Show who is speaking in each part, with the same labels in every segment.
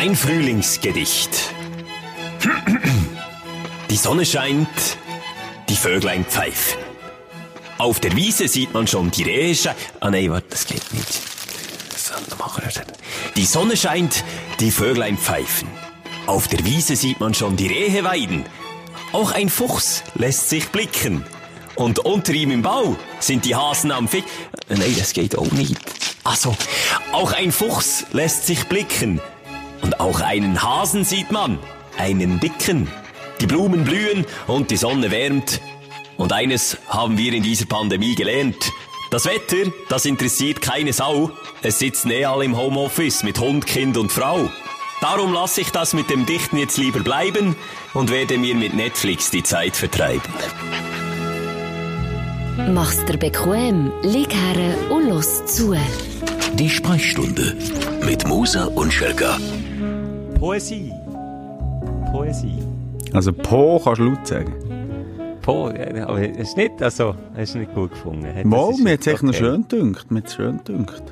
Speaker 1: Ein Frühlingsgedicht. Die Sonne scheint, die Vöglein pfeifen. Auf der Wiese sieht man schon die Rehe Ah nee, warte, das geht nicht. So, nochmal hören. Die Sonne scheint, die Vöglein pfeifen. Auf der Wiese sieht man schon die Rehe weiden. Auch ein Fuchs lässt sich blicken. Und unter ihm im Bau sind die Hasen am Fick... Äh, Nein, das geht auch nicht. Also, auch ein Fuchs lässt sich blicken. Und auch einen Hasen sieht man, einen dicken. Die Blumen blühen und die Sonne wärmt. Und eines haben wir in dieser Pandemie gelernt. Das Wetter, das interessiert keine Sau. Es sitzen eh alle im Homeoffice mit Hund, Kind und Frau. Darum lasse ich das mit dem Dichten jetzt lieber bleiben und werde mir mit Netflix die Zeit vertreiben.
Speaker 2: Mach's dir bequem, lieg her und los zu.
Speaker 3: Die Sprechstunde mit Musa und Schelga.
Speaker 4: Poesie. Poesie.
Speaker 5: Also Po kannst du laut sagen.
Speaker 4: Po, aber hast du nicht, also, hast du nicht gut gefunden?
Speaker 5: Mal,
Speaker 4: ist
Speaker 5: mir hat es echt noch
Speaker 4: okay.
Speaker 5: schön gedünkt. Mir schön gedünkt.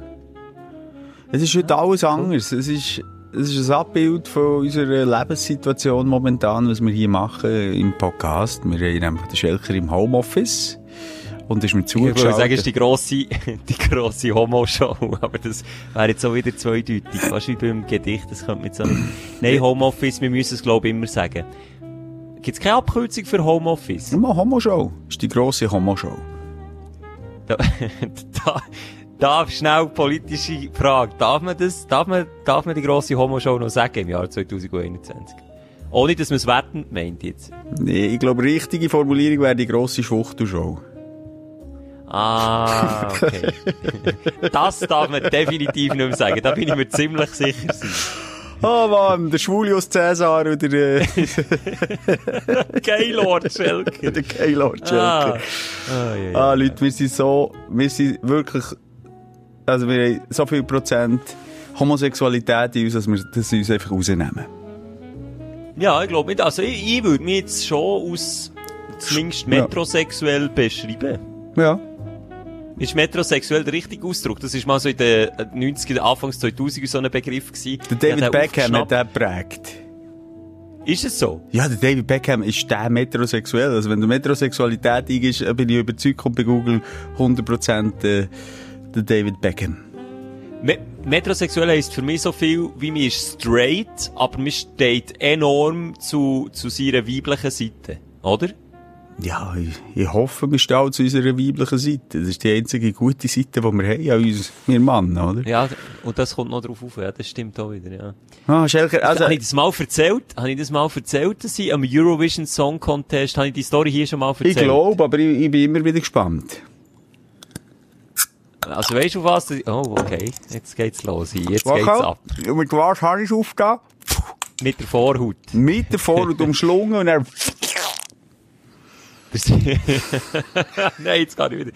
Speaker 5: Es ist heute alles anders. Es ist, es ist ein Abbild von unserer Lebenssituation momentan, was wir hier machen im Podcast. Wir haben einfach den Schelker im Homeoffice. Und ist mir
Speaker 4: Ich würde
Speaker 5: zugeschaltet.
Speaker 4: sagen, es ist die grosse, die grosse Homo-Show, aber das wäre jetzt auch wieder zweideutig. Fast wie beim Gedicht, das könnte man jetzt auch nicht. Nein, Homeoffice, wir müssen es, glaube ich, immer sagen. Gibt es keine Abkürzung für Homeoffice?
Speaker 5: Mal Homo-Show. Das ist die grosse Homo-Show.
Speaker 4: Da, da, darf schnell politische Frage. Darf man das, darf man, darf man die grosse Homo-Show noch sagen im Jahr 2021? Ohne, dass man es wertend meint jetzt.
Speaker 5: Nee, ich glaube, richtige Formulierung wäre die grosse Schwuchtelshow.
Speaker 4: Ah, okay. das darf man definitiv nicht mehr sagen. Da bin ich mir ziemlich sicher. Sein.
Speaker 5: Oh Mann, der Schwulius Cäsar oder der,
Speaker 4: Gaylord Schelke.
Speaker 5: der Gaylord
Speaker 4: Ah.
Speaker 5: Schelke.
Speaker 4: Ah, ja, ja.
Speaker 5: Ah, Leute, wir sind so, wir sind wirklich, also wir haben so viel Prozent Homosexualität in uns, dass wir das uns einfach rausnehmen.
Speaker 4: ja, ich glaube nicht. Also, ich, ich würde mich jetzt schon als zumindest
Speaker 5: Ja.
Speaker 4: metrosexuell beschreiben.
Speaker 5: Ja.
Speaker 4: Ist metrosexuell der richtige Ausdruck? Das ist mal so in den 90er, Anfangs 2000 so ein Begriff gewesen.
Speaker 5: Der David
Speaker 4: Ja,
Speaker 5: Beckham hat den geprägt.
Speaker 4: Ist es so?
Speaker 5: Ja, der David Beckham ist der metrosexuell. Also wenn du Metrosexualität eingibst, äh, bin ich überzeugt, kommt bei Google 100% äh, der David Beckham.
Speaker 4: Me metrosexuell heisst für mich so viel, wie man ist straight, aber man steht enorm zu, zu seiner weiblichen Seite. Oder?
Speaker 5: Ja, ich, ich hoffe, wir stehen zu unserer weiblichen Seite. Das ist die einzige gute Seite, die wir haben, an uns, wir Mann, oder?
Speaker 4: Ja, und das kommt noch drauf auf, ja, das stimmt auch wieder, ja.
Speaker 5: Ah, Schelker, also,
Speaker 4: habe ich das mal erzählt? Habe ich das mal erzählt, dass ich am Eurovision Song Contest, habe ich die Story hier schon mal erzählt?
Speaker 5: ich glaube, aber ich, ich bin immer wieder gespannt.
Speaker 4: Also weißt du was? Oh, okay. Jetzt geht's los. hier. Jetzt geht's ab.
Speaker 5: Und Mit was habe ich aufgetan?
Speaker 4: Mit der Vorhaut.
Speaker 5: Mit der Vorhaut umschlungen und dann...
Speaker 4: Nein, jetzt kann ich wieder.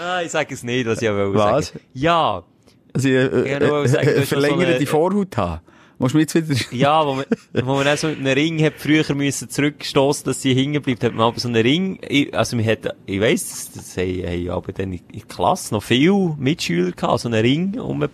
Speaker 4: Ah, ich sage es nicht, was ich wollte
Speaker 5: Was?
Speaker 4: sagen. Ja.
Speaker 5: Also, ich, äh,
Speaker 4: Ja, nur
Speaker 5: äh,
Speaker 4: sagen,
Speaker 5: äh,
Speaker 4: ja so
Speaker 5: verlängerte
Speaker 4: eine-
Speaker 5: Vorhaut haben. Musst du jetzt wieder...
Speaker 4: Ja, wo man, wo man auch so mit einem Ring hat früher müssen zurückstoßen, dass sie hängen bleibt, hat man aber so einen Ring, ich, also man hat, ich weiss, das, haben, haben aber dann in der Klasse noch viele Mitschüler gehabt, so einen Ring um,
Speaker 5: Um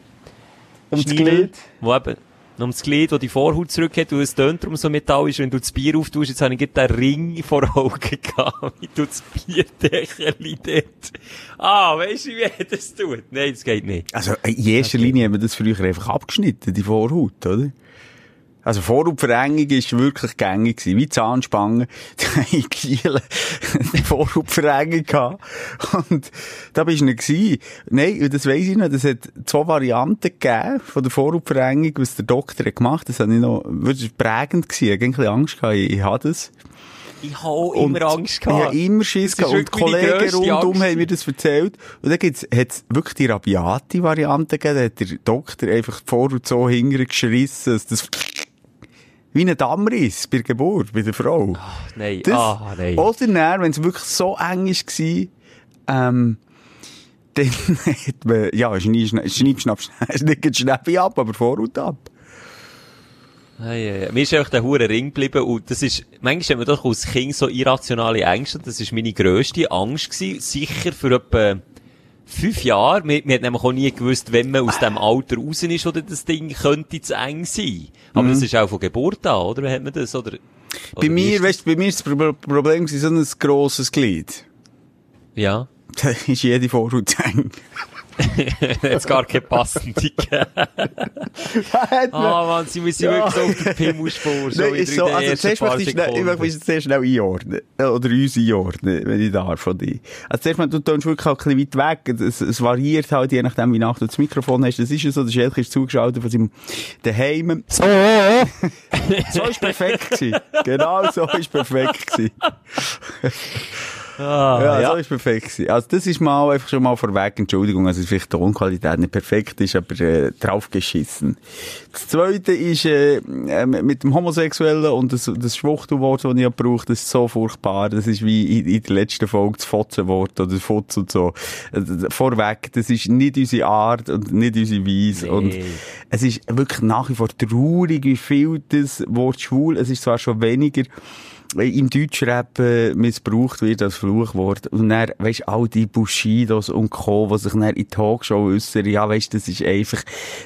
Speaker 5: das Glied?
Speaker 4: Wo eben, um das Glied, wo die Vorhaut zurück hat, und es tönt darum so metallisch, wenn du das Bier auftust, jetzt habe ich den Ring vor Augen gehabt, wie du das Bierdeckerli dort. Ah, weisst du, wie er das tut? Nein, das geht nicht.
Speaker 5: Also, in erster Linie haben wir das früher einfach abgeschnitten, die Vorhaut, oder? Also Vorhautverengung ist wirklich gängig gewesen, wie Zahnspangen. Die in Kiel eine Vorhautverengung gehabt. Und da bist du nicht gewesen. Nein, das weiss ich noch, das hat zwei Varianten gegeben von der Vorhautverengung, was der Doktor hat gemacht. Das habe ich noch, das war prägend gewesen. Ich hatte ein bisschen Angst gehabt, ich, ich hatte das.
Speaker 4: Ich habe immer Angst
Speaker 5: Ich
Speaker 4: gehabt.
Speaker 5: habe immer Schiss gehabt. Und
Speaker 4: meine
Speaker 5: Kollegen rundum
Speaker 4: Angst.
Speaker 5: haben mir das erzählt. Und dann gibt's, hat's wirklich die rabiate Variante gegeben. Da hat der Doktor einfach vor und so hintergeschissen, dass das wie ein Dammriss bei der Geburt, bei der Frau.
Speaker 4: Nein,
Speaker 5: Das,
Speaker 4: ah, nein.
Speaker 5: Oder dann, wenn es wirklich so eng war, ähm, dann hat man, ja, schneid, schneid, schnapp, schneid, Schnäppi ab, aber Vorhaut ab.
Speaker 4: Hey, hey, hey. Mir ist einfach der hure Ring geblieben und das ist, manchmal hat man doch als Kind so irrationale Ängste, das ist meine grösste Angst gewesen, sicher für etwa fünf Jahren. Wir, wir haben nämlich auch nie gewusst, wenn man aus dem Alter raus ist, oder das Ding könnte zu eng sein. Aber das ist auch von Geburt an, oder? Hat man das, oder?
Speaker 5: Mhm. Bei
Speaker 4: oder
Speaker 5: mir,
Speaker 4: ist
Speaker 5: weißt bei mir ist das Pro- Problem so ein grosses Glied.
Speaker 4: Ja.
Speaker 5: Da ist jede Vorhaut zu eng.
Speaker 4: Jetzt gar keine passende gegeben. Ah, Mann, sie müssen
Speaker 5: Ja.
Speaker 4: wirklich so auf der Pimmelspur. So
Speaker 5: Nein, so,
Speaker 4: in den
Speaker 5: also zuerst möchte ich, schnell, ich möchte mich sehr schnell einordnen. Äh, Oder uns einordnen, wenn ich darf, von dir. Also zuerst mal, du tönst wirklich auch ein bisschen weit weg. Es, es variiert halt, je nachdem, wie nach du das Mikrofon hast. Das ist ja so, der Schelke ist zugeschaltet von seinem Daheim. So! so ist perfekt gewesen. Genau so ist perfekt gewesen.
Speaker 4: Ah,
Speaker 5: Ja,
Speaker 4: ja.
Speaker 5: so ist perfekt gewesen. Also das ist mal einfach schon mal vorweg, Entschuldigung, also vielleicht die Tonqualität nicht perfekt ist, aber äh, draufgeschissen. Das Zweite ist äh, äh, mit dem Homosexuellen und das, das Schwuchtelwort, das ich ja brauche, das ist so furchtbar. Das ist wie in, in der letzten Folge das Fotzenwort oder das Fotz und so. Äh, Vorweg, das ist nicht unsere Art und nicht unsere Weise.
Speaker 4: Nee.
Speaker 5: Und es ist wirklich nach wie vor traurig, wie viel das Wort schwul, es ist zwar schon weniger, im Deutschrap äh, missbraucht wird als Fluchwort. Und dann, weisst, all die Bushidos und Co., die sich dann in Talkshow äußern, ja, weisst, das ist einfach,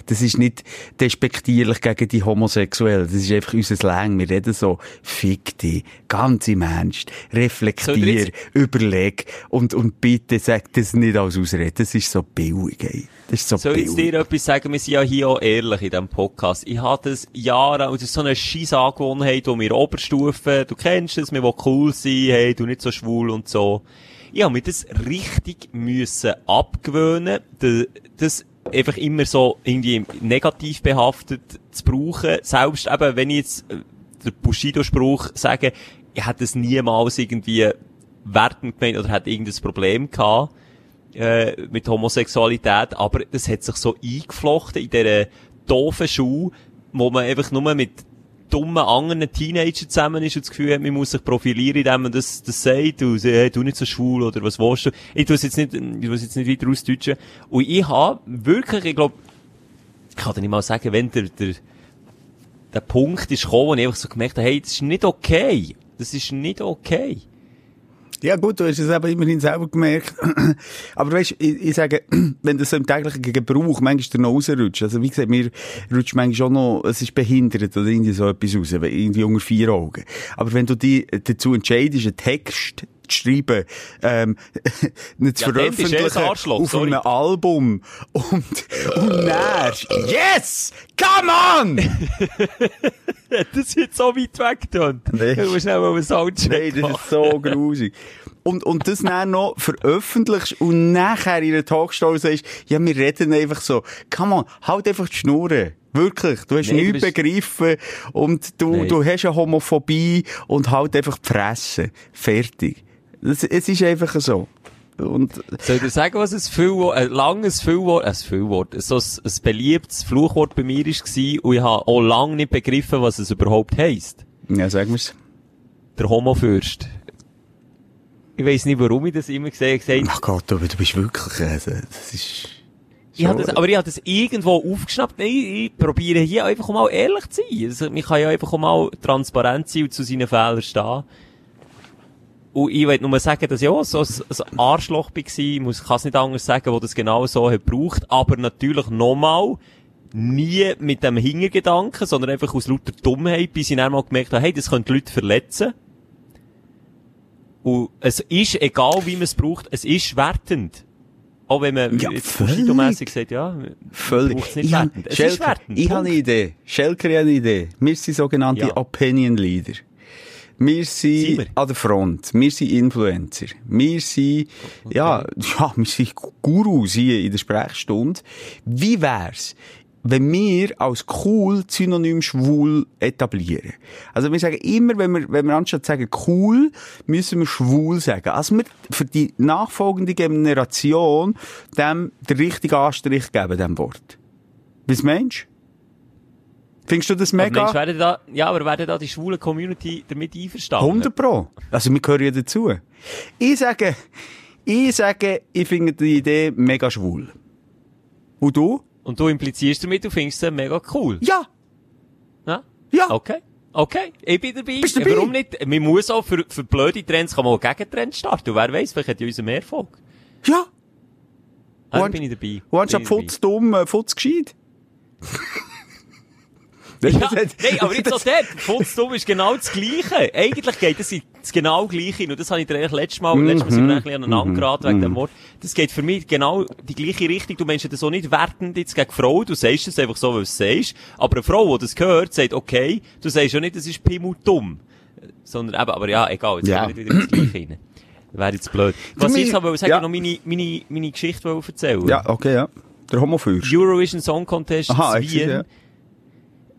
Speaker 5: das ist nicht despektierlich gegen die Homosexuellen. Das ist einfach unser Slang. Wir reden so, fick dich, ganz im Ernst, reflektier, überleg und, und bitte sag das nicht als Ausrede. Das ist so billig, ey. Das ist so
Speaker 4: Soll ich dir etwas sagen? Wir sind ja hier auch ehrlich in diesem Podcast. Ich hatte das Jahre, und das ist so eine scheisse Angewohnheit, wo wir Oberstufen, du kennst es, wir wollen cool sein, hey, du nicht so schwul und so. Ich habe mir das richtig müssen abgewöhnen, das einfach immer so irgendwie negativ behaftet zu brauchen. Selbst eben, wenn ich jetzt äh, den Bushido-Spruch sage, ich hätte es niemals irgendwie wertend gemeint oder hätte irgendein Problem gehabt äh, mit Homosexualität, aber das hat sich so eingeflochten in dieser doofen Schule, wo man einfach nur mit dummen anderen Teenagern zusammen ist und das Gefühl hat, man muss sich profilieren, indem man das, das sagt, du, hey, du nicht so schwul oder was willst du. Ich tu es jetzt nicht, ich tu es jetzt nicht weiter ausdeutschen. Und ich habe wirklich, ich glaube, ich kann dir nicht mal sagen, wenn der, der, der Punkt ist gekommen, wo ich einfach so gemerkt habe, hey, das ist nicht okay. Das ist nicht okay.
Speaker 5: Ja gut, du hast es eben immerhin selber gemerkt. Aber weißt, ich, ich sage, wenn das so im täglichen Gebrauch manchmal noch rausrutscht, also wie gesagt, mir rutscht manchmal schon noch, es ist behindert oder irgendwie so etwas raus, irgendwie unter vier Augen. Aber wenn du dich dazu entscheidest, einen Text zu schreiben, ähm, nicht zu
Speaker 4: Ja, dann eh ein
Speaker 5: veröffentlichen
Speaker 4: Arschloch,
Speaker 5: auf
Speaker 4: sorry.
Speaker 5: einem Album und, und dann, yes! Come on!
Speaker 4: Das wird so weit weg getan.
Speaker 5: Nee.
Speaker 4: Du musst mal einen Soundcheck
Speaker 5: Nein, das ist so grusig. Und, und das dann noch veröffentlichst und nachher in einer Talkshow sagst, ja, wir reden einfach so. Come on, halt einfach die Schnurren. Wirklich. Du hast
Speaker 4: Nee,
Speaker 5: nichts
Speaker 4: bist-
Speaker 5: begriffen und du,
Speaker 4: Nein.
Speaker 5: du hast eine Homophobie und halt einfach die Fresse. Fertig. Es ist einfach so. Und,
Speaker 4: Soll ich dir sagen, was ein Füllwort, ein langes Füllwort, ein Füllwort, so ein, ein beliebtes Fluchwort bei mir war und ich habe auch lange nicht begriffen, was es überhaupt heisst.
Speaker 5: ja, sagen wir's.
Speaker 4: Der Homofürst. Ich weiss nicht, warum ich das immer gesehen habe.
Speaker 5: Ach Gott, aber du bist wirklich, also, das ist,
Speaker 4: Ich hab das, aber ich habe das irgendwo aufgeschnappt. Nein, ich, probiere hier einfach mal ehrlich zu sein. Also, man kann ja einfach mal transparent sein und zu seinen Fehlern stehen. Und ich will nur sagen, dass ich auch so ein, ein Arschloch war. Ich muss, kann es nicht anders sagen, wo das genau so hat gebraucht. Aber natürlich nochmal, nie mit dem Hintergedanken, sondern einfach aus lauter Dummheit, bis ich dann mal gemerkt habe, hey, das könnte Leute verletzen. Und es ist, egal wie man es braucht, es ist wertend. Auch wenn man
Speaker 5: Ja.
Speaker 4: Bushido-mässig sagt, ja,
Speaker 5: Völlig.
Speaker 4: nicht
Speaker 5: Ich,
Speaker 4: wertend. Es ist
Speaker 5: Schelker,
Speaker 4: wertend.
Speaker 5: ich habe eine Idee. Schelker hat eine Idee. Wir sind sogenannte
Speaker 4: Ja.
Speaker 5: Opinion Leader. Wir sind
Speaker 4: Sind wir?
Speaker 5: an der Front. Wir sind Influencer. Wir sind, ja, ja, wir sind Gurus hier in der Sprechstunde. Wie wär's, wenn wir als cool Synonym schwul etablieren? Also wir sagen immer, wenn wir, wenn wir anstatt sagen cool, müssen wir schwul sagen. Also wir für die nachfolgende Generation dem den richtigen Anstrich geben, dem Wort. Was meinst du? Findest du das
Speaker 4: Aber
Speaker 5: mega?
Speaker 4: Mensch, werden da, ja, aber werden da die schwule Community damit einverstanden?
Speaker 5: 100 Pro. Also, wir gehören ja dazu. Ich sage, ich sage, ich finde die Idee mega schwul. Und du?
Speaker 4: Und du implizierst damit, du findest sie mega cool.
Speaker 5: Ja.
Speaker 4: Ja?
Speaker 5: Ja.
Speaker 4: Okay. Okay, ich bin dabei.
Speaker 5: Bist du dabei?
Speaker 4: Warum nicht? Man muss auch für, für blöde Trends kann man auch Gegentrends starten. Und wer weiß, vielleicht hat ja unser mehr Erfolg.
Speaker 5: Ja.
Speaker 4: Ah, da
Speaker 5: Und-
Speaker 4: bin ich dabei.
Speaker 5: Und anstatt
Speaker 4: Bin ich dabei.
Speaker 5: Futz dumm, äh, Futz gescheit.
Speaker 4: Ja, nein, aber jetzt auch dort, Futzdumm ist genau das Gleiche. Eigentlich geht es ins genau Gleiche. Und das habe ich dir eigentlich letztes Mal, letztes Mal sind wir ein bisschen aneinander geraten wegen dem Wort. Das geht für mich genau die gleiche Richtung. Du meinst das so nicht wertend jetzt gegen Frau. Du sagst es einfach so, wie du es sagst. Aber eine Frau, die das hört, sagt, okay, du sagst ja nicht, das ist Pimmel dumm. Sondern eben, aber ja, egal, jetzt
Speaker 5: Ja.
Speaker 4: ja. wir wieder ins Gleiche rein. Wäre jetzt blöd. Was
Speaker 5: mich-
Speaker 4: ich jetzt aber sagen,
Speaker 5: ja.
Speaker 4: noch meine, meine, meine Geschichte erzählen.
Speaker 5: Ja, okay, ja. Der Homofürst.
Speaker 4: Eurovision Song Contest
Speaker 5: Aha,
Speaker 4: in
Speaker 5: ich sehe,
Speaker 4: Wien.
Speaker 5: ja.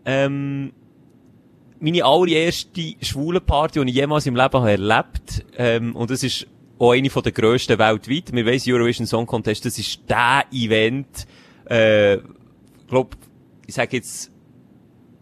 Speaker 4: Ähm, meine allererste schwule Party, die ich jemals im Leben habe erlebt. Ähm, und das ist auch eine von der grössten weltweit. Wir weiss, Eurovision Song Contest, das ist der Event, äh, glaub, ich sag jetzt,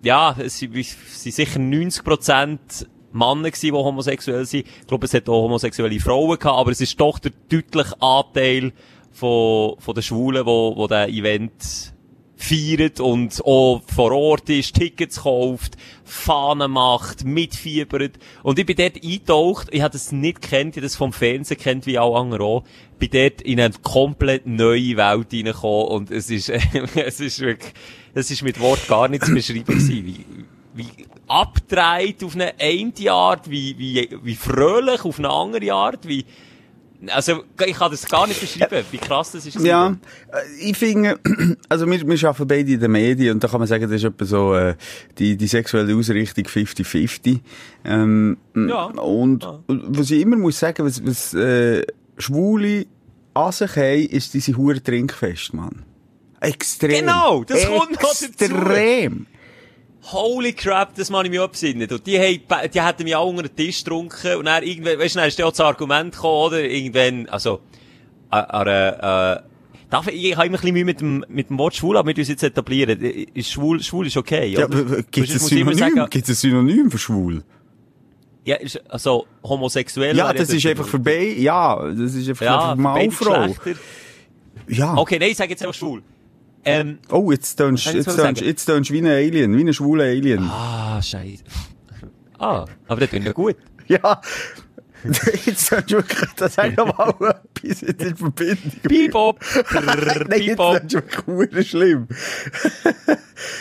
Speaker 4: ja, es sind, sicher 90% Männer gewesen, die homosexuell sind. Ich glaube, es hat auch homosexuelle Frauen gehabt, aber es ist doch der deutliche Anteil von, von den Schwulen, wo, wo der Event feiert und auch vor Ort ist, Tickets kauft, Fahnen macht, mitfiebert. Und ich bin dort eingetaucht, ich habe das nicht kennt, ich habe das vom Fernsehen kennt, wie alle anderen auch. Bin dort in eine komplett neue Welt reingekommen und es ist, es ist wirklich, es ist mit Wort gar nicht zu beschreiben gewesen, wie, wie abgedreht auf eine eine Art, wie, wie, wie fröhlich auf eine andere Art, wie, also, ich kann das gar nicht beschreiben, wie krass das ist.
Speaker 5: Ja, äh, ich finde, also wir, wir arbeiten beide in den Medien und da kann man sagen, das ist etwa so äh, die, die sexuelle Ausrichtung 50-50. Ähm,
Speaker 4: Ja.
Speaker 5: Und
Speaker 4: Ja.
Speaker 5: was ich immer muss sagen, was, was äh, Schwule an sich haben, ist diese hure Trinkfest, Mann. Extrem.
Speaker 4: Genau, das kommt noch dazu.
Speaker 5: Extrem.
Speaker 4: Holy crap, das mache ich mir auch besinnen. Und die, haben, die hätten mich auch unter den Tisch getrunken und dann irgendwann, weißt du, dann ist ja auch das Argument gekommen, oder? Irgendwann, also, äh, äh, äh, darf ich, ich habe immer ein bisschen Mühe mit dem, mit dem Wort schwul, aber wir müssen es jetzt etablieren. Ist schwul, schwul ist okay,
Speaker 5: Ja,
Speaker 4: oder?
Speaker 5: gibt
Speaker 4: Sonst
Speaker 5: es ein Synonym? Gibt es ein Synonym für schwul?
Speaker 4: Ja, ist, also, homosexuell.
Speaker 5: Ja, das ist einfach vorbei. Ja, das ist einfach
Speaker 4: Ja,
Speaker 5: für Mann Frau. Ja.
Speaker 4: Okay, nein, ich sage jetzt einfach schwul. Ähm,
Speaker 5: Oh, jetzt tönst tönst wie ein Alien, wie ein schwuler Alien.
Speaker 4: ah, scheiße. Ah, aber das klingt ja gut.
Speaker 5: Ja. Jetzt tönst du wirklich, das sag doch mal etwas in Verbindung.
Speaker 4: Bebop.
Speaker 5: Nein, jetzt
Speaker 4: Bebop.
Speaker 5: tönst du wirklich schlimm.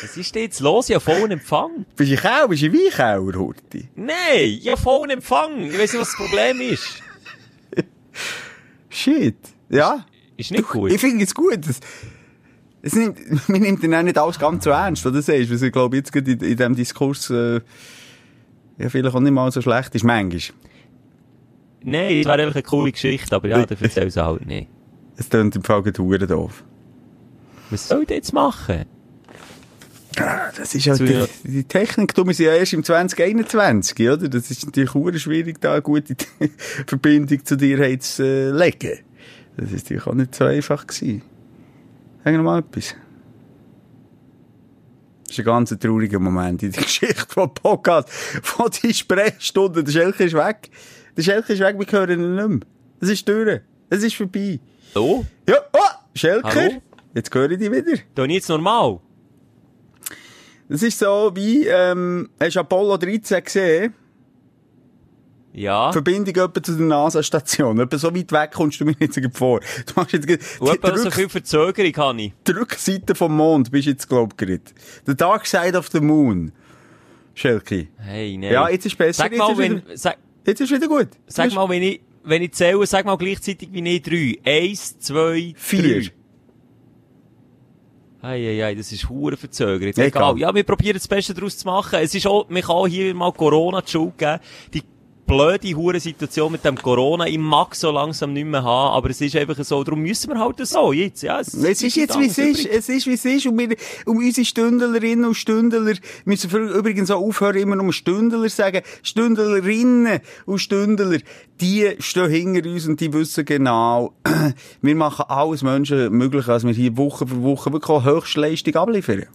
Speaker 4: Was ist denn jetzt los? Ich habe vollen Empfang.
Speaker 5: Bist du Kau, bist du Weinkauer, Hurti?
Speaker 4: Nein, ich habe vollen Empfang. Ich weiß nicht, was das Problem ist.
Speaker 5: Shit. Ja.
Speaker 4: Ist nicht gut.
Speaker 5: Ich finde es gut. Es, es nimmt, man nimmt dann auch nicht alles ganz so ernst, du sagst, was ich glaube jetzt in, in diesem Diskurs, äh, ja, vielleicht auch nicht mal so schlecht ist, manchmal.
Speaker 4: Nein, das wäre einfach eine coole Geschichte, aber ja, dann erzähl es halt nicht.
Speaker 5: Es tönt im Fall gerade doof.
Speaker 4: Was soll ich jetzt machen?
Speaker 5: Ah, Das ist halt
Speaker 4: So,
Speaker 5: die,
Speaker 4: ja.
Speaker 5: die Technik, du, wir sind ja erst im 2021, oder? Das ist natürlich hure schwierig, da eine gute Verbindung zu dir zu äh, legen. Das ist natürlich auch nicht so einfach gewesen. Sag noch mal etwas. Das ist ein ganz trauriger Moment in der Geschichte von Podcast, von die Sprechstunde. Der Schelke ist weg. Der Schelke ist weg, wir hören ihn nicht mehr. Es ist durch. Es ist vorbei.
Speaker 4: So?
Speaker 5: Ja, oh, Schelker,
Speaker 4: Hallo?
Speaker 5: jetzt höre ich dich wieder.
Speaker 4: Ich jetzt normal?
Speaker 5: Das ist so wie, ähm, hast du Apollo 13 gesehen?
Speaker 4: Ja.
Speaker 5: Verbindung etwa zu der NASA-Station. Etwa so weit weg kommst du mir jetzt vor. Du machst jetzt
Speaker 4: Und etwa so viel Verzögerung habe ich.
Speaker 5: die Rückseite vom Mond bist jetzt, glaub ich, gerade. The Dark Side of the Moon. Schelke.
Speaker 4: Hey, nein.
Speaker 5: Ja, jetzt ist besser.
Speaker 4: Sag mal, wenn,
Speaker 5: wieder,
Speaker 4: sag,
Speaker 5: jetzt ist wieder gut.
Speaker 4: sag
Speaker 5: Jetzt
Speaker 4: mal, wenn ich, wenn ich zähle, sag mal gleichzeitig wie ich drei. Eins, zwei,
Speaker 5: Vier.
Speaker 4: drei. Eieiei, das ist hure verzögert.
Speaker 5: Egal.
Speaker 4: Egal. Ja, wir probieren das Beste daraus zu machen. Es ist auch, man kann auch hier mal Corona die Schuld geben. Die blöde hure Situation mit dem Corona, ich mag so langsam nicht mehr haben, aber es ist einfach so, darum müssen wir halt so jetzt, ja.
Speaker 5: Es ist jetzt, wie es ist. Es ist, wie es ist. Und wir, um unsere Stündlerinnen und Stündler müssen wir übrigens auch aufhören, immer nur Stündler sagen. Stündlerinnen und Stündler, die stehen hinter uns und die wissen genau, wir machen alles Menschen möglich, als wir hier Woche für Woche wirklich Höchstleistung abliefern.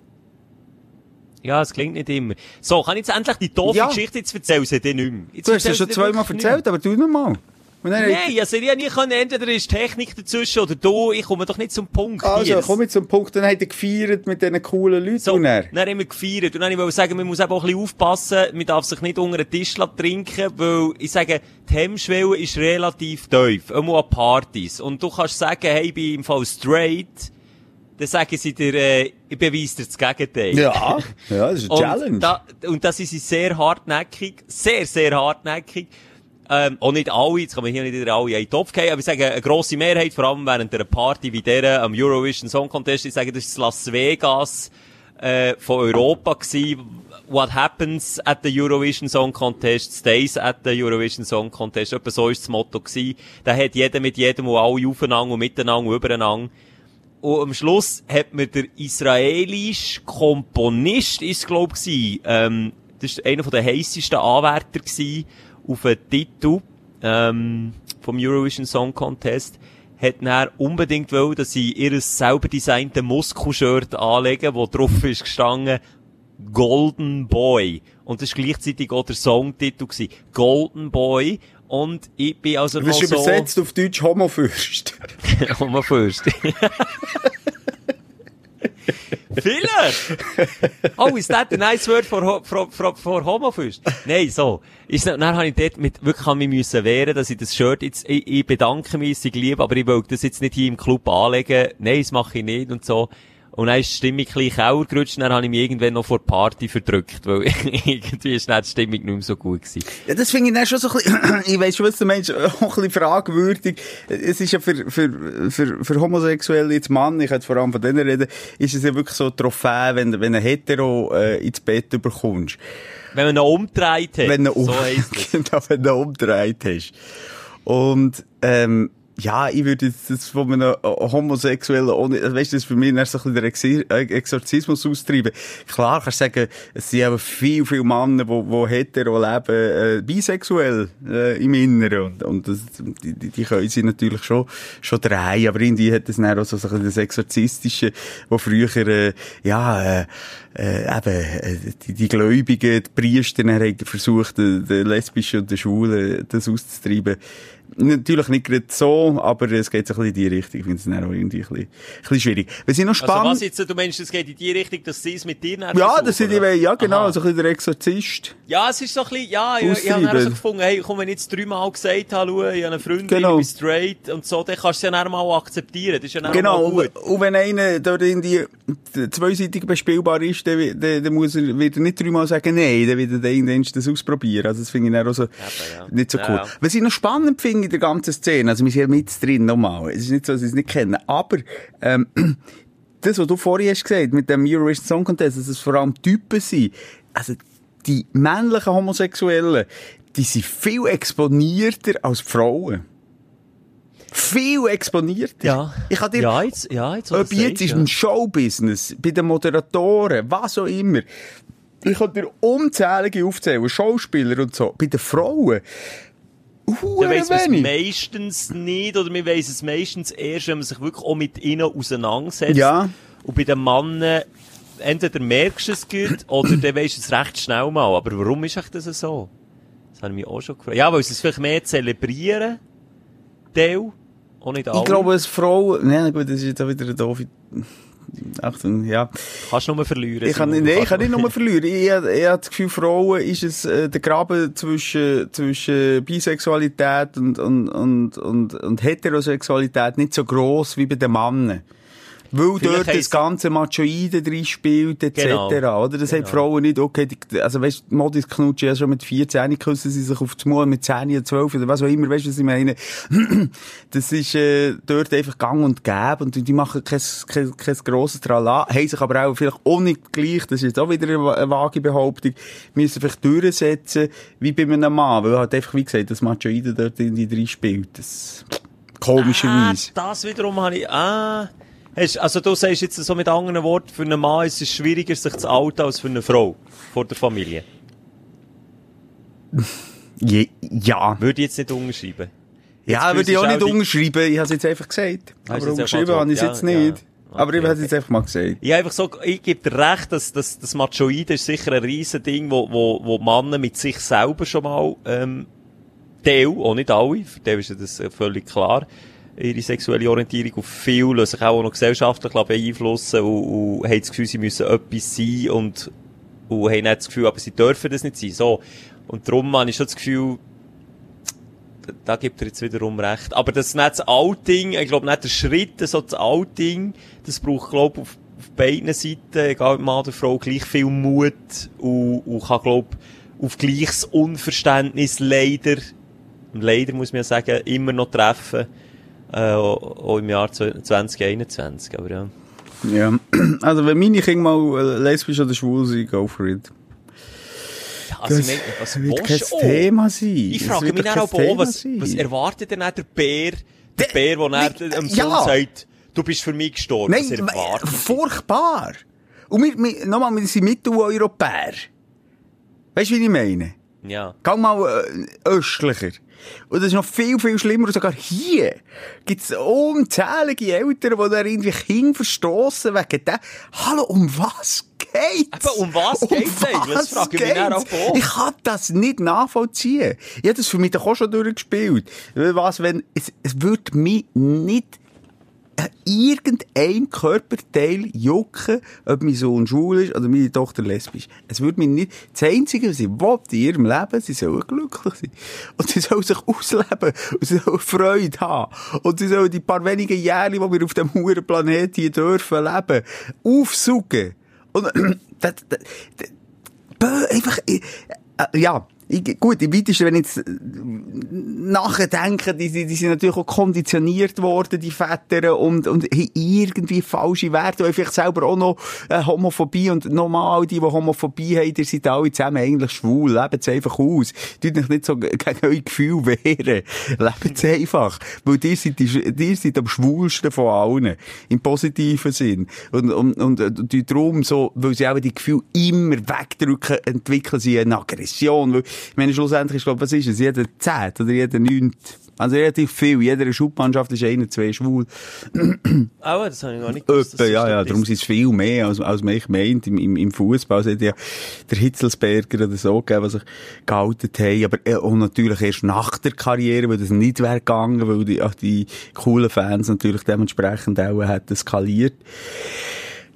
Speaker 4: Ja, es klingt nicht immer. So, kann ich jetzt endlich die doofe
Speaker 5: Ja.
Speaker 4: Geschichte jetzt erzählen, sie dir nicht mehr. Jetzt
Speaker 5: Du hast es
Speaker 4: erzählst
Speaker 5: schon zweimal erzählt, aber tu noch mal. Und dann
Speaker 4: Nein, also ich nie können, entweder ist Technik dazwischen oder du, ich komme doch nicht zum Punkt.
Speaker 5: Also,
Speaker 4: Nils.
Speaker 5: komm jetzt zum Punkt, dann hat er gefeiert mit diesen coolen Leuten.
Speaker 4: So,
Speaker 5: und er.
Speaker 4: dann haben wir gefeiert. Und dann wollte ich sagen, man muss eben auch ein bisschen aufpassen, man darf sich nicht unter den Tisch trinken, weil ich sage, die Hemmschwelle ist relativ tief, immer an Partys. Und du kannst sagen, hey, ich bin im Fall straight, dann sagen sie dir, äh, ich beweise dir das Gegenteil.
Speaker 5: Ja, ja, das ist eine
Speaker 4: Und
Speaker 5: Challenge.
Speaker 4: Da, und das ist sehr hartnäckig, sehr, sehr hartnäckig. Ähm, auch nicht alle, jetzt kann man hier nicht wieder alle in den Topf gehen, aber ich sage, eine grosse Mehrheit, vor allem während einer Party wie der am Eurovision Song Contest, ich sage, das ist Las Vegas, äh, von Europa gewesen. What happens at the Eurovision Song Contest stays at the Eurovision Song Contest. Etwa so ist das Motto gewesen. Da hat jeder mit jedem und alle aufeinander und miteinander und übereinander. Und am Schluss hat mir der israelische Komponist, ist glaub ich, ähm, das war einer der heissesten Anwärter auf den Titel, ähm, vom Eurovision Song Contest, hat dann unbedingt wollen, dass sie ihr selber designte Muskelshirt anlegen, wo drauf ist gestanden, Golden Boy. Und das war gleichzeitig auch der Songtitel gewesen. Golden Boy. Und ich bin also
Speaker 5: Du bist
Speaker 4: noch so...
Speaker 5: übersetzt auf Deutsch Homofürst.
Speaker 4: Homo first. Vielleicht! Oh, is that a nice word for, for, for, for Homo first? Nein, so. Ist, dann habe ich dort mit, wirklich an mich müssen wehren, dass ich das Shirt jetzt, ich, ich bedanke mich, es lieb, aber ich will das jetzt nicht hier im Club anlegen. Nein, das mache ich nicht und so. Und dann ist die Stimmung ein bisschen Kauer gerutscht, und dann habe ich mich irgendwann noch vor der Party verdrückt, weil irgendwie ist dann die Stimmung nicht mehr so gut gewesen.
Speaker 5: Ja, das finde ich dann schon so ein bisschen, ich weiss schon, was du meinst, auch ein bisschen fragwürdig. Es ist ja für, für, für, für Homosexuelle jetzt Mann, ich könnte vor allem von denen reden, ist es ja wirklich so eine Trophäe, wenn, wenn ein Hetero äh, ins Bett überkommst.
Speaker 4: Wenn man noch umdreht hat,
Speaker 5: Wenn du
Speaker 4: so heisst es.
Speaker 5: genau, wenn du umgedreht hast. Und, ähm, ja, ich würde jetzt das von einem äh, Homosexuellen, ohne, weißt du, das ist für mich dann so ein bisschen der äh, Exorzismus austreiben. Klar, kannst du sagen, es sind aber viel, viel Männer, die, die hetero leben, äh, bisexuell, äh, im Inneren. Und, und das, die, die, können sie natürlich schon, schon drehen. Aber irgendwie hat das dann auch so, ein bisschen das Exorzistische, wo früher, äh, ja, äh, äh, eben, äh, die, die Gläubigen, die Priester, haben versucht, den, den Lesbischen und den Schwulen das auszutreiben. Natürlich nicht gerade so, aber es geht so ein bisschen in die Richtung. Ich finde es dann auch irgendwie ein bisschen, ein bisschen schwierig. Was ich noch
Speaker 4: Also
Speaker 5: spannend...
Speaker 4: was jetzt, du meinst, es geht in die Richtung, dass sie es mit dir dann
Speaker 5: ja, das sind die, ja, genau,
Speaker 4: Aha.
Speaker 5: so ein bisschen der Exorzist.
Speaker 4: Ja, es ist so ein bisschen, ja, ich, ich habe dann so gefunden, hey, komm, wenn ich jetzt dreimal gesagt habe, schau, ich habe eine Freundin,
Speaker 5: Genau.
Speaker 4: ich bin straight und so, dann kannst du es ja dann mal akzeptieren, das ist ja dann
Speaker 5: Genau,
Speaker 4: mal gut.
Speaker 5: und, wenn einer dort irgendwie zweiseitig bespielbar ist, dann, dann, dann muss er wieder nicht dreimal sagen, nein, dann wird er irgendwann das ausprobieren. Also das finde ich dann auch so
Speaker 4: ja.
Speaker 5: nicht so
Speaker 4: Ja,
Speaker 5: cool.
Speaker 4: ja.
Speaker 5: Was ich noch spannend finde in der ganzen Szene, also wir sind ja mit drin nochmal, es ist nicht so, dass ich es nicht kenne, aber ähm, das, was du vorhin hast gesagt, mit dem Eurovision Song Contest, dass es vor allem Typen sind, also die männlichen Homosexuellen, die sind viel exponierter als Frauen. Viel exponierter.
Speaker 4: Ja.
Speaker 5: Ich dir
Speaker 4: ja, jetzt, ja, jetzt,
Speaker 5: ob jetzt ist im Showbusiness, bei den Moderatoren, was auch immer. Ich kann dir unzählige aufzählen, Schauspieler und so. Bei den Frauen,
Speaker 4: Dann weiss man es meistens nicht, oder man weiss es meistens erst, wenn man sich wirklich auch mit ihnen auseinandersetzt.
Speaker 5: Ja.
Speaker 4: Und bei den Männern, entweder merkst du es gut, oder dann weisst du es recht schnell mal. Aber warum ist das so? Das habe ich mich auch schon gefragt. Ja, weil sie es vielleicht mehr zelebrieren, Teil, auch nicht alle.
Speaker 5: Ich glaube, als Frau, nein, gut, das ist jetzt auch wieder eine doofe, Achtung, ja.
Speaker 4: Kannst du nur verlieren.
Speaker 5: Ich kann, nee, ich kann nicht nur verlieren. Ich, ich, ich habe das Gefühl, Frauen ist es, äh, der Graben zwischen, zwischen Bisexualität und, und, und, und, und Heterosexualität nicht so gross wie bei den Männern. Weil
Speaker 4: Vielleicht
Speaker 5: dort das ganze Machoide drin spielt, etc.
Speaker 4: Genau.
Speaker 5: Oder? Das
Speaker 4: Genau.
Speaker 5: Frauen nicht, okay, die, also weißt, die Modis knutschen ja schon mit 14, küssen sie sich auf das Maul mit 10 oder 12 oder was auch immer, weißt du, was ich meine? Das ist, äh, dort einfach gang und gäbe und die machen kein, kein, kein grosses Trala, haben sich aber auch vielleicht auch nicht gleich, das ist jetzt auch wieder eine, vage Behauptung, müssen vielleicht durchsetzen, wie bei einem Mann, weil halt einfach, wie gesagt, das Machoide dort irgendwie drin spielt. Das, komischerweise.
Speaker 4: Ah, das wiederum habe ich, ah. Hast, also du sagst jetzt so mit anderen Worten, für einen Mann ist es schwieriger, sich zu outen als für eine Frau. Vor der Familie.
Speaker 5: Je, ja.
Speaker 4: Würde ich jetzt nicht unterschreiben.
Speaker 5: Ja, würde ich auch nicht
Speaker 4: auch
Speaker 5: unterschreiben. Ich habe es jetzt einfach gesagt.
Speaker 4: Hast
Speaker 5: Aber unterschrieben habe ich es
Speaker 4: ja,
Speaker 5: jetzt nicht.
Speaker 4: ja.
Speaker 5: Aber ich
Speaker 4: Okay,
Speaker 5: habe es jetzt einfach mal gesagt.
Speaker 4: Ich einfach so, ich gebe dir recht, dass, dass das Machoide ist sicher ein riesen Ding, wo, wo, wo Männer mit sich selber schon mal, ähm, Teil, auch nicht alle, für Teil ist ja das völlig klar, ihre sexuelle Orientierung. Und viele lassen sich auch noch gesellschaftlich beeinflussen und, und haben das Gefühl, sie müssen etwas sein und, und haben nicht das Gefühl, aber sie dürfen das nicht sein. So. Und darum habe ich schon das Gefühl, da gibt er jetzt wiederum recht. Aber das ist nicht das Outing, ich glaube nicht der Schritt, so das Outing, das braucht, glaube auf, auf beiden Seiten, egal ob Mann oder Frau, gleich viel Mut und, und kann, glaube auf gleiches Unverständnis leider, leider muss man ja sagen, immer noch treffen, äh, auch im Jahr 2021, aber ja.
Speaker 5: Ja. Also, wenn meine Kinder mal äh, lesbisch oder schwul sind, go for it.
Speaker 4: Also,
Speaker 5: Das
Speaker 4: ich meine, was
Speaker 5: wird kein
Speaker 4: auch?
Speaker 5: Thema sein.
Speaker 4: Ich frage mich dann auch, was, was erwartet denn der Bär, der
Speaker 5: Der-
Speaker 4: Bär, der dann am
Speaker 5: ja.
Speaker 4: Sohn sagt, du bist für mich gestorben,
Speaker 5: Nein, furchtbar. Und wir, wir, nochmal, wir sind Mitteleuropäer. Weißt du, wie ich meine?
Speaker 4: Ja.
Speaker 5: Geh mal äh, östlicher. Und das ist noch viel, viel schlimmer. Und sogar hier gibt es unzählige Eltern, die da irgendwie Kinder verstossen wegen dem. Hallo, um was geht's?
Speaker 4: Eben, um was geht's eigentlich? Das frage ich mich auch auch.
Speaker 5: Ich kann das nicht nachvollziehen. Ich habe das für mich doch auch schon durchgespielt. Was, wenn, es, es würde mich nicht an irgendeinem Körperteil jucken, ob mein Sohn schwul ist oder meine Tochter lesbisch. Es würde mich nicht, das Einzige, was sie will in ihrem Leben, sie sollen glücklich sein. Und sie sollen sich ausleben. Und sie sollen Freude haben. Und sie sollen die paar wenigen Jahre, die wir auf dem huren Planet hier dürfen leben, aufsuchen. Und, das, das, das, einfach, äh, äh, ja. Ich, gut, im weitesten, wenn ich jetzt äh, nachdenke, die, die, die sind natürlich auch konditioniert worden, die Väter, und, und irgendwie falsche Werte, und vielleicht selber auch noch äh, Homophobie, und nochmal, die, die Homophobie haben, die sind alle zusammen eigentlich schwul, lebt es einfach aus. Tut euch nicht so gegen eure Gefühle wehren. Lebt es einfach. Weil ihr seid, die, ihr seid am schwulsten von allen. Im positiven Sinn. Und, und, und, äh, die darum so, weil sie auch die Gefühle immer wegdrücken, entwickeln sie eine Aggression. Weil, ich meine, schlussendlich ist, glaube was ist es? Jeder Zehnt oder jeder Neunt. Also relativ viel. Jeder Schubmannschaft ist einer, zwei schwul.
Speaker 4: Auch, das habe ich gar nicht gewusst.
Speaker 5: Öppe, ja, ja, darum sind es viel mehr, als, als man ich meint. Im, im, im Fußball hat ja der Hitzelsberger oder so gegeben, was sich gehalten haben. Aber äh, auch natürlich erst nach der Karriere, weil das nicht wäre gegangen, weil die, ach, die coolen Fans natürlich dementsprechend auch hätten skaliert.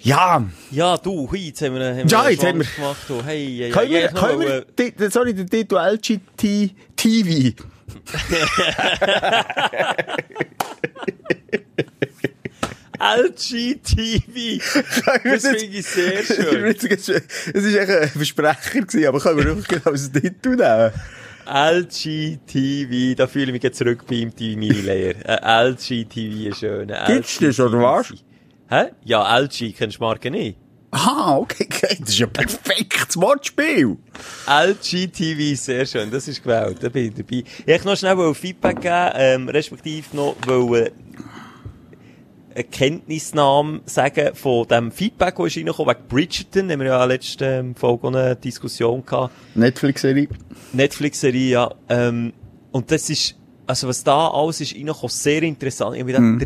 Speaker 5: Ja,
Speaker 4: Ja, du, hui, jetzt haben wir, haben
Speaker 5: Ja, jetzt haben wir-
Speaker 4: gemacht. Du. Hey, hey,
Speaker 5: können
Speaker 4: hey,
Speaker 5: wir, können wir, die- sorry, der Titel LGT TV.
Speaker 4: LGTV. Das finde ich sehr schön.
Speaker 5: Es ist echt ein Versprecher gewesen, aber können wir wirklich als Titel nehmen?
Speaker 4: LGTV, da fühle ich mich jetzt zurückbeamt in meine Lehre. Äh, LGTV ist schön.
Speaker 5: Gibt's das, oder was?
Speaker 4: Hä? Ja, LG, kennst du Marke nicht?
Speaker 5: Ah, okay, okay, das ist ein perfektes Wortspiel.
Speaker 4: LGTV, sehr schön, das ist gewählt, da bin ich dabei. Ich wollte noch schnell Feedback geben, ähm, respektive noch wollen eine Kenntnisnahme sagen von dem Feedback, das ist reingekommen wegen Bridgerton, haben wir ja letzte ähm, Folge eine Diskussion gehabt.
Speaker 5: Netflix-Serie.
Speaker 4: Netflix-Serie, ja. Ähm, und das ist, also was da alles ist reingekommen, sehr interessant. Ich habe mir da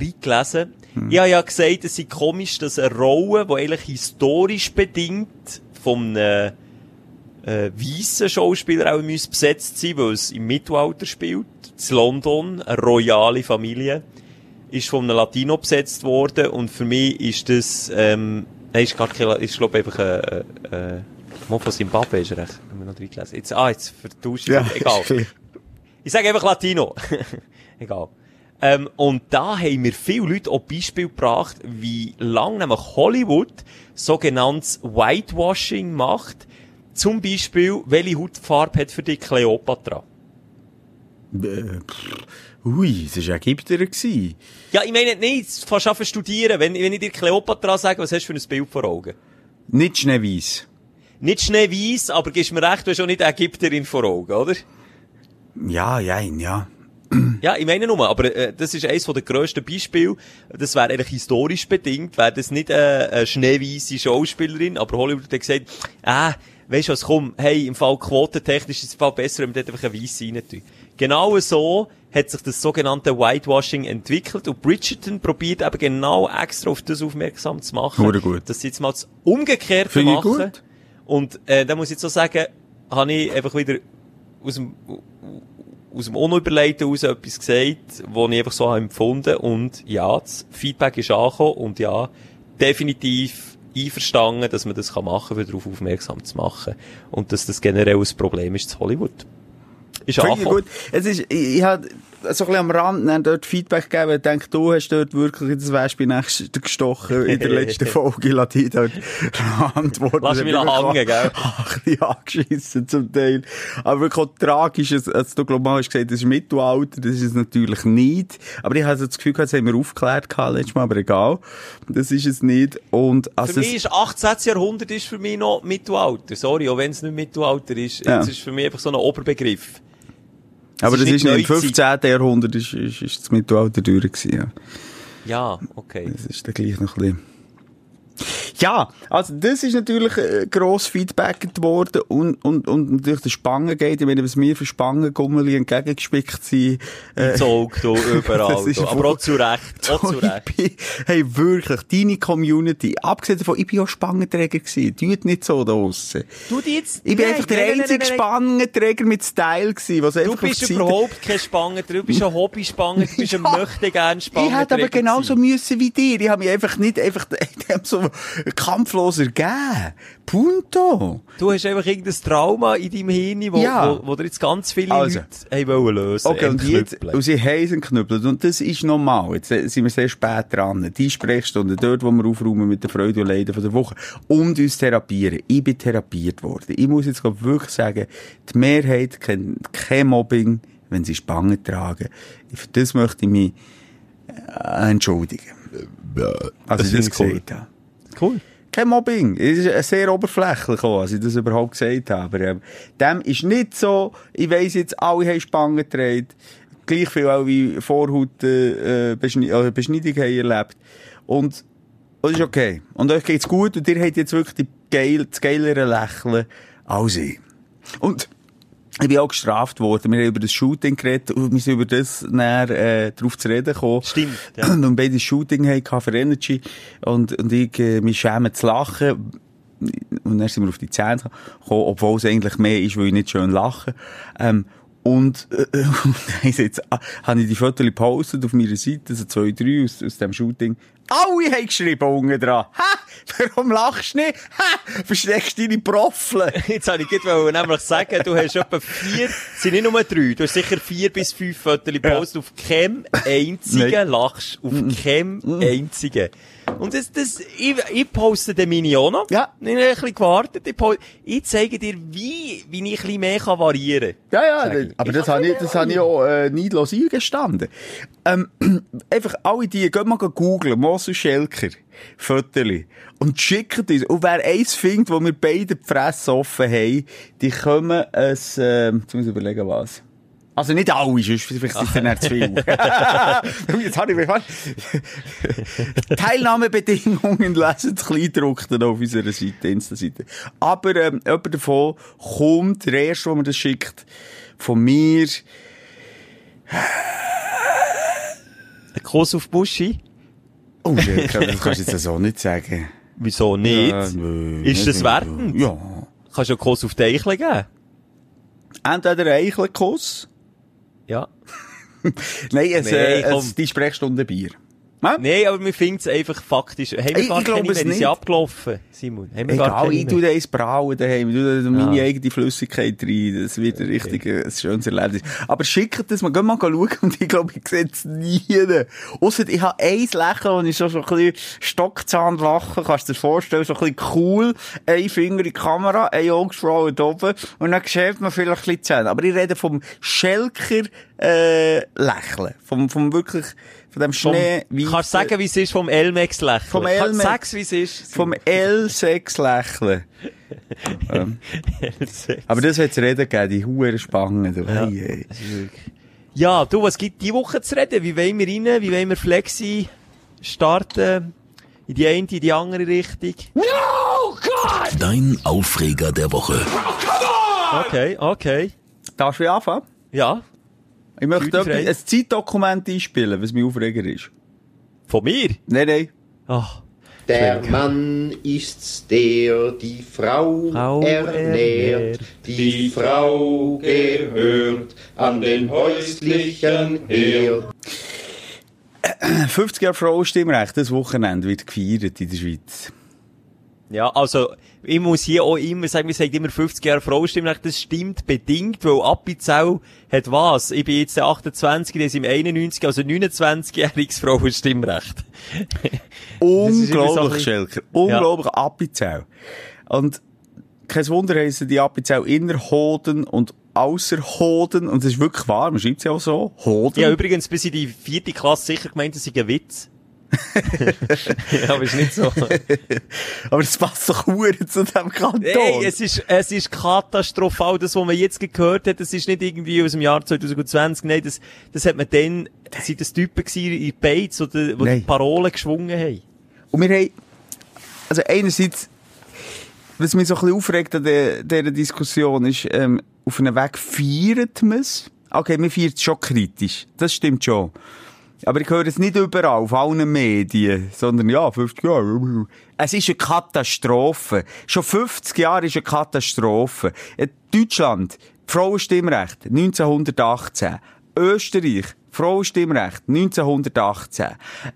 Speaker 4: reingelesen. Ich habe ja gesagt, es ist komisch, dass eine Rolle, die eigentlich historisch bedingt von einem äh, weißen Schauspieler auch müsste besetzt sein, weil es im Mittelalter spielt, in London, eine royale Familie, ist von einem Latino besetzt worden und für mich ist das, ähm, nein, ist gar kein, ist glaube ich einfach, äh, äh, mal von Zimbabwe ist recht, haben wir noch reingelesen. Jetzt, ah, jetzt vertauscht
Speaker 5: Ja,
Speaker 4: egal. Ich sage einfach Latino. Egal. Ähm, und da haben mir viele Leute auch Beispiel gebracht, wie lang nämlich Hollywood sogenanntes Whitewashing macht. Zum Beispiel, welche Hautfarbe hat für dich Cleopatra?
Speaker 5: Äh, Ui, das war Ägypter.
Speaker 4: Ja, ich meine nicht, fast an studieren. Wenn, wenn ich dir Cleopatra sage, was hast du für ein Bild vor Augen?
Speaker 5: Nicht schneeweiss.
Speaker 4: Nicht schneeweiss, aber gibst mir recht, du hast auch nicht Ägypterin vor Augen, oder?
Speaker 5: Ja, ja, ja.
Speaker 4: Ja, ich meine nur, aber äh, das ist eines der grössten Beispiele. Das wäre eigentlich historisch bedingt, wäre das nicht äh, eine schneeweisse Schauspielerin, aber Hollywood hat gesagt, ah, weisst du was, komm, hey, im Fall quotentechnisch ist es im Fall besser, wenn wir dort einfach eine Weisse rein tun. Genau so hat sich das sogenannte Whitewashing entwickelt und Bridgerton probiert eben genau extra auf das aufmerksam zu machen.
Speaker 5: Hure gut.
Speaker 4: Dass sie jetzt mal das Umgekehrte
Speaker 5: Finde ich
Speaker 4: machen.
Speaker 5: gut.
Speaker 4: Und äh, da muss ich jetzt so sagen, habe ich einfach wieder aus dem aus dem Unüberlegten heraus etwas gesagt, was ich einfach so habe empfunden und ja, das Feedback ist angekommen und ja, definitiv einverstanden, dass man das kann machen kann, um darauf aufmerksam zu machen. Und dass das generell ein Problem ist zu Hollywood. Ist angekommen.
Speaker 5: gut. Es ist, ich, ich habe so ein bisschen am Rand dann dort Feedback gegeben, ich denke, du hast dort wirklich ins Wespe nächst gestochen in der letzten Folge. Ich lasse dich dort antworten.
Speaker 4: Lass mich hängen, gell?
Speaker 5: Ein bisschen angeschissen zum Teil. Aber wirklich auch tragisch, als als du, glaub mal, hast gesagt, das ist Mittelalter, das ist es natürlich nicht. Aber ich habe so das Gefühl das haben wir aufgeklärt letztes Mal, aber egal. Das ist es nicht. Und, also,
Speaker 4: Für mich ist 18. Jahrhundert ist für mich noch Mittelalter. Sorry, auch wenn es nicht Mittelalter ist.
Speaker 5: Ja.
Speaker 4: Es ist für mich einfach so ein Oberbegriff.
Speaker 5: Aber das ist nicht im
Speaker 4: Neuzeit.
Speaker 5: 15. Jahrhundert, ist, ist, ist das Mittelalter durch gewesen, ja.
Speaker 4: Ja, okay.
Speaker 5: Das ist dann gleich noch ein bisschen... Ja, also das ist natürlich äh, gross Feedback worden und, und, und natürlich der Spangen geht. Ich meine, was mir für Spangengummeli entgegengespickt sind. Äh,
Speaker 4: Ins Auge, da, überall.
Speaker 5: Das ist
Speaker 4: da. Aber auch zu Recht. Auch zu Recht.
Speaker 5: Ich bin, hey, wirklich, deine Community, abgesehen davon, ich bin auch Spangenträger gewesen. Tut nicht so da draussen.
Speaker 4: Du die jetzt...
Speaker 5: Ich bin
Speaker 4: Nein,
Speaker 5: einfach der
Speaker 4: nein,
Speaker 5: einzige
Speaker 4: nein, nein.
Speaker 5: Spangenträger mit Style gewesen, was
Speaker 4: Du
Speaker 5: einfach
Speaker 4: bist überhaupt kein Spanger, du bist ein Hobby-Spanger, du bist ein
Speaker 5: Ja.
Speaker 4: möchtegern Spanger.
Speaker 5: Ich hätte aber genauso müssen wie dir. Ich habe mich einfach nicht einfach so kampflos ergeben. Punto.
Speaker 4: Du hast einfach irgendein Trauma in deinem Hirn, wo,
Speaker 5: Ja.
Speaker 4: wo, wo dir jetzt ganz viele
Speaker 5: Also.
Speaker 4: Leute haben wollen lösen
Speaker 5: Okay, und jetzt, und sie heißen knüppelt. Und das ist normal. Jetzt äh, sind wir sehr spät dran. Die Sprechstunde, dort, wo wir aufräumen mit der Freude und Leiden von der Woche. Und uns therapieren. Ich bin therapiert worden. Ich muss jetzt wirklich sagen, die Mehrheit kennt kein Mobbing, wenn sie Spangen tragen. Für das möchte ich mich äh, entschuldigen. Also, ich
Speaker 4: Das finde ich
Speaker 5: gesagt habe.
Speaker 4: Cool.
Speaker 5: Kein Mobbing. Es ist sehr oberflächlich auch, als ich das überhaupt gesagt habe. Aber ähm, dem ist nicht so, ich weiss jetzt, alle haben Spangen getragen. Gleich viel auch wie Vorhaut, äh, äh, äh, Beschneidung haben erlebt. Und das ist okay. Und euch geht's gut und ihr habt jetzt wirklich die geil, das geilere Lächeln als ich. Und ich bin auch gestraft worden. Wir haben über das Shooting geredet und wir sind über das näher äh, drauf zu reden gekommen.
Speaker 4: Stimmt, ja.
Speaker 5: Und beide Shooting hatten für Energy und, und ich äh, mich schäme zu lachen. Und dann sind wir auf die Zähne gekommen, obwohl es eigentlich mehr ist, weil ich nicht schön lache. Ähm, und, äh, äh, und ist jetzt, ah, habe ich die Fotos gepostet auf meiner Seite, so zwei, drei aus, aus dem Shooting. Alle haben geschrieben unten dran. Hä? Warum lachst du nicht? Hä? Versteckst deine Profle?
Speaker 4: Jetzt habe ich gerade nämlich sagen, du hast etwa vier, sind nicht nur drei, du hast sicher vier bis fünf Fotos gepostet, auf keinem einzigen
Speaker 5: Nein.
Speaker 4: lachst, auf keinem einzigen. Und das, das, ich, ich poste den Mini auch noch.
Speaker 5: Ja.
Speaker 4: Ich habe ein bisschen gewartet. Ich, poste, ich zeige dir, wie, wie ich ein bisschen mehr kann variieren
Speaker 5: Ja, ja,
Speaker 4: ich.
Speaker 5: aber das
Speaker 4: kann
Speaker 5: habe ich, das habe ich auch äh, neidlos eingestanden. Ähm, einfach alle die, geht mal googlen, Mosel Schelker, Fötterli, und schickt uns. Und wer eins findet, wo wir beide die Fresse offen haben, die kommen ein, ähm, jetzt muss ich überlegen, was. Also nicht alle, sonst vielleicht ist es dann zu viel. Jetzt habe ich mich fast... Teilnahmebedingungen lesen das Kleindruckten auf unserer Seite, Insta-Seite. Aber ähm, jemand davon kommt, der erste, der mir das schickt, von mir...
Speaker 4: Ein Kuss auf die Muschi?
Speaker 5: Oh, das kannst du jetzt so nicht sagen.
Speaker 4: Wieso nicht?
Speaker 5: Ja, nö,
Speaker 4: Ist das wertend?
Speaker 5: Ja.
Speaker 4: Kannst du einen Kuss auf die Eichel geben?
Speaker 5: Entweder ein Eichelkuss.
Speaker 4: Ja.
Speaker 5: Nein, es,
Speaker 4: Nee,
Speaker 5: äh,
Speaker 4: komm.
Speaker 5: es, die Sprechstunde Bier. Hä?
Speaker 4: Nein, aber wir finden es einfach faktisch. Haben wir
Speaker 5: Ich-
Speaker 4: gar
Speaker 5: ich glaube es nicht.
Speaker 4: sind abgelaufen, Simon. Haben wir gar
Speaker 5: Egal,
Speaker 4: keine
Speaker 5: ich tu
Speaker 4: mehr?
Speaker 5: da eins brauen daheim, ich tu da meine
Speaker 4: Ah.
Speaker 5: eigene Flüssigkeit rein, das wird ein richtig ein schönes Erlebnis. Aber schickt das mal, geh mal schauen und ich glaube, ich sehe es nie. Ausser, ich habe eins Lächeln, und ich so, so ein bisschen Stockzahnlachen, kannst du dir vorstellen, so ein bisschen cool, ein Finger in die Kamera, ein Augenbrauen da oben, und dann schäbt man vielleicht ein bisschen Zähne. Aber ich rede vom Schelker, äh, Lächeln. Vom, vom wirklich, von dem
Speaker 4: Vom,
Speaker 5: Schnee,
Speaker 4: kannst du sagen, wie es ist vom Elmex lächeln?
Speaker 5: Vom
Speaker 4: Kann-
Speaker 5: Elmex-
Speaker 4: Sag's, wie es ist.
Speaker 5: vom L6 Lächeln. ähm. Aber das wird es reden geben, die Huren Spangen. Du.
Speaker 4: Ja.
Speaker 5: Hey, hey.
Speaker 4: Ja, du, was gibt die Woche zu reden? Wie wollen wir rein? Wie wollen wir Flexi starten? In die eine, in die andere Richtung?
Speaker 3: Dein Aufreger der Woche.
Speaker 4: Okay, okay.
Speaker 5: Darfst du anfangen?
Speaker 4: Ja.
Speaker 5: Ich möchte ein Zeitdokument einspielen, was mein Aufreger ist.
Speaker 4: Von mir?
Speaker 5: Nein, nein.
Speaker 4: Ach.
Speaker 6: Der Mann ist's, der die Frau,
Speaker 4: Frau
Speaker 6: ernährt.
Speaker 4: ernährt.
Speaker 6: Die Frau gehört an den häuslichen Herd.
Speaker 5: 50 Jahre Frauenstimmrecht, das Wochenende wird gefeiert in der Schweiz.
Speaker 4: Ja, also, ich muss hier auch immer sagen, wir sagen immer 50 Jahre Frauenstimmrecht, das stimmt bedingt, weil Appenzell hat was? Ich bin jetzt der 28, der ist im 91, also 29-jähriges Frauenstimmrecht.
Speaker 5: Unglaublich, Schelker. Unglaublich Appenzell. Und kein Wunder heissen die Appenzell Innerhoden und Ausserhoden. Und das ist wirklich wahr, man schreibt es ja auch so. Hoden.
Speaker 4: Ja, übrigens, bis in die vierte Klasse sicher gemeint, das sei ein Witz. ja, aber ist nicht so.
Speaker 5: Aber das passt doch hure zu dem Kanton.
Speaker 4: Ey, es ist, es ist katastrophal, das, was man jetzt gehört hat, das ist nicht irgendwie aus dem Jahr 2020, nein, das, das hat man dann, das sind das Typen gewesen in Beiz, die, die Parolen geschwungen haben.
Speaker 5: Und wir haben, also einerseits, was mich so ein bisschen aufregt an der, dieser Diskussion ist, ähm, auf einem Weg feiert man es. Okay, man feiert es schon kritisch. Das stimmt schon. Aber ich höre es nicht überall, auf allen Medien, sondern ja, 50 Jahre. Es ist eine Katastrophe. Schon 50 Jahre ist eine Katastrophe. Äh, Deutschland, Frauenstimmrecht, 1918. Österreich, Frauenstimmrecht, 1918.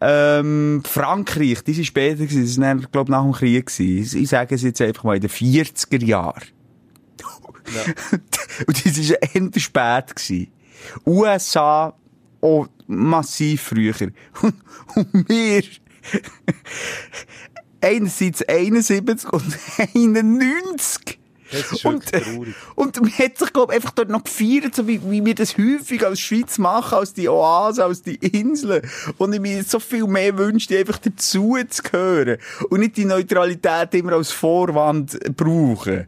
Speaker 5: Ähm, Frankreich, das war später, das war, glaube ich, nach dem Krieg. gewesen. Ich, sage es jetzt einfach mal, in den 40er Jahren. Und das war eher spät. Gewesen. USA auch massiv früher. Und, wir, einerseits 71 und 91.
Speaker 4: Das ist
Speaker 5: Und,
Speaker 4: wirklich traurig.
Speaker 5: und man hat sich, glaube ich, einfach dort noch gefeiert, so wie, wie wir das häufig als Schweiz machen, als die Oase, als die Inseln. Und ich mir so viel mehr wünschte, einfach dazu zu gehören. Und nicht die Neutralität immer als Vorwand brauchen.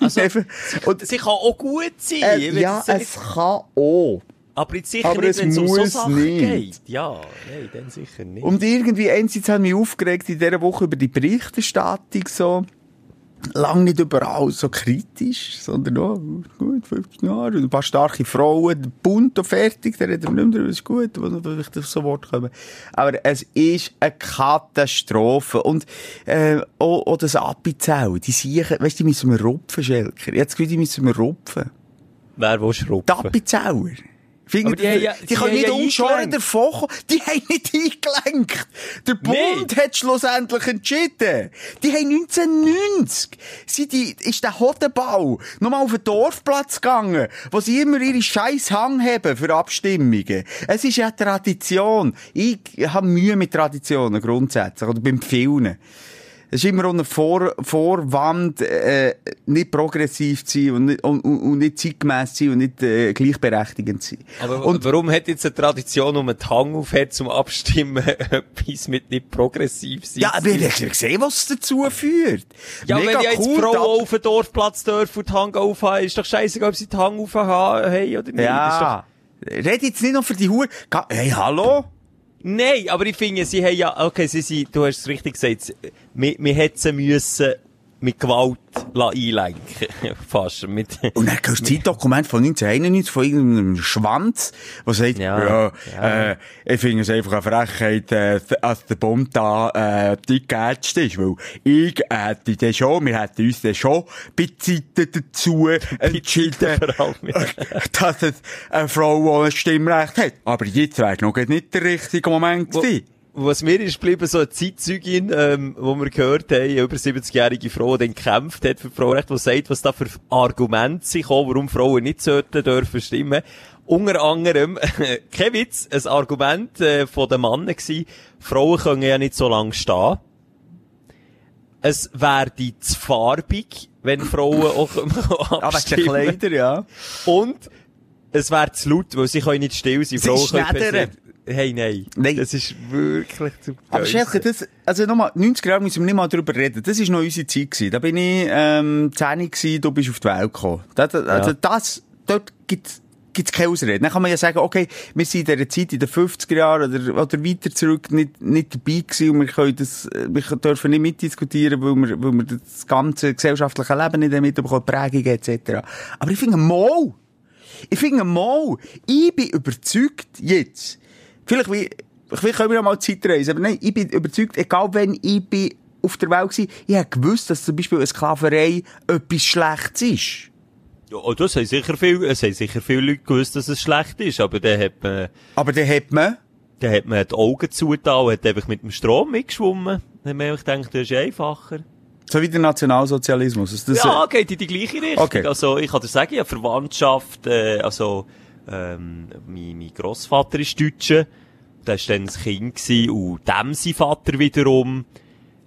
Speaker 4: Also,
Speaker 5: Einfach- und,
Speaker 4: Sie kann auch gut sein.
Speaker 5: äh, ja, es kann auch.
Speaker 4: Aber jetzt sicher
Speaker 5: aber
Speaker 4: nicht,
Speaker 5: es
Speaker 4: wenn es um so
Speaker 5: muss
Speaker 4: Sachen
Speaker 5: nicht.
Speaker 4: geht. Ja, nein, dann sicher nicht.
Speaker 5: Und irgendwie, einerseits hat mich aufgeregt in dieser Woche über die Berichterstattung so. Lang nicht überall so kritisch, sondern oh, gut, 15 Jahre, ein paar starke Frauen, der Bund und fertig, der reden wir nicht mehr drüber, ist gut, noch vielleicht auf so Wort kommen. Aber es ist eine Katastrophe. Und, äh, auch, auch das Appenzell, die Siechen, weißt du, die müssen wir rupfen, Schelker. Jetzt die müssen wir rupfen.
Speaker 4: Wer will
Speaker 5: Die
Speaker 4: schrupfen? Aber die ja-
Speaker 5: die
Speaker 4: die
Speaker 5: können nicht
Speaker 4: ja
Speaker 5: unschoren
Speaker 4: eingelenkt.
Speaker 5: davon. Die haben nicht eingelenkt. Der Bund hat schlussendlich entschieden. Die haben 1990, sind die, ist der Hodenbau nochmal auf den Dorfplatz gegangen, wo sie immer ihre scheiß Hang haben für Abstimmungen. Es ist ja Tradition. Ich habe Mühe mit Traditionen grundsätzlich, oder beim vielen. Es ist immer auch Vor Vorwand, äh, nicht progressiv zu sein und nicht, und, und, nicht zeitgemäss zu sein und nicht äh, gleichberechtigend zu sein.
Speaker 4: Aber
Speaker 5: und
Speaker 4: warum hat jetzt eine Tradition, um einen Hang auf hat zum Abstimmen, etwas mit nicht progressiv sein?
Speaker 5: ja, aber ich habe gesehen, was es dazu führt.
Speaker 4: Ja,
Speaker 5: Mega
Speaker 4: wenn die jetzt
Speaker 5: cool,
Speaker 4: Frauen
Speaker 5: da-
Speaker 4: auf den Dorfplatz dürfen und die Hang aufhaben, ist doch scheißegal, ob sie die Hang aufhaben haben oder nicht.
Speaker 5: Ja. Red jetzt nicht noch für die Hure. Hey, hallo?
Speaker 4: Nein, aber ich finde, sie haben ja, okay, sie sind, du hast es richtig gesagt, wir, sie müssen mit Gewalt einlenken. Fast. Mit,
Speaker 5: Und dann du das Zeitdokument von 1991 von irgendeinem Schwanz, der sagt, ja,
Speaker 4: Ja,
Speaker 5: Äh, ich finde es einfach eine Frechheit, äh, dass der Bund da, äh, die geätscht ist, weil ich hätte dann schon, wir hätten uns dann schon bei Zeiten dazu entschieden,
Speaker 4: ja.
Speaker 5: dass es eine Frau, die ein Stimmrecht hat. Aber jetzt wäre noch nicht der richtige Moment gewesen.
Speaker 4: Was mir ist geblieben, so eine Zeitzeugin, ähm, wo wir gehört haben, eine über 70-jährige Frau, die dann gekämpft hat für Frauenrecht, die sagt, was da für Argumente sind, warum Frauen nicht sollten dürfen stimmen. Unter anderem, kein Witz, ein Argument äh, von den Männern gewesen, Frauen können ja nicht so lange stehen. Es werde zu farbig, wenn Frauen auch
Speaker 5: Aber wegen
Speaker 4: abstimmen.
Speaker 5: den Kleider, ja.
Speaker 4: Und es wäre zu laut, weil sie können nicht still sein.
Speaker 5: Sie
Speaker 4: Frauen können Hey, nein.
Speaker 5: Nein.
Speaker 4: Das ist wirklich zu
Speaker 5: Aber. Schelke, das, also nochmal, 90 Jahre müssen wir nicht mal drüber reden. Das ist noch unsere Zeit gewesen. Da bin ich, ähm, 10 gewesen, du bist auf die Welt gekommen. Das, also
Speaker 4: Ja.
Speaker 5: das, dort gibt's, gibt's keine Ausrede. Dann kann man ja sagen, okay, wir sind in dieser Zeit, in den 50er Jahren oder, oder weiter zurück, nicht, nicht dabei gewesen und wir können das, wir dürfen nicht mitdiskutieren, weil wir, weil wir das ganze gesellschaftliche Leben nicht mitbekommen, Prägungen etc. Aber ich finde, mal, ich finde mal, ich bin überzeugt jetzt, vielleicht wie, vielleicht können wir ja mal Zeit reisen, aber nein, ich bin überzeugt, egal wenn ich bin auf der Welt war, ich habe gewusst, dass zum Beispiel eine Sklaverei etwas Schlechtes ist.
Speaker 4: Ja, und das haben sicher viel, es haben sicher viele Leute gewusst, dass es schlecht ist, aber dann hat man,
Speaker 5: Aber dann hat man,
Speaker 4: dann hat man die Augen zugetan und hat einfach mit dem Strom mitgeschwommen. Dann man einfach gedacht, das ist einfacher.
Speaker 5: so wie der Nationalsozialismus. Also das,
Speaker 4: ja, geht in die gleiche Richtung.
Speaker 5: Okay.
Speaker 4: Also, ich kann dir sagen, ja, Verwandtschaft, äh, also, ähm, mein, mein Grossvater ist Deutscher, der war dann ein Kind gewesen, und dem sein Vater wiederum,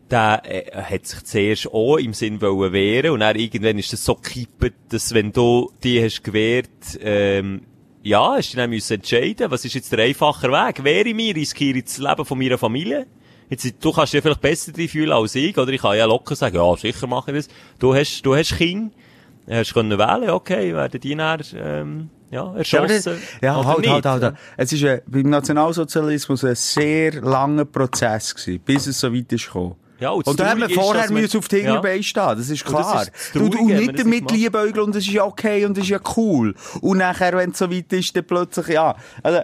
Speaker 4: der äh, hat sich zuerst auch im Sinn wollen wehren und dann irgendwann ist das so gekippt, dass wenn du die hast gewehrt, ähm, ja, hast du dann müssen entscheiden, was ist jetzt der einfache Weg? Wehre ich mich, riskiere ich das Leben von meiner Familie? Jetzt, du kannst dich vielleicht besser drin fühlen als ich, oder ich kann ja locker sagen, ja, sicher mache ich das. Du hast, du hast Kinder, hast können wählen, okay, werden die dann, ähm, ja,
Speaker 5: Ja,
Speaker 4: erschossen.
Speaker 5: ja
Speaker 4: oder
Speaker 5: halt, halt, halt,
Speaker 4: ja.
Speaker 5: halt. Es ist äh, beim Nationalsozialismus ein sehr langer Prozess gewesen, bis es so weit ist gekommen.
Speaker 4: Ja, und
Speaker 5: Und da haben wir
Speaker 4: ist,
Speaker 5: vorher müssen auf die
Speaker 4: Ja.
Speaker 5: Hinterbeine stehen, das ist
Speaker 4: Und das
Speaker 5: klar.
Speaker 4: ist das
Speaker 5: du, du
Speaker 4: Traurige, wenn
Speaker 5: nicht damit liebäugeln und das ist ja okay und das ist ja cool. Und nachher, wenn es so weit ist, dann plötzlich, ja, also,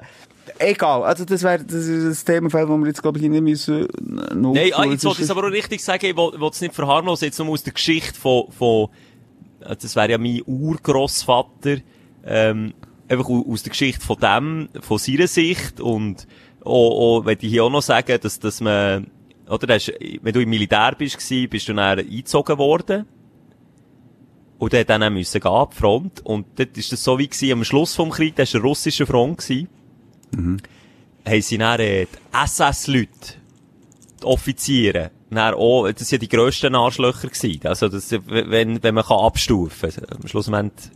Speaker 5: egal, also das wäre, das ist ein Themenfeld, wo wir jetzt, glaube ich, nicht müssen, äh, noch
Speaker 4: Nein, ah, jetzt wollte ich es aber auch richtig sagen, ich will, will es nicht verharmlosen, jetzt nur aus der Geschichte von, von äh, das wäre ja mein Urgroßvater, ähm, einfach au- aus der Geschichte von dem, von seiner Sicht und auch, auch wenn ich hier auch noch sagen, dass, dass man, oder, das ist, wenn du im Militär bist, gewesen, bist du dann eingezogen worden. Und dann, dann müssen gehen, die Front. Und dort ist das so wie gewesen, am Schluss vom Krieg, das war ein russischer Front gewesen. Haben sie dann, äh, die SS-Leute, die Offiziere, dann auch, das sind ja die grössten Arschlöcher gewesen. Also, das, wenn, wenn man kann abstufen. Am Schlussendlich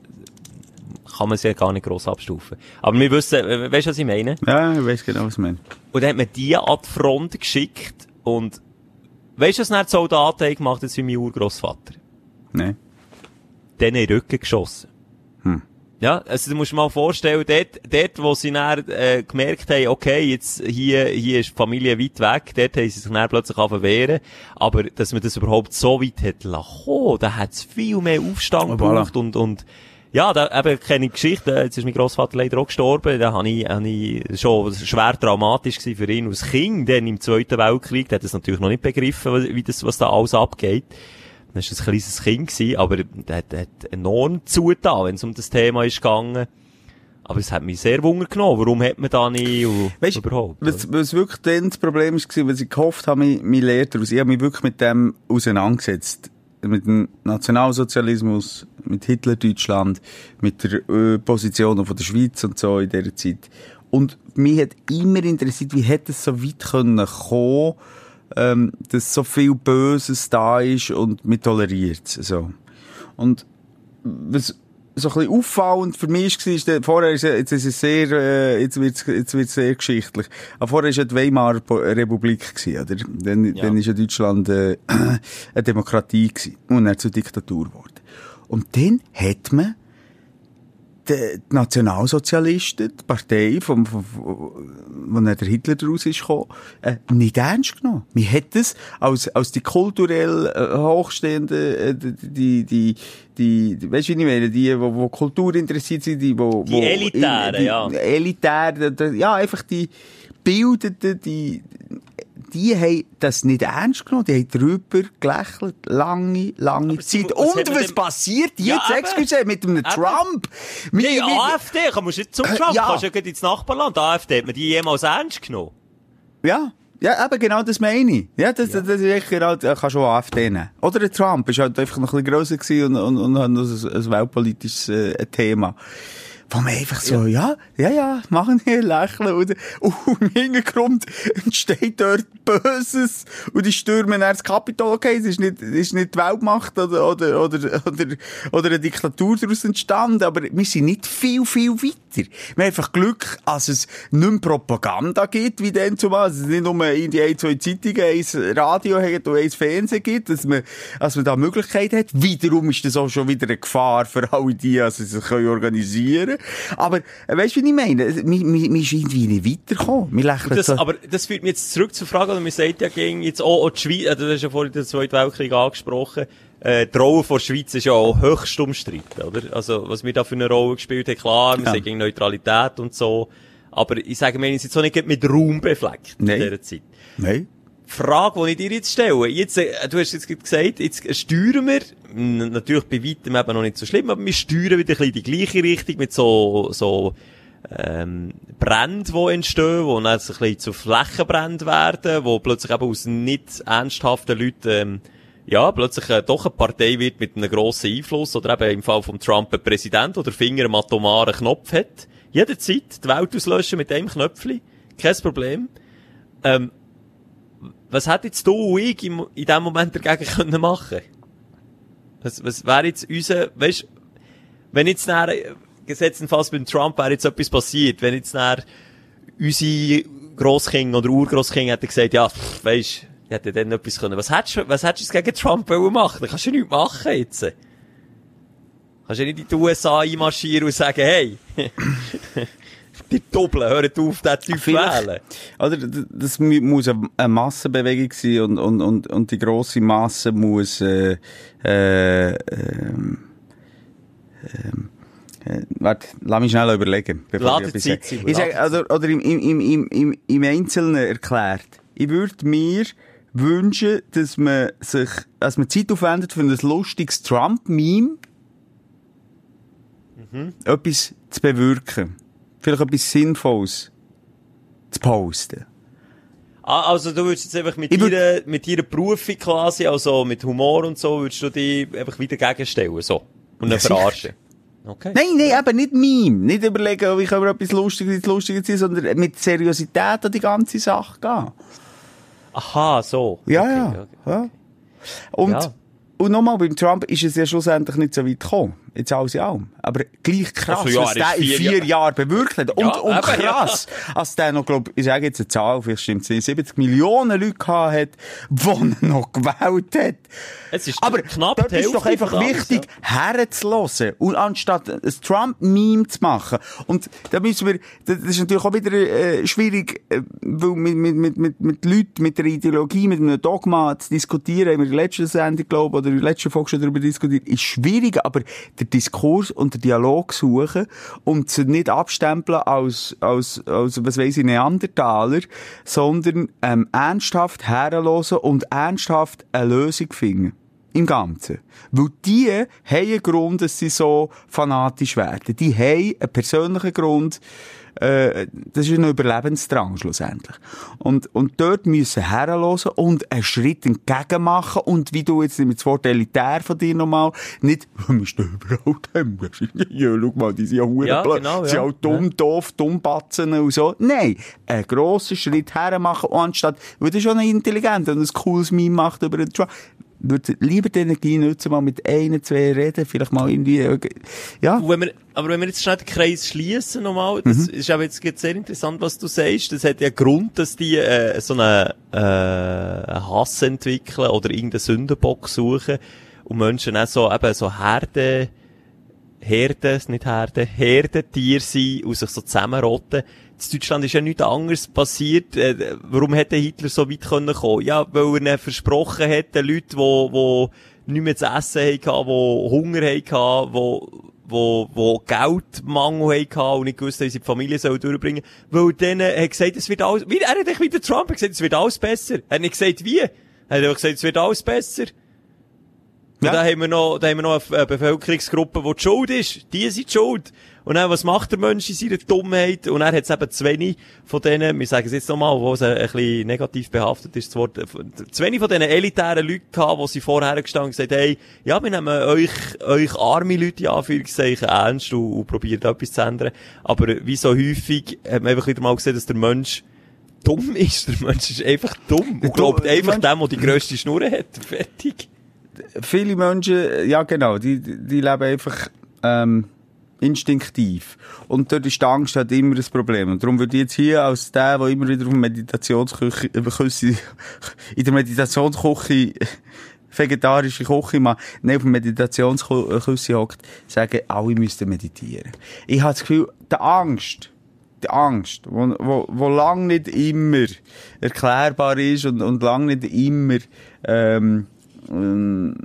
Speaker 4: kann man sie ja gar nicht gross abstufen. Aber wir wissen, äh, weißt du, was ich meine?
Speaker 5: Ja, ich weiss genau, was du meinst.
Speaker 4: Und dann hat man die an die Front geschickt und, weißt du, was dann die Soldaten gemacht haben, wie mein Urgroßvater?
Speaker 5: Nein.
Speaker 4: denen in den Rücken geschossen.
Speaker 5: Hm.
Speaker 4: Ja, also du musst dir mal vorstellen, dort, dort wo sie dann, äh, gemerkt haben, okay, jetzt hier, hier ist die Familie weit weg, dort haben sie sich dann plötzlich wehren. Aber dass man das überhaupt so weit hat lassen kommen, da hat es viel mehr Aufstand
Speaker 5: Oh,
Speaker 4: gebraucht und, und, ja, da eben kenne ich Geschichte, jetzt ist mein Grossvater leider auch gestorben, da habe ich, habe ich schon schwer traumatisch gewesen für ihn als Kind, dann im Zweiten Weltkrieg, der hat das natürlich noch nicht begriffen, was- wie das, was da alles abgeht. Das war ein kleines Kind, gewesen, aber der hat, der hat enorm zugetan, wenn es um das Thema ist gegangen. Aber es hat mich sehr Wunder genommen. Warum hat man da nicht
Speaker 5: Weißt du,
Speaker 4: überhaupt?
Speaker 5: was, was wirklich dann das Problem war, was ich gehofft habe, mein, mein Lehrer daraus, ich habe mich wirklich mit dem auseinandergesetzt. Mit dem Nationalsozialismus, mit Hitler-Deutschland, mit der äh, Position von der Schweiz und so in dieser Zeit. Und mich hat immer interessiert, wie hätte es so weit können kommen, ähm, dass so viel Böses da ist und man toleriert so. Und was so ein bisschen auffallend für mich war, ist, der- vorher ist, jetzt ist es sehr, äh, jetzt wird's, jetzt wird's sehr geschichtlich. Aber vorher ist ja die Weimarer Republik gewesen, oder? Dann,
Speaker 4: Ja.
Speaker 5: dann ist ja Deutschland, äh, eine Demokratie gewesen. Und dann zur Diktatur geworden. Und dann hat man die, Nationalsozialisten, die Partei, vom, wo dann der Hitler daraus ist gekommen, äh, nicht ernst genommen. Man hat es als, als die kulturell äh, hochstehende, äh, die, die, die, die, weißt du, wie ich meine, die, wo, wo Kultur interessiert sind, die, wo,
Speaker 4: Die
Speaker 5: wo,
Speaker 4: Elitären,
Speaker 5: die,
Speaker 4: ja.
Speaker 5: Elitär, die- die- ja, einfach die Bildenden, die, die haben das nicht ernst genommen, die haben drüber gelächelt, lange, lange
Speaker 4: Aber sie-
Speaker 5: Zeit.
Speaker 4: was
Speaker 5: Und was passiert jetzt,
Speaker 4: Ja, eben.
Speaker 5: excuse, mit einem Trump? Wie-
Speaker 4: Die
Speaker 5: wie-
Speaker 4: AfD, kann man nicht zum Trump,
Speaker 5: ja.
Speaker 4: kannst du ja gleich ins Nachbarland. AfD, hat man die jemals ernst genommen?
Speaker 5: Ja. Ja, eben genau das meine ich. Ja, das, das ist echt genau, da kannst du auch AfD nehmen. Oder der Trump ist halt einfach noch ein bisschen grösser gewesen und, und, und hat noch ein, ein weltpolitisches äh, Thema. Wo man einfach so, ja, ja, ja, machen hier lächeln. Und, und im Hintergrund entsteht dort Böses und die stürmen dann das Kapitol. Okay, es ist nicht, es ist nicht die Weltmacht oder, oder, oder, oder, oder eine Diktatur daraus entstanden, aber wir sind nicht viel, viel weiter. Wir haben einfach Glück, dass es nicht mehr Propaganda gibt, wie dann zumal. Dass es nicht nur in die ein, zwei Zeitungen, ein Radio hat und ein Fernsehen gibt, dass man, dass man da Möglichkeit hat. Wiederum ist das auch schon wieder eine Gefahr für alle die, dass sie sich organisieren können. Aber, äh, weißt du, wie ich meine? Wir, wir, wir sind irgendwie nicht weitergekommen. Wir lächeln
Speaker 4: Das,
Speaker 5: so.
Speaker 4: aber das führt mich jetzt zurück zur Frage, oder man sagt ja gegen jetzt auch, auch die Schweiz, äh, du hast ja vorhin den Zweiten Weltkrieg angesprochen, äh, die Rolle von der Schweiz ist ja auch höchst umstritten, oder? Also, was wir da für eine Rolle gespielt haben, klar, wir
Speaker 5: Ja.
Speaker 4: sind gegen Neutralität und so, Aber ich sage mir, ich sind so nicht mit Raum befleckt
Speaker 5: Nein.
Speaker 4: in dieser Zeit.
Speaker 5: Nein.
Speaker 4: Frage, die ich dir jetzt stelle. Jetzt, äh, du hast jetzt gesagt, jetzt steuern wir, natürlich bei weitem eben noch nicht so schlimm, aber wir steuern wieder ein bisschen in die gleiche Richtung mit so, so, ähm, Brände, die entstehen, die dann ein bisschen zu Flächenbränden werden, wo plötzlich eben aus nicht ernsthaften Leuten, ähm, ja, plötzlich äh, doch eine Partei wird mit einem grossen Einfluss, oder eben im Fall von Trump ein Präsident, oder Finger am atomaren Knopf hat. Jederzeit die Welt auslöschen mit einem Knöpfchen. Kein Problem. Ähm, was hätte jetzt du und ich im, in dem Moment dagegen können machen? Was, was wäre jetzt unser, weißt, wenn jetzt nachher, gesetzenfalls beim Trump wäre jetzt etwas passiert, wenn jetzt nachher unsere Grosskinder oder Urgrosskinder hätten gesagt, ja, weisst, ich hätte dann etwas können. Was hättest du, was hättest du gegen Trump machen? Da kannst du ja nichts machen jetzt. Kannst du ja nicht in die USA einmarschieren und sagen, hey, die Doppeln, hört auf, den Typ zu wählen.
Speaker 5: Oder, das mu- muss eine Massenbewegung sein und, und, und, und die grosse Masse muss, äh, äh, ähm, äh, warte, lass mich schnell überlegen. bevor
Speaker 4: Lass
Speaker 5: ich
Speaker 4: Zeit,
Speaker 5: sage. Ich sage,
Speaker 4: die
Speaker 5: oder, im, im, im, im, im Einzelnen erklärt. Ich würde mir wünschen, dass man sich, dass man Zeit aufwendet für ein lustiges Trump-Meme,
Speaker 4: Mhm.
Speaker 5: etwas zu bewirken. Vielleicht etwas Sinnvolles zu posten.
Speaker 4: Ah, also du würdest jetzt einfach mit
Speaker 5: würd-
Speaker 4: ihrer, mit ihrer Berufung quasi, also mit Humor und so, würdest du dich einfach wieder gegenstellen, so. Und dann
Speaker 5: Ja,
Speaker 4: verarschen. Okay.
Speaker 5: Nein, nein, eben nicht Meme. Nicht überlegen, wie können wir etwas Lustiges, Lustiges sein, sondern mit Seriosität an die ganze Sache gehen.
Speaker 4: Aha, so.
Speaker 5: Ja,
Speaker 4: Okay,
Speaker 5: ja.
Speaker 4: okay.
Speaker 5: ja. Und, und nochmal, beim Trump ist es ja schlussendlich nicht so weit gekommen. Jetzt alles in allem. Aber gleich krass,
Speaker 4: Also ja,
Speaker 5: was
Speaker 4: er
Speaker 5: der in
Speaker 4: vier
Speaker 5: vier
Speaker 4: Jahre-
Speaker 5: Jahren bewirkt hat. Und,
Speaker 4: Ja,
Speaker 5: und
Speaker 4: eben,
Speaker 5: krass, als der noch, glaub, ich sage jetzt eine Zahl, vielleicht stimmt es nicht, 70 Millionen Leute gehabt hat, die ihn noch gewählt hat.
Speaker 4: Es ist
Speaker 5: Aber
Speaker 4: knapp
Speaker 5: dort ist doch einfach
Speaker 4: alles,
Speaker 5: wichtig, herzulassen. Und anstatt ein Trump-Meme zu machen. Und da müssen wir, das ist natürlich auch wieder äh, schwierig, äh, weil mit, mit, mit, mit, mit Leuten, mit der Ideologie, mit einem Dogma zu diskutieren, haben wir in der letzten Sendung, glaube oder in der letzten Folge schon darüber diskutiert, ist schwierig, aber der Diskurs und der Dialog suchen und sie nicht abstempeln als, als, als was weiss ich, Neandertaler, sondern ähm, ernsthaft herlosen und ernsthaft eine Lösung finden. Im Ganzen. Weil die haben einen Grund, dass sie so fanatisch werden. Die haben einen persönlichen Grund, äh, das ist ein Überlebensdrang schlussendlich. Und, und dort müssen herlosen und einen Schritt entgegen machen und wie du jetzt mit das Wort elitär von dir nochmal, nicht, wir stehen überall dem, ja, schau mal, die sind ja hure
Speaker 4: Ja, genau,
Speaker 5: die sind
Speaker 4: ja.
Speaker 5: auch dumm, doof, dummbatzen und so. Nein, einen grossen Schritt hermachen und anstatt, weil das schon ein intelligent und ein cooles Meme macht über den Trump, würde lieber die Energie nutzen, mal mit ein, zwei reden, vielleicht mal irgendwie, äh, ja.
Speaker 4: Wenn wir, aber wenn wir jetzt schnell den Kreis schließen nochmal, das
Speaker 5: Mhm.
Speaker 4: ist aber jetzt sehr interessant, was du sagst. Das hat ja Grund, dass die äh, so einen äh, einen Hass entwickeln oder irgendeinen Sündenbock suchen und Menschen auch so eben so Herde Herde, nicht Herde, Herdentier sein und sich so zusammenrotten. In Deutschland ist ja nichts anderes passiert. Äh, warum hätte Hitler so weit können kommen? Ja, weil er versprochen hat, den Leuten, die, die nichts mehr zu essen hatten, die Hunger hatten, die, wo, wo Geldmangel hatten und nicht gewusst haben, wie sie die Familie sollen durchbringen Weil denen hat gesagt, es wird alles, wie, er hat wie der Trump gesagt, es wird alles besser. Er hat nicht gesagt, wie. Er hat einfach gesagt, es wird alles besser.
Speaker 5: Ja.
Speaker 4: Und da haben wir noch, da haben wir noch eine Bevölkerungsgruppe, die die schuld ist. Die sind die schuld. Und dann, was macht der Mensch in seiner Dummheit? Und er hat es eben zu wenig von denen, wir sagen es jetzt nochmal, wo es ein, ein bisschen negativ behaftet ist, das Wort, wenig von diesen elitären Leuten gehabt, die sie vorher gestanden und gesagt hey, ja, wir nehmen euch, euch arme Leute in Anführungszeichen ernst und, und probieren etwas zu ändern. Aber wie so häufig hat man einfach wieder mal gesehen, dass der Mensch dumm ist. Der Mensch ist einfach dumm. Und glaubt einfach
Speaker 5: Mensch-
Speaker 4: dem, der die grösste Schnur hat. Fertig.
Speaker 5: viele Menschen, ja genau, die, die leben einfach ähm, instinktiv. Und dort ist die Angst halt immer das Problem. Und darum würde ich jetzt hier als der, der immer wieder auf Meditationsküche, äh, in der Meditationsküche vegetarische Küche macht, nicht auf dem Meditationsküsse hockt, sagen, alle müssten meditieren. Ich habe das Gefühl, die Angst, die Angst, wo, wo, wo lang nicht immer erklärbar ist und, und lang nicht immer ähm, ähm,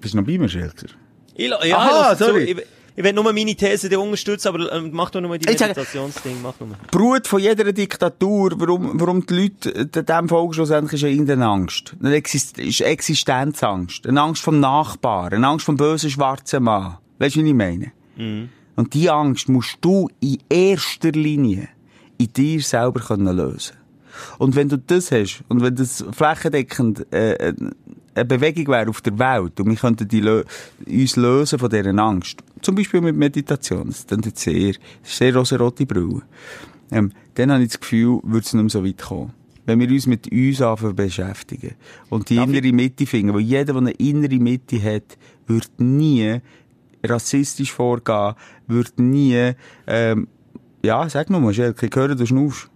Speaker 5: bist du noch bei mir, Schelker?
Speaker 4: Ich, ja,
Speaker 5: Aha,
Speaker 4: zu.
Speaker 5: sorry.
Speaker 4: Ich, Ich will nur meine These die unterstützen, aber ähm, mach doch nur die Meditationsding, mach nur.
Speaker 5: Brut von jeder Diktatur, warum, warum die Leute äh, dem folgen schlussendlich, ist ja irgendeine Angst. Eine Exist ist Existenzangst. Eine Angst vom Nachbarn. Eine Angst vom bösen schwarzen Mann. Weißt du, was ich meine? Und die Angst musst du in erster Linie in dir selber können lösen. Und wenn du das hast, und wenn das flächendeckend äh, eine Bewegung wäre auf der Welt, und wir könnten die lö uns lösen von dieser Angst, zum Beispiel mit Meditation, das ist dann sehr, sehr rosarote Brille, ähm, dann habe ich das Gefühl, würde es nicht mehr so weit kommen. Wenn wir uns mit uns anfangen beschäftigen und die innere Mitte finden, weil jeder, der eine innere Mitte hat, wird nie rassistisch vorgehen, wird nie, ähm, ja, sag nur mal, Schelke, ich höre, du schnaufst.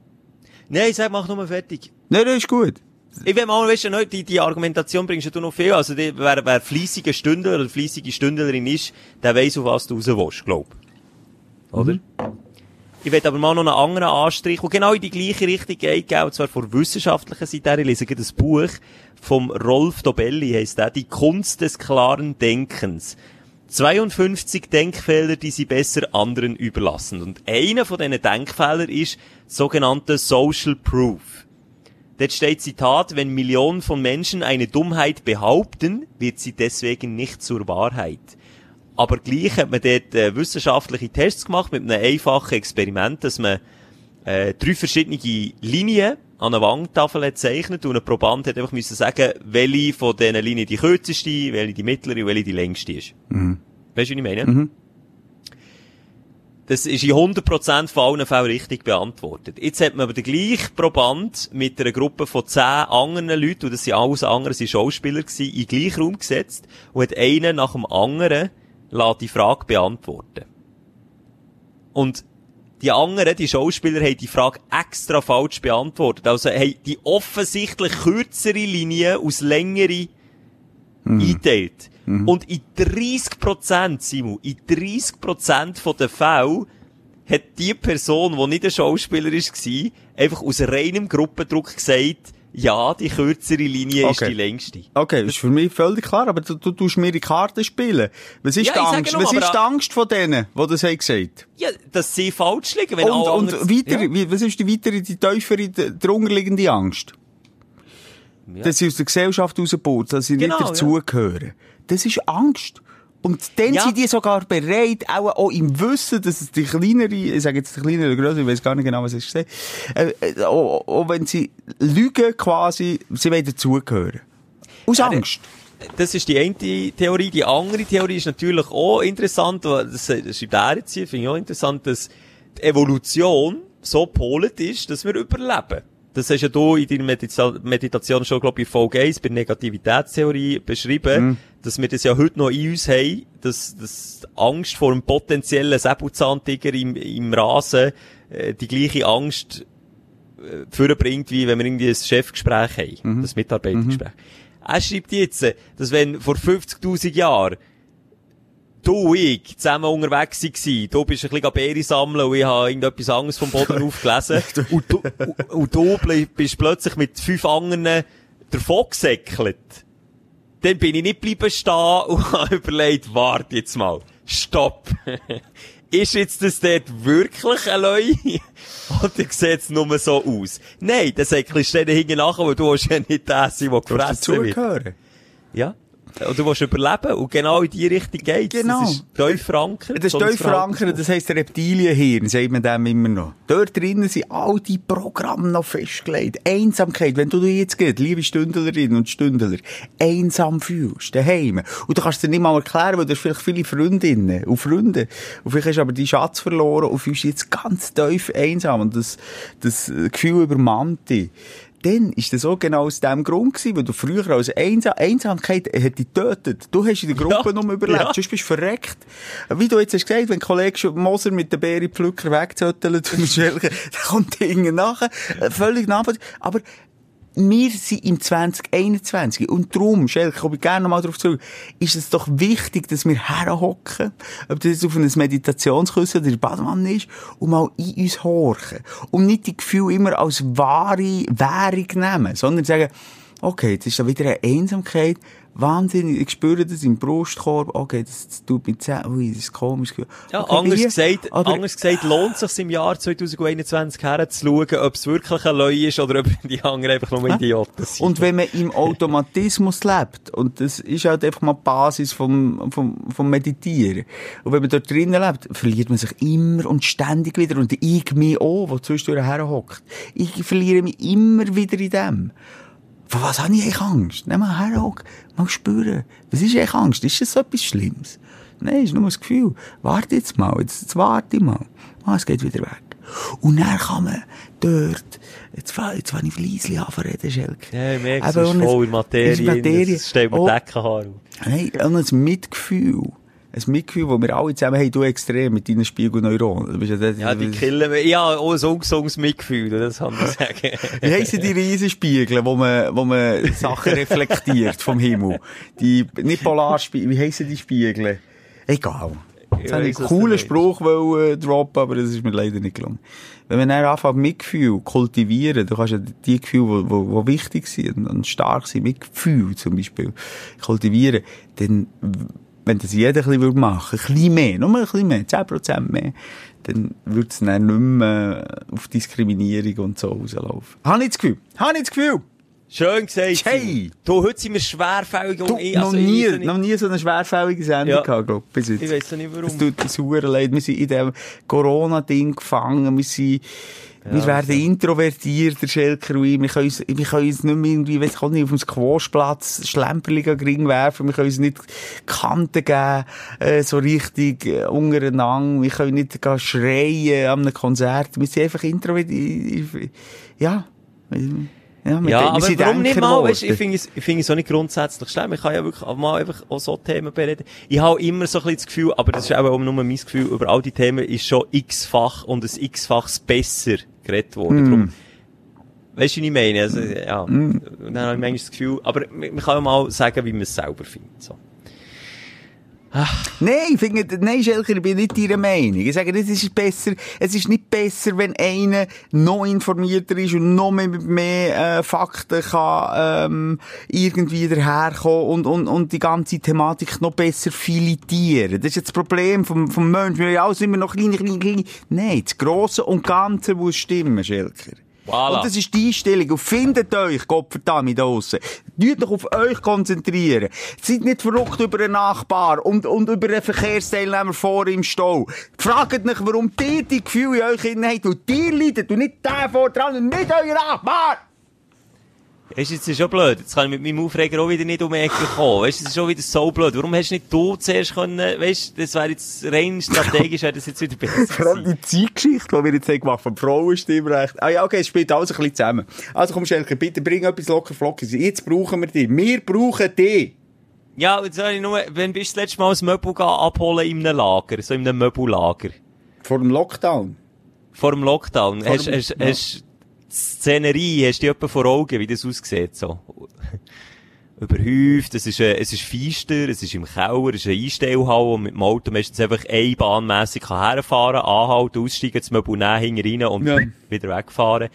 Speaker 4: Nein, sag, mach nur fertig.
Speaker 5: Nein, das ist gut.
Speaker 4: Ich will mal, weißt du, die, die Argumentation bringst du noch viel. Also, die, wer, wer fleissige Stündler oder fleissige Stündlerin ist, der weiss, auf was du raus willst, glaub. Oder? Ich will aber mal noch einen anderen Anstrich, der genau in die gleiche Richtung geht, und zwar von wissenschaftlicher Seite. Ich lese gerade ein Buch vom Rolf Dobelli, heisst der, Die Kunst des klaren Denkens. 52 Denkfehler, die sie besser anderen überlassen. Und einer von diesen Denkfehlern ist sogenannte Social Proof. Dort steht Zitat, wenn Millionen von Menschen eine Dummheit behaupten, wird sie deswegen nicht zur Wahrheit. Aber gleich hat man dort äh, wissenschaftliche Tests gemacht mit einem einfachen Experiment, dass man äh, drei verschiedene Linien an einer Wandtafel hat gezeichnet und ein Proband hat einfach müssen sagen, welche von diesen Linien die kürzeste, welche die mittlere und welche die längste ist. Weißt du, was ich meine? Das ist in 100% von allen Fällen richtig beantwortet. Jetzt hat man aber den gleichen Proband mit einer Gruppe von 10 anderen Leuten, und das sind alles andere, sind Schauspieler gewesen, in den gleichen Raum gesetzt und hat einen nach dem anderen die Frage beantworten. Und die anderen, die Schauspieler, haben die Frage extra falsch beantwortet. Also haben die offensichtlich kürzere Linie aus längere eingeteilt. Und in 30%, Simon, in 30% von den Fällen hat die Person, die nicht ein Schauspieler war, einfach aus reinem Gruppendruck gesagt, ja, die kürzere Linie ist
Speaker 5: Okay.
Speaker 4: die längste.
Speaker 5: Okay, das ist für mich völlig klar, aber du, du tust mir die Karten spielen. Was ist
Speaker 4: Ja,
Speaker 5: die Angst?
Speaker 4: nur,
Speaker 5: Was ist die Angst von denen, die das haben gesagt?
Speaker 4: Ja, dass sie falsch liegen, wenn
Speaker 5: Und, und weiter,
Speaker 4: Ja.
Speaker 5: was ist die weitere, die tiefere, die, die unterliegende Angst? Dass sie aus der Gesellschaft rausbaut, dass sie
Speaker 4: Genau,
Speaker 5: nicht dazugehören. Das ist Angst. Und dann
Speaker 4: Ja.
Speaker 5: sind die sogar bereit, auch, auch im Wissen, dass es die kleinere, ich sage jetzt die kleinere oder größere, ich weiß gar nicht genau, was ich gesagt äh, äh, auch, auch wenn sie lügen quasi, sie wollen dazugehören. Aus
Speaker 4: Ja,
Speaker 5: Angst.
Speaker 4: Das ist die eine Theorie. Die andere Theorie ist natürlich auch interessant, weil das, das schreibt er jetzt hier, finde ich auch interessant, dass die Evolution so polet ist, dass wir überleben. Das hast ja du in deiner Medita Meditation schon, glaube ich, in Folge 1 bei der Negativitätstheorie beschrieben, dass wir das ja heute noch in uns haben, dass, dass Angst vor einem potenziellen Säbelzahntiger im, im Rasen äh, die gleiche Angst äh, vorbringt, wie wenn wir irgendwie ein Chefgespräch haben, das Mitarbeitergespräch. Er schreibt jetzt, äh, dass wenn vor 50.000 Jahren du ich zusammen unterwegs waren, du bist ein bisschen Beere sammeln und ich habe irgendetwas anderes vom Boden aufgelesen und, du, und, und du bist plötzlich mit fünf anderen davon gesäckelt. Dann bin ich nicht bleiben stehen und habe überlegt, warte jetzt mal, stopp. Ist jetzt das dort wirklich ein Leu? Oder sieht es nur so aus? Nein, das säckelst du dann hinten nachher, weil du willst ja nicht der sein, der gefressen wird.
Speaker 5: dazugehören.
Speaker 4: Ja. Und du willst überleben. Und genau in die Richtung geht's.
Speaker 5: Genau.
Speaker 4: Das ist tief verankert.
Speaker 5: Das ist tief verankert, das heisst Reptilienhirn, sagt man dem immer noch. Dort drinnen sind all die Programme noch festgelegt. Einsamkeit, wenn du jetzt geht, liebe Stündlerinnen und Stündler, einsam fühlst, daheim. Und du kannst dir nicht mal erklären, weil du hast vielleicht viele Freundinnen und Freunde. Und vielleicht hast du aber die Schatz verloren und fühlst dich jetzt ganz tief einsam. Und das, das Gefühl übermannt dich. Dann ist das auch genau aus dem Grund gewesen, weil du früher als Einsam Einsamkeit hat dich getötet. Du hast in der Gruppe
Speaker 4: Ja,
Speaker 5: nur überlebt,
Speaker 4: ja.
Speaker 5: sonst bist du verreckt. Wie du jetzt hast gesagt, wenn Kollege Moser mit der Beerenpflücker wegzettelt und Schelke, dann kommt der nachher, äh, völlig nachvollziehbar. Aber wir sind im 2021 und darum, komme ich gerne nochmal darauf zurück, ist es doch wichtig, dass wir herhocken, ob das jetzt auf einem Meditationsküsse oder in der Badewanne ist, und mal in uns horchen. Und nicht die Gefühle immer als wahre Währung nehmen, sondern sagen, okay, jetzt ist da wieder eine Einsamkeit, wahnsinnig, ich spüre das im Brustkorb, okay, das, das tut mir zäh, ui, das ist komisch.
Speaker 4: Ja,
Speaker 5: okay,
Speaker 4: anders
Speaker 5: wie?
Speaker 4: gesagt,
Speaker 5: Aber-
Speaker 4: anders gesagt, lohnt es sich im Jahr 2021 herzuschauen, ob es wirklich ein Leu ist oder ob die anderen einfach nur Idioten sind.
Speaker 5: Und wenn man im Automatismus lebt, und das ist halt einfach mal die Basis vom, vom, vom Meditieren, und wenn man dort drinnen lebt, verliert man sich immer und ständig wieder, und ich mich auch, der zwischendurch herhockt. Ich verliere mich immer wieder in dem. Von was habe ich eigentlich Angst? Nimm mal herhocken, mal spüren. Was ist eigentlich Angst? Ist das so etwas Schlimmes? Nein, ist nur das Gefühl. Warte jetzt mal, jetzt, jetzt warte mal. Ah, es geht wieder weg. Und dann kann man dort, jetzt, jetzt fange ich leise an zu reden, Schelke.
Speaker 4: ja, ich merke, es ist voll in Materie. Es steht mir
Speaker 5: Oh.
Speaker 4: Deckenhaar auf.
Speaker 5: Nein, und ein Mitgefühl. Ein Mitgefühl, das wir alle zusammen haben, du extrem mit deinen Spiegelneuronen. Du ja, das,
Speaker 4: Ja, die killen mich. Ja, auch ein ungesundes Mitgefühl, das kann man sagen.
Speaker 5: Wie heissen die Riesenspiegel, wo man, wo man Sachen reflektiert vom Himmel? Die, nicht Polarspiegel, wie heissen die Spiegel? Egal. Jetzt habe ich einen coolen. Spruch wollen, äh, droppen, aber das ist mir leider nicht gelungen. Wenn man dann anfängt, Mitgefühl kultivieren, du kannst ja die Gefühle, die, wichtig sind und- und stark sind, Mitgefühl zum Beispiel, kultivieren, dann, wenn das jeder ein bisschen machen würde, ein bisschen mehr, nur ein bisschen mehr, 10% mehr, dann würde es dann nicht mehr auf Diskriminierung und so rauslaufen. Habe ich das Gefühl? Habe ich das Gefühl?
Speaker 4: Schön gesagt.
Speaker 5: Hey!
Speaker 4: Du, heute sind wir schwerfällig und ich,
Speaker 5: noch,
Speaker 4: also
Speaker 5: nie,
Speaker 4: ich,
Speaker 5: noch nie so eine schwerfällige Sendung
Speaker 4: Ja.
Speaker 5: gehabt, glaub, bis jetzt.
Speaker 4: Ich noch nicht, warum.
Speaker 5: Es tut uns leid. Wir sind in dem Corona-Ding gefangen. Wir sind, wir werden introvertierter, Schelker und ich. Wir können uns, wir können uns nicht mehr irgendwie, weiss ich auch nicht, auf dem Squashplatz Schlemperliga Ring werfen. Wir können uns nicht Kanten geben, äh, so richtig, äh, untereinander. Wir können nicht gehen schreien an einem Konzert. Wir sind einfach introvertiert. Ja. Ja, wir,
Speaker 4: Ja,
Speaker 5: wir
Speaker 4: aber
Speaker 5: sind
Speaker 4: warum nicht mal? Weißt, ich finde es, ich finde es auch nicht grundsätzlich schlimm. Ich kann ja wirklich auch mal einfach auch so Themen bereden. Ich habe immer so ein bisschen das Gefühl, aber das ist auch nur mein Gefühl, über all die Themen ist schon x-fach und ein x-fachs besser geredet worden. Darum, weißt du, wie ich meine? Also, ja. Und dann habe ich manchmal das Gefühl, aber man kann ja mal sagen, wie man es selber findet. So.
Speaker 5: Nein, ich finde, nein, Schelker, ich bin nicht Ihrer Meinung. Ich sage, es ist besser, es ist nicht besser, wenn einer noch informierter ist und noch mehr, mehr äh, Fakten kann, ähm, irgendwie daherkommen und, und, und die ganze Thematik noch besser filetieren. Das ist jetzt das Problem vom, vom Menschen. Wir alles immer noch kleine, kleine, kleine. Nein, das Grosse und Ganze muss stimmen, Schelker.
Speaker 4: Voilà.
Speaker 5: Und das ist die Einstellung. Und findet euch, Gottverdammt, da draussen. Tut euch auf euch konzentrieren. Seid nicht verrückt über einen Nachbar und, und über einen Verkehrsteilnehmer vor im Stau. Fragt nicht, warum ihr die Gefühle in euch innen habt. Und ihr leidet und nicht der vor dran und nicht euer Nachbar.
Speaker 4: Weißt du, jetzt ist schon blöd. Jetzt kann ich mit meinem Aufreger auch wieder nicht um die Ecke kommen. Weißt du, das ist schon wieder so blöd. Warum hast du nicht du zuerst können, weißt du, das wäre jetzt rein strategisch, wäre das jetzt wieder besser
Speaker 5: Vor allem die Zeitgeschichte, die wir jetzt haben gemacht haben, vom Frauenstimmrecht. Ah ja, okay, es spielt alles ein bisschen zusammen. Also komm, Schelker, bitte bring etwas locker flockig. Jetzt brauchen wir dich. Wir brauchen dich.
Speaker 4: Ja, jetzt soll ich nur, wenn bist du das letzte Mal ein Möbel abholen in einem Lager, so in einem Möbellager?
Speaker 5: Vor dem Lockdown.
Speaker 4: Vor dem Lockdown.
Speaker 5: Vor
Speaker 4: hast,
Speaker 5: dem-
Speaker 4: hast,
Speaker 5: ja.
Speaker 4: hast die Szenerie, hast du die etwa vor Augen, wie das aussieht, so? Überhäuft, es ist, äh, es ist feister, es ist im Keller, es ist eine Einstellhalle, und mit dem Auto meistens einfach einbahnmässig kann herfahren, anhalten, aussteigen, das Möbel nehmen, hinten rein und
Speaker 5: Ja.
Speaker 4: wieder wegfahren.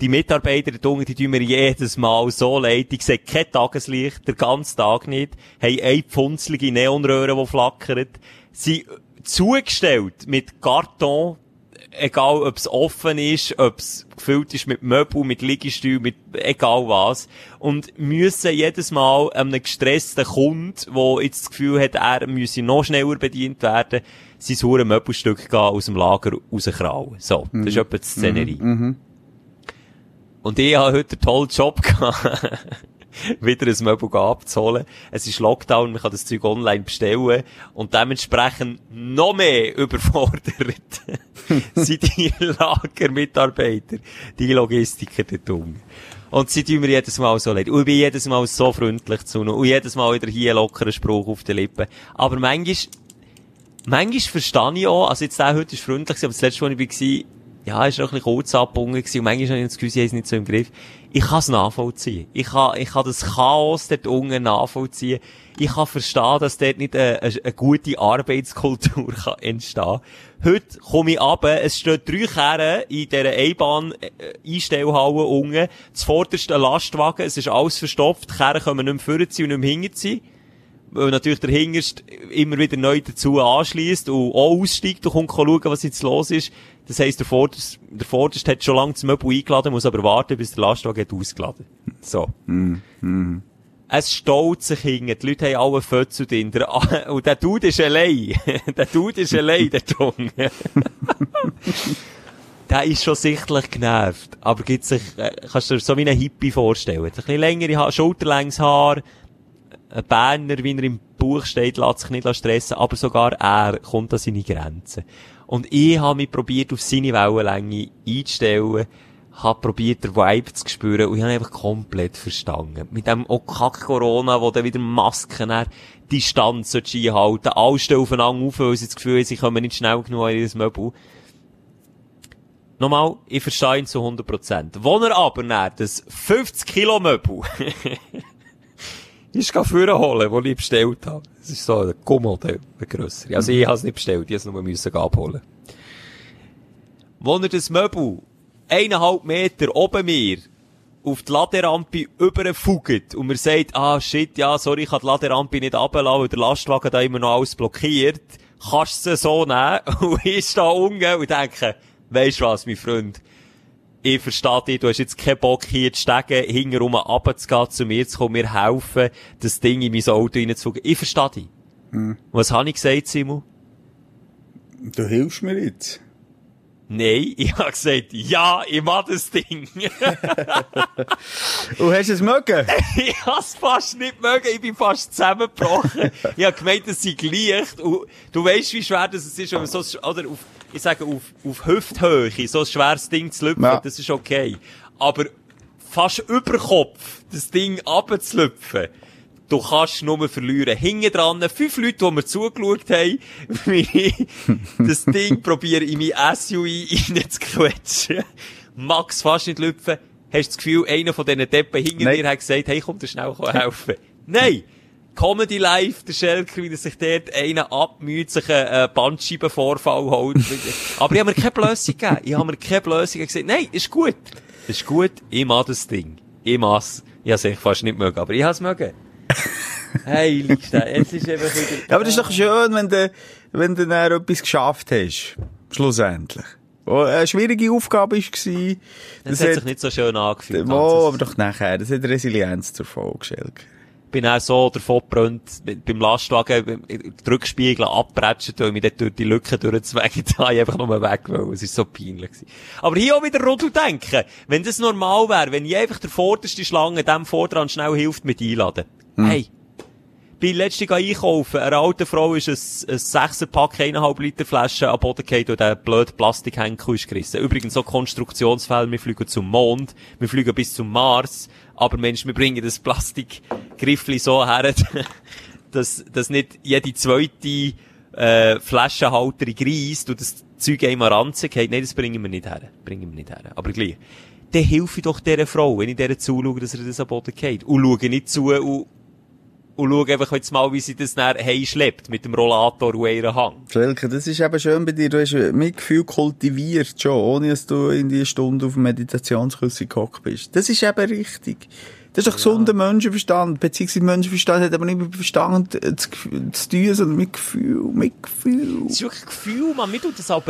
Speaker 4: Die Mitarbeiter dort unten, die tun mir jedes Mal so leid, die sehen kein Tageslicht, den ganzen Tag nicht, haben eine pfunzlige Neonröhre, die flackert, sind zugestellt mit Karton, egal ob es offen ist, ob es gefüllt ist mit Möbel, mit Liegestuhl, mit egal was. Und müssen jedes Mal einem gestressten Kund, der jetzt das Gefühl hat, er müsse noch schneller bedient werden, sein hure Möbelstück aus dem Lager rauskrauen. So, das ist etwa die Szenerie. Und ich habe heute einen tollen Job gehabt. wieder ein Möbel abzuholen. Es ist Lockdown, man kann das Zeug online bestellen und dementsprechend noch mehr überfordert sind die Lagermitarbeiter, die Logistiker dort unten. Und sie tun mir jedes Mal so leid. Und ich bin jedes Mal so freundlich zu ihnen. Und jedes Mal wieder hier lockeren Spruch auf den Lippen. Aber manchmal, manchmal verstehe ich auch, also jetzt der heute ist freundlich, aber das letzte Mal, ich war, ja, ist noch ein bisschen kurz abgebunden gewesen und manchmal habe ich das Gefühl, sie haben es nicht so im Griff. Ich kann es nachvollziehen. Ich kann, ich kann das Chaos dort unten nachvollziehen. Ich kann verstehen, dass dort nicht eine, eine, gute Arbeitskultur kann entstehen Heute komme ich runter, es stehen drei Kerren in dieser Einbahn-Einstellhalle unten, das vorderste ein Lastwagen, es ist alles verstopft, die Kerren können nicht mehr vorne und nicht mehr hinten weil natürlich der Hingerst immer wieder neu dazu anschließt und auch aussteigt und kommt schauen, was jetzt los ist. Das heisst, der Vorderste, der Vorderste hat schon lange das Möbel eingeladen, muss aber warten, bis der Lastwagen hat ausgeladen. So. Es staut sich hinten. Die Leute haben alle Fötzel drin. Der, und der Dude ist allein. der Dude ist allein, der Junge. der ist schon sichtlich genervt. Aber gibt sich, äh, kannst du dir so wie einen Hippie vorstellen. Ein bisschen längere Haar, schulterlängs Haar, ein Berner, wie er im Buch steht, lässt sich nicht stressen, aber sogar er kommt an seine Grenzen. Und ich habe mich probiert, auf seine Wellenlänge einzustellen, habe probiert, den Vibe zu spüren und ich habe einfach komplett verstanden. Mit dem oh Kack-Corona, wo dann wieder Masken, dann Distanz einhalten, alle stehen aufeinander auf, weil sie das Gefühl haben, sie kommen nicht schnell genug in das Möbel. Nochmal, ich verstehe ihn zu 100%. Wo er aber nicht das 50 Kilo Möbel ist vorher holen, wo ich bestellt habe. Das ist so ein Kommode, ein grösser. Also ich habe es nicht bestellt, ich musste es nur abholen. Wo er das Möbel eineinhalb Meter oben mir auf die Laderampe überfugt und mir sagt, ah shit, ja, sorry, ich kann die Laderampe nicht runterlassen, weil der Lastwagen da immer noch alles blockiert, kannst du sie so nehmen? Und ich stehe unten und denke, weisst du was, mein Freund, ich verstehe dich, du hast jetzt keinen Bock hier zu steigen, hintenrum runterzugehen, zu mir zu kommen, mir helfen, das Ding in mein Auto reinzufügen. Ich verstehe dich. Was habe ich gesagt, Simon?
Speaker 5: Du hilfst mir jetzt.
Speaker 4: Nein, ich habe gesagt, ja, ich mach das Ding.
Speaker 5: Und hast du es mögen?
Speaker 4: ich has fast nicht mögen, ich bin fast zusammengebrochen. ich habe gemeint, es sei leicht. Und du weißt, wie schwer das ist, wenn man so, oder auf, ich sage, auf, auf Hüfthöhe, so ein schweres Ding zu lüpfen,
Speaker 5: Ja.
Speaker 4: das ist okay. Aber fast über Kopf, das Ding abzulüpfen, du kannst nur verlieren. Hinten dran, fünf Leute, die mir zugeschaut haben, wie das Ding probiere in mein SUV reinzuquetschen. Max fast nicht lüpfen. Hast du das Gefühl, einer von diesen Deppen hinter
Speaker 5: Nein.
Speaker 4: dir hat gesagt, hey, komm dir schnell helfen. Nein! Comedy Live, der Schelker, wie er sich dort einen abmüht, sich einen äh, Bandscheibenvorfall holt. Aber ich habe mir keine Blöße gegeben. Ich habe mir keine gegeben. gesagt, nein, ist gut. Ist gut, ich mach das Ding. Ich mach's. Ich hab's eigentlich fast nicht mögen, aber ich hab's mögen. Heiligste, jetzt ist einfach wieder...
Speaker 5: Ja, aber das ist doch schön, wenn du, wenn du dann etwas geschafft hast. Schlussendlich. Oh, eine schwierige Aufgabe war.
Speaker 4: Das, hat sich nicht so schön angefühlt.
Speaker 5: Oh, aber doch nachher. Das hat Resilienz zur Folge, Schelke.
Speaker 4: Bin auch so davon gebrannt, beim Lastwagen, beim- die Rückspiegel abbretschen, weil mich dort durch die Lücke durchzwängen, da ich einfach nur weg wollen. Es ist so peinlich gewesen. Aber hier auch wieder Rudel denken. Wenn das normal wäre, wenn ich einfach der vorderste Schlange dem Vordran schnell hilft mit einladen. Hey. Bin letztens einkaufen, einer alten Frau ist ein, ein 6er Pack 1,5 Liter Flasche am Boden gefallen und der blöde Plastikhenkel ist gerissen. Übrigens so Konstruktionsfälle, wir fliegen zum Mond, wir fliegen bis zum Mars, aber Mensch, wir bringen das Plastikgriffli so her, dass, dass nicht jede zweite äh, Flaschenhalterung reisst und das Zeug einmal ranzig hat. Nein, das bringen wir nicht her. Bringen wir nicht her. Aber gleich. Dann helfe ich doch dieser Frau, wenn ich dieser zuschaue, dass er das am Boden geht. Und schaue nicht zu und, und schaue einfach jetzt mal, wie sie das dann heimschleppt mit dem Rollator und ihren Hang.
Speaker 5: Schelke, das ist eben schön bei dir. Du hast Mitgefühl kultiviert schon, ohne dass du in die Stunde auf dem Meditationskurs gehockt bist. Das ist eben richtig. Das ist doch gesunder Menschenverstand. Beziehungsweise Menschenverstand hat aber nicht mit Verstand äh, zu, tun, sondern mit Gefühl. Mit Gefühl.
Speaker 4: Das ist wirklich ein Gefühl, man, mir tut das auch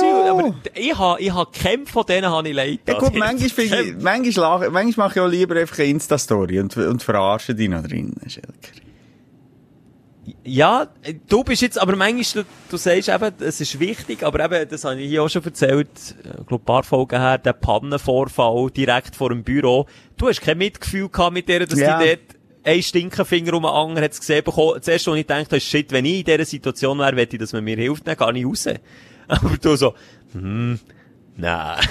Speaker 4: Zeug-
Speaker 5: auch.
Speaker 4: Aber ich habe, ich habe Kämpfe von denen habe ich leid.
Speaker 5: Ja gut, manchmal, ich, manchmal, lache, manchmal mache ich auch lieber einfach eine Insta-Story und, und verarsche dich noch drin, Schelker.
Speaker 4: Ja, du bist jetzt, aber manchmal, du, du sagst eben, es ist wichtig, aber eben, das habe ich hier auch schon erzählt, äh, ich glaube, ein paar Folgen her, der Pannenvorfall direkt vor dem Büro. Du hast kein Mitgefühl gehabt mit der, dass
Speaker 5: Ja.
Speaker 4: die dort ein Stinkenfinger um den anderen hat gesehen bekommen. Zuerst, als ich gedacht habe, shit, wenn ich in dieser Situation wäre, wette ich, dass man mir hilft, dann gehe ich raus. Aber du so, hm, nein.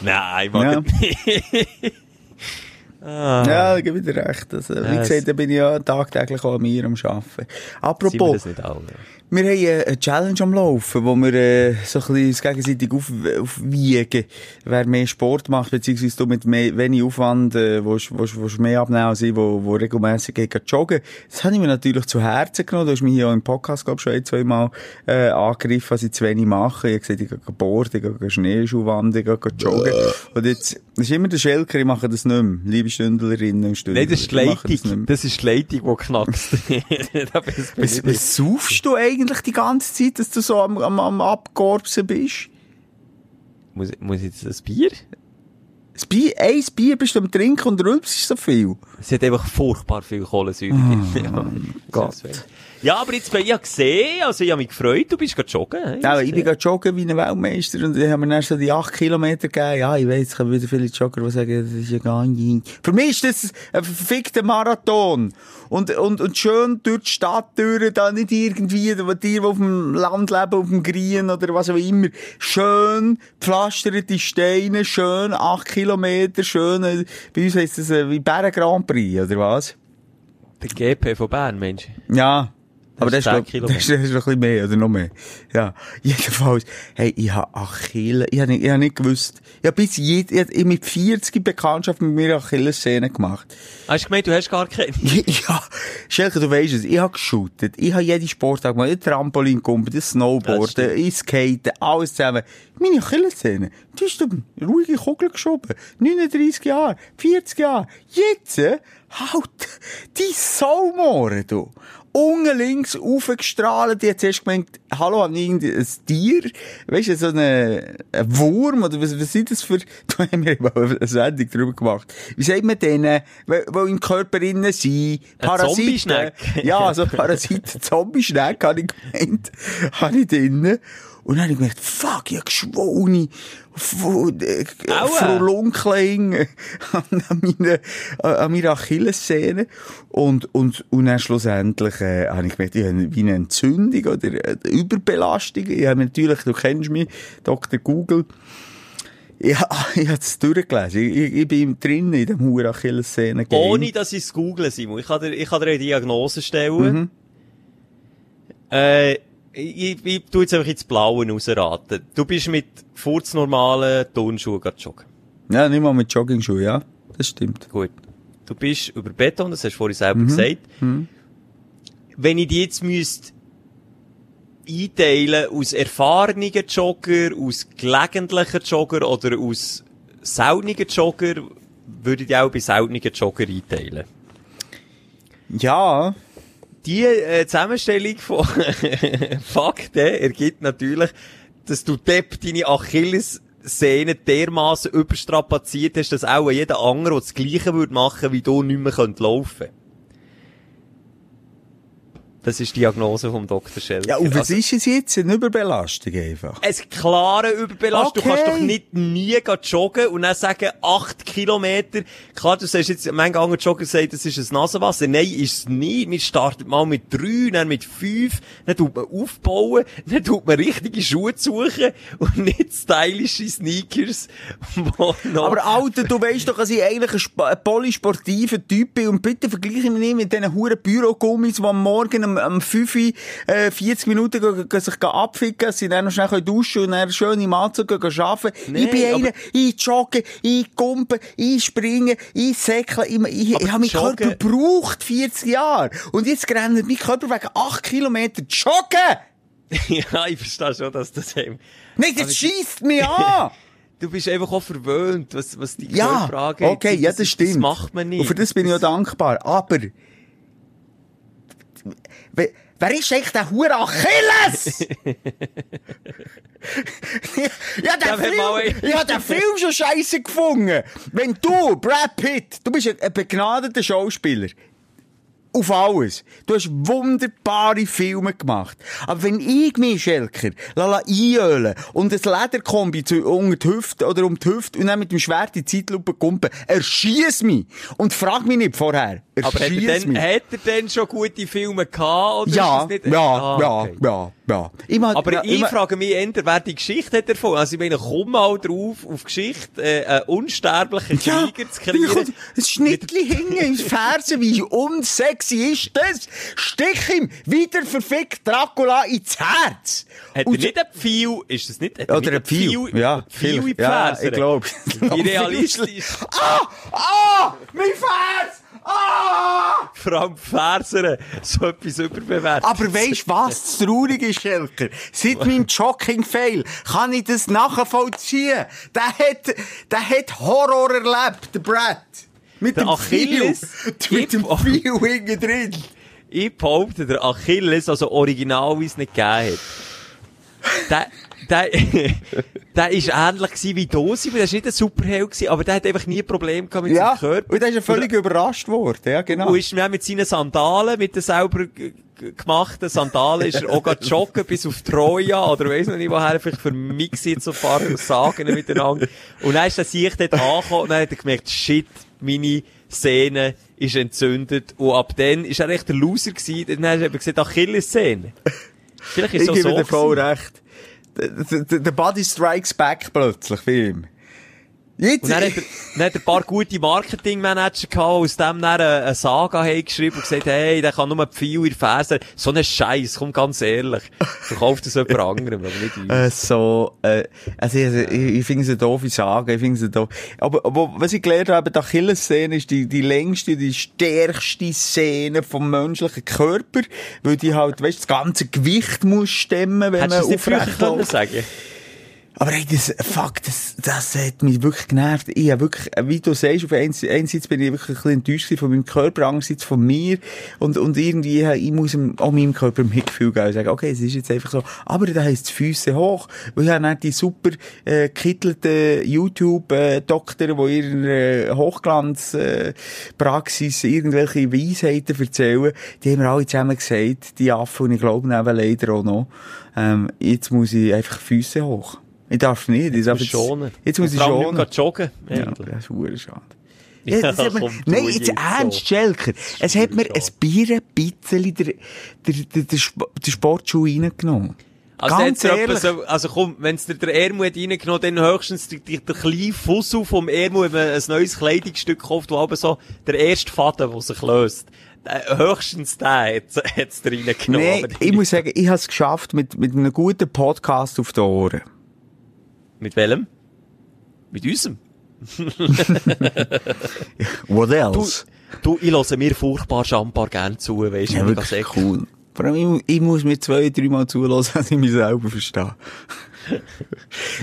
Speaker 4: nein, ich mag
Speaker 5: Ja.
Speaker 4: es nicht.
Speaker 5: Ja, da gebe ich dir recht. Also, wie
Speaker 4: Ja,
Speaker 5: gesagt, da bin ich ja tagtäglich auch an mir am Arbeiten. Apropos? Wir haben eine Challenge am Laufen, wo wir äh, so ein bisschen uns gegenseitig auf, aufwiegen, wer mehr Sport macht, beziehungsweise du mit mehr, wenig Aufwand äh, willst, willst, willst mehr abnehmen als ich, wo, wo regelmässig geht joggen. Das habe ich mir natürlich zu Herzen genommen. Du hast mich hier auch im Podcast, glaube ich, schon ein, zwei Mal äh, angegriffen, was ich zu wenig mache. Ich habe gesagt, ich gehe boarden, ich gehe Schneeschuhwandern, ich gehe joggen. Und jetzt, das ist immer der Schelker, ich mache das nicht mehr. Liebe Stündlerinnen und Stündler.
Speaker 4: Nein, das ist die
Speaker 5: das
Speaker 4: Leitung.
Speaker 5: mehr.
Speaker 4: Das ist die Leitung, die knackst. Da
Speaker 5: Was,
Speaker 4: nicht.
Speaker 5: was saufst du eigentlich die ganze Zeit, dass du so am, am, am Abkorbsen bist?
Speaker 4: Muss, muss ich jetzt ein Bier?
Speaker 5: Das Bier, ein Bier bist du am Trinken und rülpst so viel.
Speaker 4: Es hat einfach furchtbar viel Kohlensäure drin. Ja.
Speaker 5: Gott.
Speaker 4: Ja, aber jetzt bin ich ja gesehen, also ich habe mich gefreut, du bist gerade joggen. hey?
Speaker 5: Ja, ich bin gerade joggen wie ein Weltmeister und ich habe mir dann so die 8 Kilometer gegeben. Ja, ich weiss, es kommen wieder viele Jogger, die sagen, das ist ja gar nicht. Für mich ist das ein verfickter Marathon. Und, und, und schön durch die Stadt durch, da nicht irgendwie, die die auf dem Land leben, auf dem Grün oder was auch immer. Schön pflasterte Steine, schön 8 Kilometer, schön, äh, bei uns heisst das äh, wie Bären Grand Prix, oder was?
Speaker 4: Der GP von Bern, Mensch.
Speaker 5: Ja. Aber das ist, glaub,
Speaker 4: 10
Speaker 5: das ist, das ist noch ein bisschen mehr, oder noch mehr. Ja. Jedenfalls, hey, ich habe Achille, ich habe nicht, ich hab nicht gewusst, ich habe bis jed, ich hab mit 40 Bekanntschaft mit mir Achilles-Szene gemacht.
Speaker 4: Hast du gemeint, du hast gar keine?
Speaker 5: Ja, Schelke, du weisst es, ich habe geshootet, ich habe jede Sportart gemacht, ich Trampolin kumpel, das Snowboarden, ich skaten, alles zusammen. Meine Achillessehne, die ist um ruhige Kugel geschoben. 39 Jahre, 40 Jahre. Jetzt, äh, halt, die Saumore, du. Unten links aufgestrahlt, die hat zuerst gemeint, hallo, haben irgendein Tier? Weisst du, so eine, ein Wurm, oder was, was sind das für, da haben wir mal eine Sendung drüber gemacht. Wie sagt man denen, die im Körper innen sind?
Speaker 4: Zombieschneck.
Speaker 5: Ja, so Parasiten, Zombie-Schneck, habe ich gemeint, habe ich drinnen. Und dann habe ich gedacht, fuck, ich habe geschwollene, äh,
Speaker 4: Aua.
Speaker 5: Frohlunklein an, an meiner, an meiner Achillessehne. Und, und, und dann schlussendlich, äh, habe ich gemerkt, ich habe wie eine Entzündung oder eine Überbelastung. Ich habe natürlich, du kennst mich, Dr. Google. Ja, ich habe es durchgelesen. Ich, ich, ich bin drin in dem Huren Achillessehne.
Speaker 4: Ohne, dass ich es google, Simon. Ich kann dir, ich kann dir eine Diagnose stellen.
Speaker 5: Mhm.
Speaker 4: Äh, ich, ich tu jetzt einfach ins Blaue rausraten. Du bist mit furznormalen Turnschuhen gerade joggen.
Speaker 5: Ja, nicht mal mit Joggingschuhen, ja. Das stimmt.
Speaker 4: Gut. Du bist über Beton, das hast du vorhin selber
Speaker 5: Mhm.
Speaker 4: gesagt. Wenn ich die jetzt müsste einteilen aus erfahrenen Jogger, aus gelegentlichen Jogger oder aus seltenen Jogger, würde ich auch bei seltenen Jogger einteilen.
Speaker 5: Ja.
Speaker 4: Die äh, Zusammenstellung von Fakten ergibt natürlich, dass du Depp deine Achillessehne dermaßen überstrapaziert hast, dass auch jeder andere, der das Gleiche würde machen, wie du nicht mehr laufen Das ist die Diagnose vom Dr. Schelker.
Speaker 5: Ja, und was
Speaker 4: Also,
Speaker 5: ist es jetzt? Eine Überbelastung einfach.
Speaker 4: es klare Überbelastung. Du
Speaker 5: Okay.
Speaker 4: kannst doch nicht nie joggen und dann sagen, acht Kilometer. Klar, du sagst jetzt, manche andere Jogger sagen, das ist ein Nasenwasser. Nein, ist es nicht. Wir starten mal mit drei, dann mit fünf, dann tut man aufbauen, dann tut man richtige Schuhe suchen und nicht stylische Sneakers.
Speaker 5: Aber Alter, du weißt doch, dass ich eigentlich ein polysportiver Typ bin und bitte vergleiche mich nicht mit diesen huren Bürogummis, die am Morgen am, am 5 Uhr, äh, 40 Minuten gehen, gehen sich abficken, sie dann noch schnell duschen und dann schön im Anzug gehen gehen arbeiten.
Speaker 4: Nee,
Speaker 5: ich bin einer, ich jogge, ich kumpe, ich springe, ich säckle, ich, ich, ich habe meinen Körper gebraucht, 40 Jahre. Und jetzt rennt mein Körper wegen 8 Kilometer joggen!
Speaker 4: ja, ich verstehe schon, dass das eben...
Speaker 5: Nein, das schießt mich an!
Speaker 4: Du bist einfach auch verwöhnt, was, was die
Speaker 5: Ja,
Speaker 4: Körper angeht.
Speaker 5: okay, ja, das stimmt.
Speaker 4: Das macht man nicht.
Speaker 5: Und für das bin ich auch dankbar. Aber, wer, ist eigentlich der Hure Achilles? ja, der
Speaker 4: mal
Speaker 5: Film, hab den Film schon scheiße gefunden. Wenn du, Brad Pitt, du bist ein, ein begnadeter Schauspieler. Auf alles. Du hast wunderbare Filme gemacht. Aber wenn ich mich, Schelker, lala einölen und ein Lederkombi zu, unter die Hüfte oder um die Hüfte und dann mit dem Schwert in die Zeitlupe kumpen, erschiess mich. Und frag mich nicht vorher.
Speaker 4: Aber hat er, denn,
Speaker 5: mich.
Speaker 4: hat er denn schon gute Filme gehabt? Oder
Speaker 5: Ja, ja,
Speaker 4: Ah,
Speaker 5: ja,
Speaker 4: okay.
Speaker 5: ja, Ja. Ich mag,
Speaker 4: Aber
Speaker 5: ja,
Speaker 4: ich
Speaker 5: mag-
Speaker 4: frage mich eher, wer die Geschichte hat davon. Also ich meine, komm mal drauf, auf Geschichte, äh, einen unsterblichen Krieger zu
Speaker 5: Wie
Speaker 4: kreieren.
Speaker 5: Ein Schnittli hingen ins Fersen, wie unsexy ist das? Stich ihm wieder verfickt Dracula ins Herz.
Speaker 4: Hat er
Speaker 5: Und-
Speaker 4: nicht ein Pfeil, ist das nicht, er
Speaker 5: Oder ein Pfeil. Ja,
Speaker 4: ein Pfeil in die
Speaker 5: ja, ich glaube.
Speaker 4: Wie realistisch.
Speaker 5: Ah! Ah! Mein Vers! Ah!
Speaker 4: Vor allem die Fersen, so etwas überbewertet.
Speaker 5: Aber weisst was das Traurige ist, Schelker? Seit meinem Jogging-Fail kann ich das nachvollziehen. Der hat, der hat Horror erlebt, der Brad. Mit
Speaker 4: Der
Speaker 5: dem
Speaker 4: Achilles.
Speaker 5: Pfeil. Mit dem Pfeil hinten drin.
Speaker 4: Ich behaupte, der Achilles, also original, wie es nicht gegeben hat, der, der, der ist ähnlich gewesen wie Dosi, weil der war nicht ein Superheld gewesen, aber der hat einfach nie ein Problem gehabt mit
Speaker 5: Ja,
Speaker 4: seinem Körper.
Speaker 5: und da ist er völlig überrascht worden. Ja, genau.
Speaker 4: Und ist mit seinen Sandalen, mit den selber gemachten Sandalen, ist er auch gerade joggen bis auf Troja, oder weiss noch nicht woher, vielleicht vermix jetzt so ein paar Sagen miteinander. Und dann ist der Sieg dort angekommen, und dann hat er gemerkt, shit, meine Sehne ist entzündet, und ab dann ist er echt der Loser gewesen, dann hat er eben gesagt, Achilles-Sehne. Vielleicht ist
Speaker 5: ich
Speaker 4: es
Speaker 5: gebe
Speaker 4: so
Speaker 5: der Frau recht. Der der Body strikes back plötzlich ihn. Jetzt,
Speaker 4: Und dann hat er, dann hat er ein paar gute Marketingmanager gehabt, die aus dem dann eine, eine Saga haben geschrieben und gesagt, hey, der kann nur ein Pfeil in der Ferse. So ein Scheiß, komm ganz ehrlich. Verkauft das jemand anderem, aber nicht uns.
Speaker 5: äh, so, äh, also, also ich, ich finde es eine doofe Sage, ich finde es doof. Aber, aber, was ich gelernt habe, die Achilles-Szene ist die, die längste, die stärkste Szene vom menschlichen Körper, weil die halt, weißt, das ganze Gewicht muss stemmen, wenn
Speaker 4: Hättest du
Speaker 5: man aufrecht läuft.
Speaker 4: sagen
Speaker 5: Aber ey, das, fuck, das, das hat mich wirklich genervt. Ich hab wirklich, äh, wie du sagst, auf eins, einerseits bin ich wirklich ein bisschen enttäuscht von meinem Körper, andererseits von mir. Und, und irgendwie, äh, ich muss auch meinem Körper ein Mitgefühl geben und sagen, okay, es ist jetzt einfach so. Aber da heisst es Füße hoch. Weil ich habe dann die super, äh, kittelten YouTube-Doktor, die in ihrer Hochglanz-Praxis irgendwelche Weisheiten erzählen, die haben mir alle zusammen gesagt, die Affen, und ich glaube eben leider auch noch, ähm, jetzt muss ich einfach Füße hoch. Ich darf nicht. Ich darf
Speaker 4: du schonen.
Speaker 5: Jetzt muss ich schonen.
Speaker 4: gerade joggen.
Speaker 5: Ja, das ist verdammt schade.
Speaker 4: Ja,
Speaker 5: Ja, das hat
Speaker 4: tu
Speaker 5: nein, jetzt
Speaker 4: jetzt
Speaker 5: ernst,
Speaker 4: so.
Speaker 5: Schelker. Es hat mir ein Bier ein bisschen der, der, der, der, der Sportschuh reingenommen.
Speaker 4: Also,
Speaker 5: Ganz
Speaker 4: jetzt
Speaker 5: ehrlich.
Speaker 4: so, also komm, wenn's dir der Ermu hat reingenommen, dann höchstens der, der, der kleine Fussel vom Ermu, wenn man ein neues Kleidungsstück kauft, wo aber so der erste Faden, der sich löst. Höchstens der hat's, hat's da reingenommen.
Speaker 5: Nein, ich muss sagen, ich habe es geschafft mit, mit einem guten Podcast auf den Ohren.
Speaker 4: Mit welchem? Mit unserem?
Speaker 5: What
Speaker 4: Du,
Speaker 5: else?
Speaker 4: du, ich höre mir furchtbar schambar gern zu, weisst du,
Speaker 5: ja,
Speaker 4: das echt-
Speaker 5: cool. Vor allem, ich, ich muss mir zwei, dreimal zulassen, dass ich mich selber verstehe.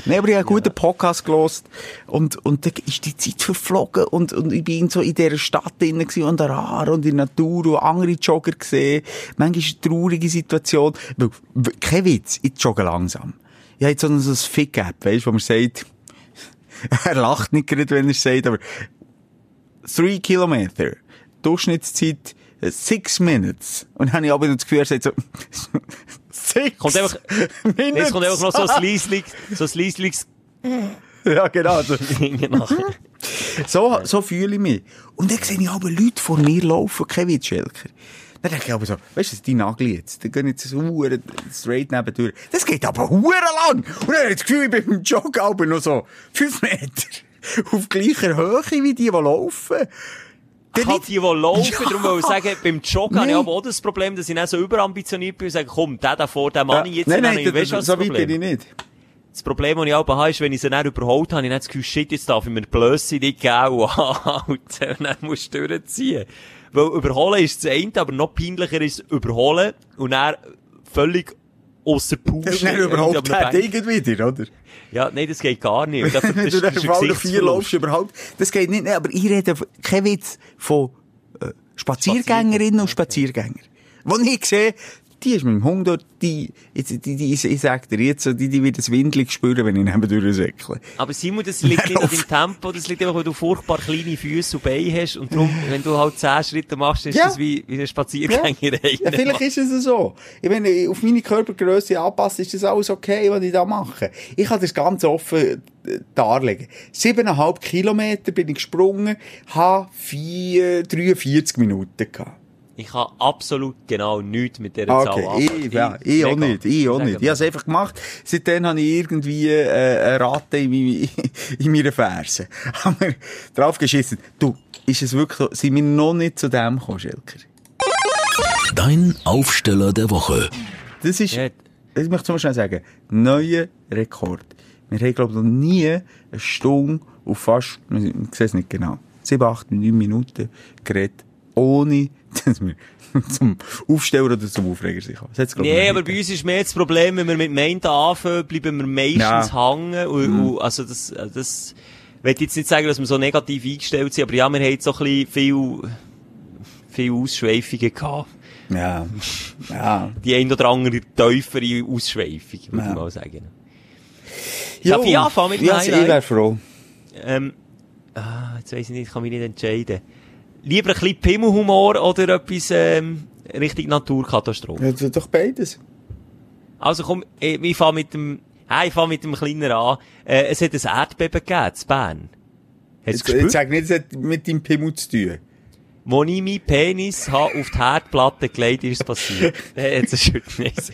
Speaker 5: Nein, aber ich habe einen guten Podcast gelost und, und dann ist die Zeit verflogen und, und ich bin so in dieser Stadt gewesen und der Aar und in der Natur und andere Jogger gesehen. Manchmal ist es eine traurige Situation. Kein Witz, ich jogge langsam. Ich habe jetzt so ein, Fick-App, weißt du, wo man sagt, er lacht nicht gerade, wenn er es sagt, aber three Kilometer, Durchschnittszeit äh, six minutes. Und dann habe ich aber das Gefühl, er sagt so, six
Speaker 4: Kommt einfach,
Speaker 5: minutes.
Speaker 4: jetzt kommt einfach noch so ein Lieslig, so ein Liesliges
Speaker 5: Ja, genau. So,
Speaker 4: nachher.
Speaker 5: so, so fühle ich mich. Und dann sehe ich aber Leute vor mir laufen, kein Witz, Schelker. Dann denke ich aber so, weißt du, die Nagel jetzt, die gehen jetzt so straight nebendurch. Das geht aber hure lang. Und dann habe ich das Gefühl, ich bin beim Joggen aber noch so fünf Meter auf gleicher Höhe wie die, die laufen.
Speaker 4: Ich halt die, die laufen,
Speaker 5: Ja.
Speaker 4: darum will ich sagen, beim Joggen habe ich
Speaker 5: Nee.
Speaker 4: auch das Problem, dass ich nicht so überambitioniert bin und sage, komm, der da vor, der Mann jetzt
Speaker 5: nein,
Speaker 4: habe ich, weißt du, was
Speaker 5: so
Speaker 4: das
Speaker 5: weit bin ich nicht.
Speaker 4: Das Problem, das ich auch habe, ist, wenn ich sie dann überholt habe, habe ich nicht das Gefühl, shit, jetzt darf ich mir die Blöße nicht geben. Und dann musst du durchziehen. Weil überholen ist das eine, aber noch peinlicher ist überholen und dann völlig ausser Puste.
Speaker 5: Das ist nicht überhaupt
Speaker 4: einem
Speaker 5: Ding wieder, oder?
Speaker 4: Ja, nein, das geht gar nicht. Das, das,
Speaker 5: du auf alle vier laufst, überhaupt. Das geht nicht, aber ich rede, kein Witz, von äh, Spaziergängerinnen und Spaziergängern. Wo ich sehe, die ist mit dem Hund dort, die, jetzt, die, die, ich, sag dir jetzt, so, die, die wird das windlig spüren, wenn ich neben durchsäckle.
Speaker 4: Aber Simon, das liegt nicht an deinem Tempo, das liegt einfach, weil du furchtbar kleine Füße und Beine hast und darum, wenn du halt 10 Schritte machst, ist
Speaker 5: Ja.
Speaker 4: das wie, wie eine Spaziergängerei.
Speaker 5: Ja, vielleicht ist es so. Ich meine, auf meine Körpergröße anpassen, ist das alles okay, was ich da mache. Ich kann das ganz offen äh, darlegen. Siebeneinhalb Kilometer bin ich gesprungen, habe vier, 43 Minuten gehabt.
Speaker 4: Ich habe absolut genau nichts mit dieser
Speaker 5: Ah,
Speaker 4: Zahl
Speaker 5: Okay,
Speaker 4: anfangen.
Speaker 5: ich, ja, ich auch nicht, ich auch nicht. Ich habe es einfach gemacht. Seitdem habe ich irgendwie äh, eine Ratte in, meinem- in meiner Ferse. Haben wir drauf geschissen. Du, ist es wirklich so, sind wir noch nicht zu dem gekommen, Schelker?
Speaker 3: Dein Aufsteller der Woche.
Speaker 5: Das ist,
Speaker 4: Ja.
Speaker 5: ich möchte mal schnell sagen, neuer Rekord. Wir haben, glaube ich, noch nie eine Stunde auf fast, ich sehe es nicht genau, sieben, acht, neun Minuten geredet, ohne, zum Aufsteller oder zum Aufreger sich ich,
Speaker 4: Nee, aber bei uns ist mehr das Problem, wenn wir mit Meinten anfangen, bleiben wir meistens
Speaker 5: Ja.
Speaker 4: hängen. Und, und, also das, das, ich will jetzt nicht sagen, dass wir so negativ eingestellt sind, aber ja, wir haben jetzt so ein bisschen viel, viel Ausschweifungen gehabt.
Speaker 5: Ja, ja.
Speaker 4: Die ein oder andere tiefere Ausschweifung, würde
Speaker 5: Ja.
Speaker 4: ich mal sagen. Darf ich anfangen mit
Speaker 5: ja, ich wäre froh.
Speaker 4: Ähm, ah, jetzt weiss ich nicht, ich kann mich nicht entscheiden. Lieber ein bisschen Pimmelhumor oder etwas, ähm, richtig Naturkatastrophe?
Speaker 5: Ja, doch beides.
Speaker 4: Also komm, ich, ich fange mit dem, hey, ich fange mit dem Kleinen an. Äh, es hat ein Erdbeben gegeben, in Bern. Hast du
Speaker 5: Jetzt, jetzt sag nicht, es hat mit deinem Pimmel zu tun.
Speaker 4: Wo ich meinen Penis habe auf die Herdplatte gelegt, ist es passiert. Jetzt ist es.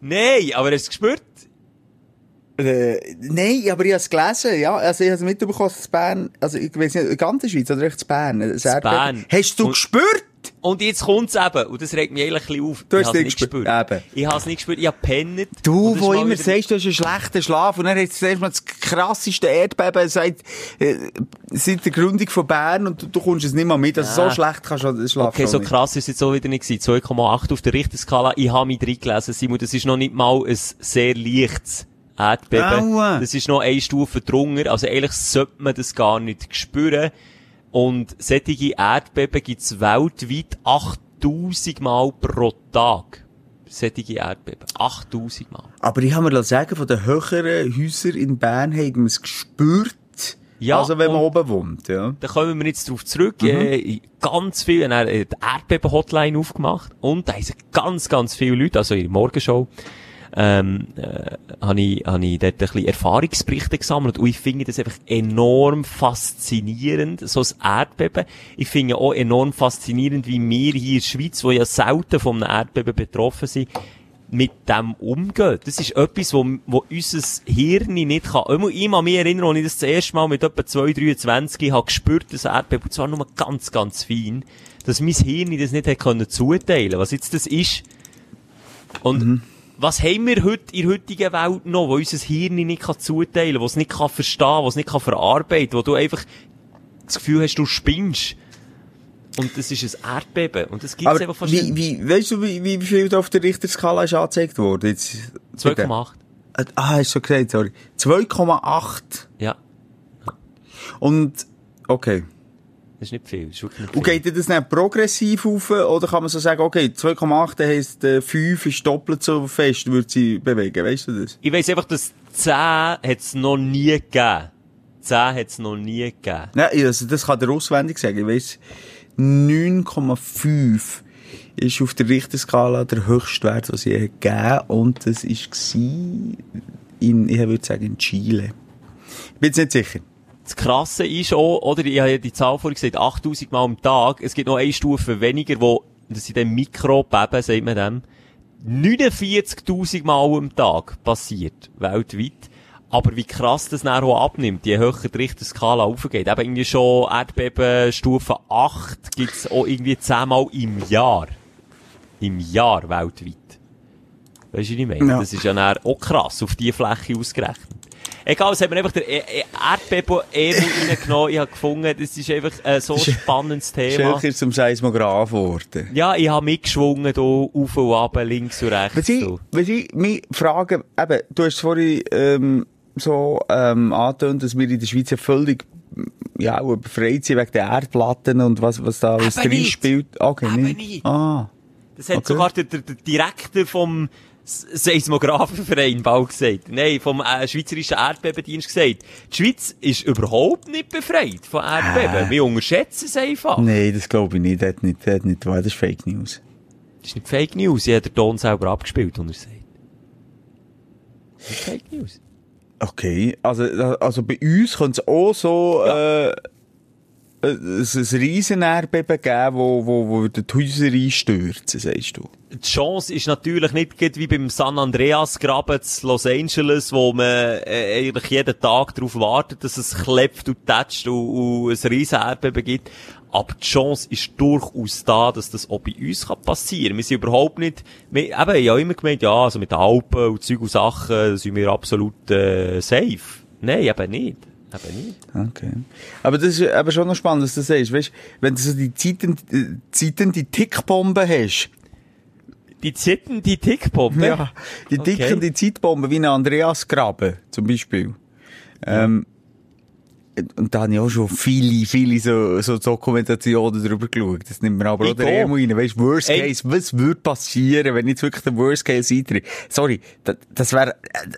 Speaker 4: Nein, aber hast du gespürt?
Speaker 5: Äh, nein, aber ich habe es gelesen, ja. Also ich habe es mitbekommen, dass Bern, also ich weiß nicht, in der ganzen Schweiz oder echt Bern. Das Erdbeben.
Speaker 4: Bern.
Speaker 5: Hast du
Speaker 4: Und-
Speaker 5: gespürt?
Speaker 4: Und jetzt kommt's eben, und das regt mich eigentlich ein bisschen auf.
Speaker 5: Du hast
Speaker 4: hab's
Speaker 5: nicht gespürt.
Speaker 4: gespürt. Ich habe es nicht gespürt, ich habe pennet.
Speaker 5: Du, wo immer
Speaker 4: wieder-
Speaker 5: sagst, du hast einen schlechten Schlaf und dann hast du zuerst mal das krasseste Erdbeben seit, äh, seit der Gründung von Bern und du, du kommst es nicht mal mit. Also
Speaker 4: Ja.
Speaker 5: so schlecht kannst du den Schlaf
Speaker 4: Okay, so krass ist es jetzt auch wieder nicht gewesen. 2,8 auf der Richterskala. Ich habe mich reingelesen, Simon. Das ist noch nicht mal ein sehr leichtes Erdbeben.
Speaker 5: Aua.
Speaker 4: Das ist noch eine Stufe drunter. Also eigentlich sollte man das gar nicht spüren. Und solche Erdbeben gibt es weltweit 8000 Mal pro Tag. Solche Erdbeben. 8000 Mal.
Speaker 5: Aber ich habe mir sagen, von den höheren Häusern in Bern haben wir es gespürt.
Speaker 4: Ja,
Speaker 5: also wenn man oben wohnt, ja.
Speaker 4: Da kommen wir jetzt drauf zurück. Äh, ganz viel, dann, äh, die Erdbeben-Hotline aufgemacht. Und da sind ganz, ganz viele Leute, also in der Morgenshow, ähm, äh, habe ich, habe ich dort ein bisschen Erfahrungsberichte gesammelt. Und ich finde das einfach enorm faszinierend, so ein Erdbeben. Ich finde auch enorm faszinierend, wie wir hier in der Schweiz, wo ja selten einem Erdbeben betroffen sind, mit dem umgehen. Das ist etwas, wo, wo unser Hirn nicht kann. Einmal- Ich kann mich erinnern, als ich das das erste Mal mit etwa 2, 23 habe gespürt, das Erdbeben, und zwar nur ganz, ganz fein, dass mein Hirn das nicht hätte können zuteilen, was jetzt das ist. Und was haben wir heute in der heutigen Welt noch, wo unser Hirn nicht kann zuteilen kann, wo es nicht kann verstehen, wo es nicht kann verarbeiten, wo du einfach das Gefühl hast, du spinnst. Und das ist ein Erdbeben. Und das gibt es einfach
Speaker 5: Aber
Speaker 4: fast
Speaker 5: wie, wie, weißt du, wie, wie viel auf der Richterskala ist angezeigt worden? Jetzt,
Speaker 4: 2,8.
Speaker 5: Ah, hast du schon gesagt, sorry. 2,8.
Speaker 4: Ja.
Speaker 5: Und, okay.
Speaker 4: Das ist nicht viel. Das ist nicht viel.
Speaker 5: Und geht das dann progressiv auf, oder kann man so sagen, okay, 2,8 heisst, äh, 5 ist doppelt so fest, würde sie bewegen, weißt du das?
Speaker 4: Ich weiss einfach, dass 10 hat es noch nie gegeben. 10 hat es noch nie gegeben.
Speaker 5: Ja, also das kann der auswendig sagen. Ich weiss, 9,5 ist auf der Richterskala der höchste Wert, was sie gegeben und das war in, ich würde sagen, in Chile. Ich bin jetzt nicht sicher.
Speaker 4: Das Krasse ist auch, oder, ich habe ja die Zahl vorhin gesagt, 8000 Mal am Tag. Es gibt noch eine Stufe weniger, wo, das sind dann Mikrobeben, sagt man dem, 49.000 Mal am Tag passiert, weltweit. Aber wie krass das dann auch abnimmt, je höher die Richterskala aufgeht. Eben irgendwie schon Erdbeben Stufe 8 gibt's auch irgendwie 10 Mal im Jahr. Im Jahr weltweit. Weißt du, was ich meine?
Speaker 5: Ja.
Speaker 4: Das ist ja dann auch krass, auf die Fläche ausgerechnet. Egal, es hat mir einfach der E- E- Erdbeben-Emo reingenommen. Ich habe gefunden, das ist einfach ein so spannendes Thema.
Speaker 5: Schelker zum Seismograph geworden.
Speaker 4: Ja, ich habe mitgeschwungen, hier, auf und ab, links und rechts.
Speaker 5: Was ich,
Speaker 4: so.
Speaker 5: was ich mich frage, eben, du hast vorhin, ähm, so, ähm, angetönt, dass wir in der Schweiz ja völlig, ja, auch befreit sind wegen der Erdplatten und was, was da alles drin spielt. Okay, nicht.
Speaker 4: nicht.
Speaker 5: Ah.
Speaker 4: Das hat
Speaker 5: Okay.
Speaker 4: sogar der, der, der Direktor vom S- Seismographenverein bald gesagt. Nein, vom äh, Schweizerischen Erdbebendienst gesagt. Die Schweiz ist überhaupt nicht befreit von Erdbeben.
Speaker 5: Hä?
Speaker 4: Wir unterschätzen es einfach.
Speaker 5: Nein, das glaube ich nicht. Das nicht, das nicht, das ist Fake News.
Speaker 4: Das ist nicht Fake News. Ich habe den Ton selber abgespielt, und er sagt. Das ist Fake News.
Speaker 5: Okay, also, also bei uns könnte es auch so, äh, äh, ein, ein riesen Erdbeben geben, wo, wo, wo die Häuser einstürzen, sagst du?
Speaker 4: Die Chance ist natürlich nicht wie beim San Andreas Graben zu Los Angeles, wo man äh, eigentlich jeden Tag darauf wartet, dass es klebt und tätscht und, und ein riesen Erdbeben gibt. Aber die Chance ist durchaus da, dass das auch bei uns kann passieren kann. Wir sind überhaupt nicht, wir, eben, ich habe immer gemeint, ja, also mit Alpen und Zeug und Sachen sind wir absolut äh, safe. Nein, eben nicht. Eben nicht.
Speaker 5: Okay. Aber das ist aber schon noch spannend, dass du sagst. Weißt, wenn du so die Zeiten, äh, Zeiten die Tickbombe hast.
Speaker 4: Die Zitten, die Tickbombe?
Speaker 5: Ja. Die
Speaker 4: Okay.
Speaker 5: dicken, die Zeitbombe, wie ein Andreas Graben, zum Beispiel. Ähm, und da habe ich auch schon viele, viele so, so Dokumentationen darüber geschaut. Das nimmt mir aber
Speaker 4: Ich
Speaker 5: auch der. Emo rein. Weißt, Worst
Speaker 4: Ey.
Speaker 5: Case, was würde passieren, wenn jetzt wirklich der Worst Case eintritt? Sorry, das, das wäre äh,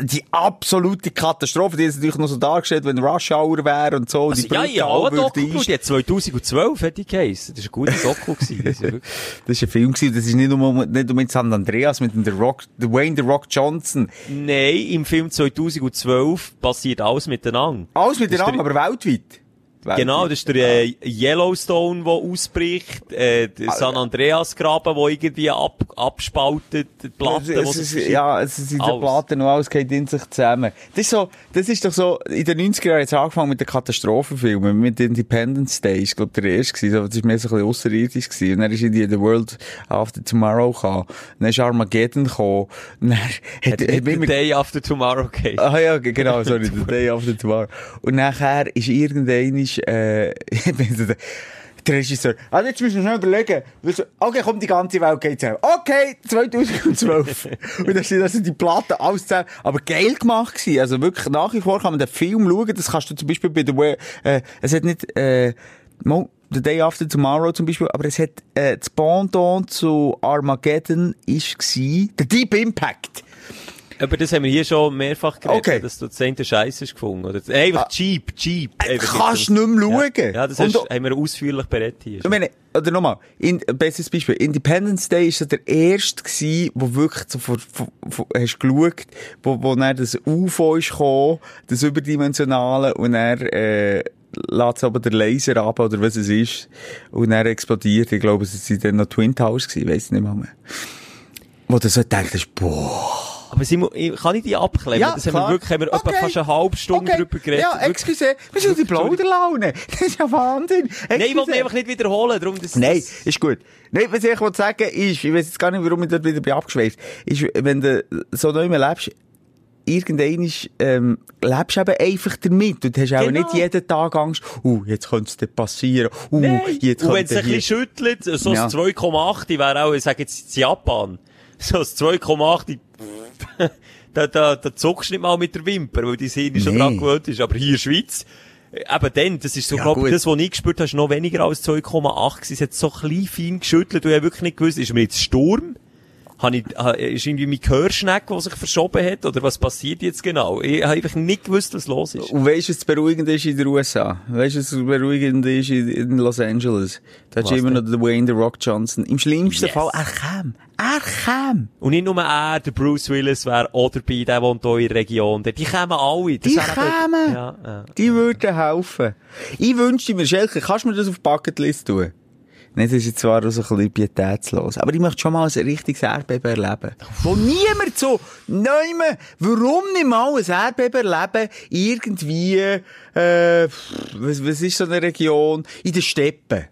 Speaker 5: die absolute Katastrophe. Die ist natürlich noch so dargestellt, wenn Rush Hour wäre und so.
Speaker 4: Also,
Speaker 5: die
Speaker 4: ja, ja, auch ein
Speaker 5: würde
Speaker 4: Doku. Die hat 2012 hat die geheissen. Das war ein guter Doku. gewesen. Das
Speaker 5: war ein Film, gewesen, das ist nicht nur, nicht nur mit San Andreas, mit dem The Rock, The Wayne The Rock Johnson.
Speaker 4: Nein, im Film 2012 passiert alles miteinander.
Speaker 5: Alles miteinander,
Speaker 4: der-
Speaker 5: aber weltweit. Weltweit.
Speaker 4: Genau, das ist der äh, Yellowstone, der ausbricht, äh, der San Andreas Graben, der irgendwie ab, abspaltet, die Platten,
Speaker 5: es, es, ja, es sind die. Platten und alles geht in sich zusammen. Das ist so, das ist doch so, in den 90er Jahren jetzt angefangen mit den Katastrophenfilmen, mit Independence Day, ist, glaub, der erste gewesen, so, das ist mehr so ein bisschen ausserirdisch gewesen. Und dann ist in die The World After Tomorrow gekommen. Dann ist Armageddon gekommen. Dann hat,
Speaker 4: Hat
Speaker 5: hat, hat
Speaker 4: The Day After Tomorrow gegeben.
Speaker 5: Ah ja, genau, sorry, the day after tomorrow. Und nachher ist irgendein, äh, der Regisseur, also jetzt müssen wir schnell überlegen, okay, komm, die ganze Welt geht zusammen. Okay, 2012. und dann sind also die Platten alles zusammen, aber geil gemacht gewesen. Also wirklich, nach wie vor kann man den Film schauen, das kannst du zum Beispiel bei der, We- äh, es hat nicht, äh, Mo The Day After Tomorrow zum Beispiel, aber es hat, äh, das Pendant zu Armageddon ist gsi, der Deep Impact.
Speaker 4: Aber das haben wir hier schon mehrfach geredet,
Speaker 5: Okay.
Speaker 4: dass du das eine Scheiße gefunden. Oder äh, einfach cheap, cheap. Einfach
Speaker 5: kannst nicht mehr
Speaker 4: ja.
Speaker 5: schauen.
Speaker 4: Ja, das
Speaker 5: Und
Speaker 4: hast,
Speaker 5: du-
Speaker 4: haben wir ausführlich berät hier.
Speaker 5: Ich meine, oder nochmal, in, ein besseres Beispiel. Independence Day ist so der erste gewesen, wo wirklich so vor, vor, vor, hast geschaut, wo, wo dann das UFO ist gekommen, das überdimensionale, und er, äh, lässt aber der Laser ab, oder was es ist, und er explodiert. Ich glaube, es sind dann noch Twin Towers gewesen, weiss nicht mehr. mehr. Wo du so denkst, boah.
Speaker 4: Aber Simon, ich- kann ich die abklemmen?
Speaker 5: Ja,
Speaker 4: das haben
Speaker 5: klar.
Speaker 4: wir wirklich, haben wir
Speaker 5: Okay.
Speaker 4: fast eine halbe Stunde
Speaker 5: Okay.
Speaker 4: drüber geredet.
Speaker 5: Ja, excuse, wir sind in die Plauderlaune. Das ist ja Wahnsinn.
Speaker 4: Nein, ich wollte
Speaker 5: Excuse.
Speaker 4: mich einfach nicht wiederholen, darum das,
Speaker 5: Nein, ist gut. Nein, was ich wollte sagen ist, ich weiß jetzt gar nicht, warum ich dort wieder bin abgeschweift, ist, wenn du so neu lebst, irgendwann ähm, lebst du eben einfach damit. Und du hast auch
Speaker 4: Genau.
Speaker 5: nicht jeden Tag Angst, uh, jetzt könnte es dir passieren, uh,
Speaker 4: Nein.
Speaker 5: jetzt
Speaker 4: Und wenn es
Speaker 5: könnte
Speaker 4: ein
Speaker 5: hier...
Speaker 4: bisschen schüttelt, so
Speaker 5: Ja.
Speaker 4: das 2,8, ich wäre auch, ich sage jetzt Japan, so das 2,8, da, da, da zuckst du nicht mal mit der Wimper, weil die Sehne schon
Speaker 5: Nee.
Speaker 4: dran gewöhnt ist. Aber hier in der Schweiz, äh, eben dann, das ist so,
Speaker 5: Ja,
Speaker 4: glaub ich, das, was ich gespürt habe, ist noch weniger als 2,8 gewesen. Es hat so klein fein geschüttelt und ich habe wirklich nicht gewusst, ist mir jetzt Sturm? Habe ich, ist irgendwie mein Gehörschneck, der sich verschoben hat? Oder was passiert jetzt genau? Ich habe einfach nicht gewusst, was los ist.
Speaker 5: Und weißt du, was beruhigend ist in den USA? Weißt du, was das beruhigend ist in, Los Angeles? Da hast du immer noch den Wayne The Rock Johnson. Im schlimmsten
Speaker 4: Yes.
Speaker 5: Fall, er kam. Er kam.
Speaker 4: Und nicht nur er, der Bruce Willis wäre auch dabei, der wohnt hier in der Region. Die kommen alle. Das
Speaker 5: Die kommen.
Speaker 4: Ja, ja.
Speaker 5: Die würden helfen. Ich wünschte mir, Schelke, kannst du mir das auf die Bucketlist tun? Nicht, das ist jetzt zwar auch so ein bisschen pietätslos, aber ich möchte schon mal ein richtiges Erdbeben erleben. Wo niemand so, nein, warum nicht mal ein Erdbeben erleben, irgendwie, äh, was, was ist so eine Region? In den Steppen.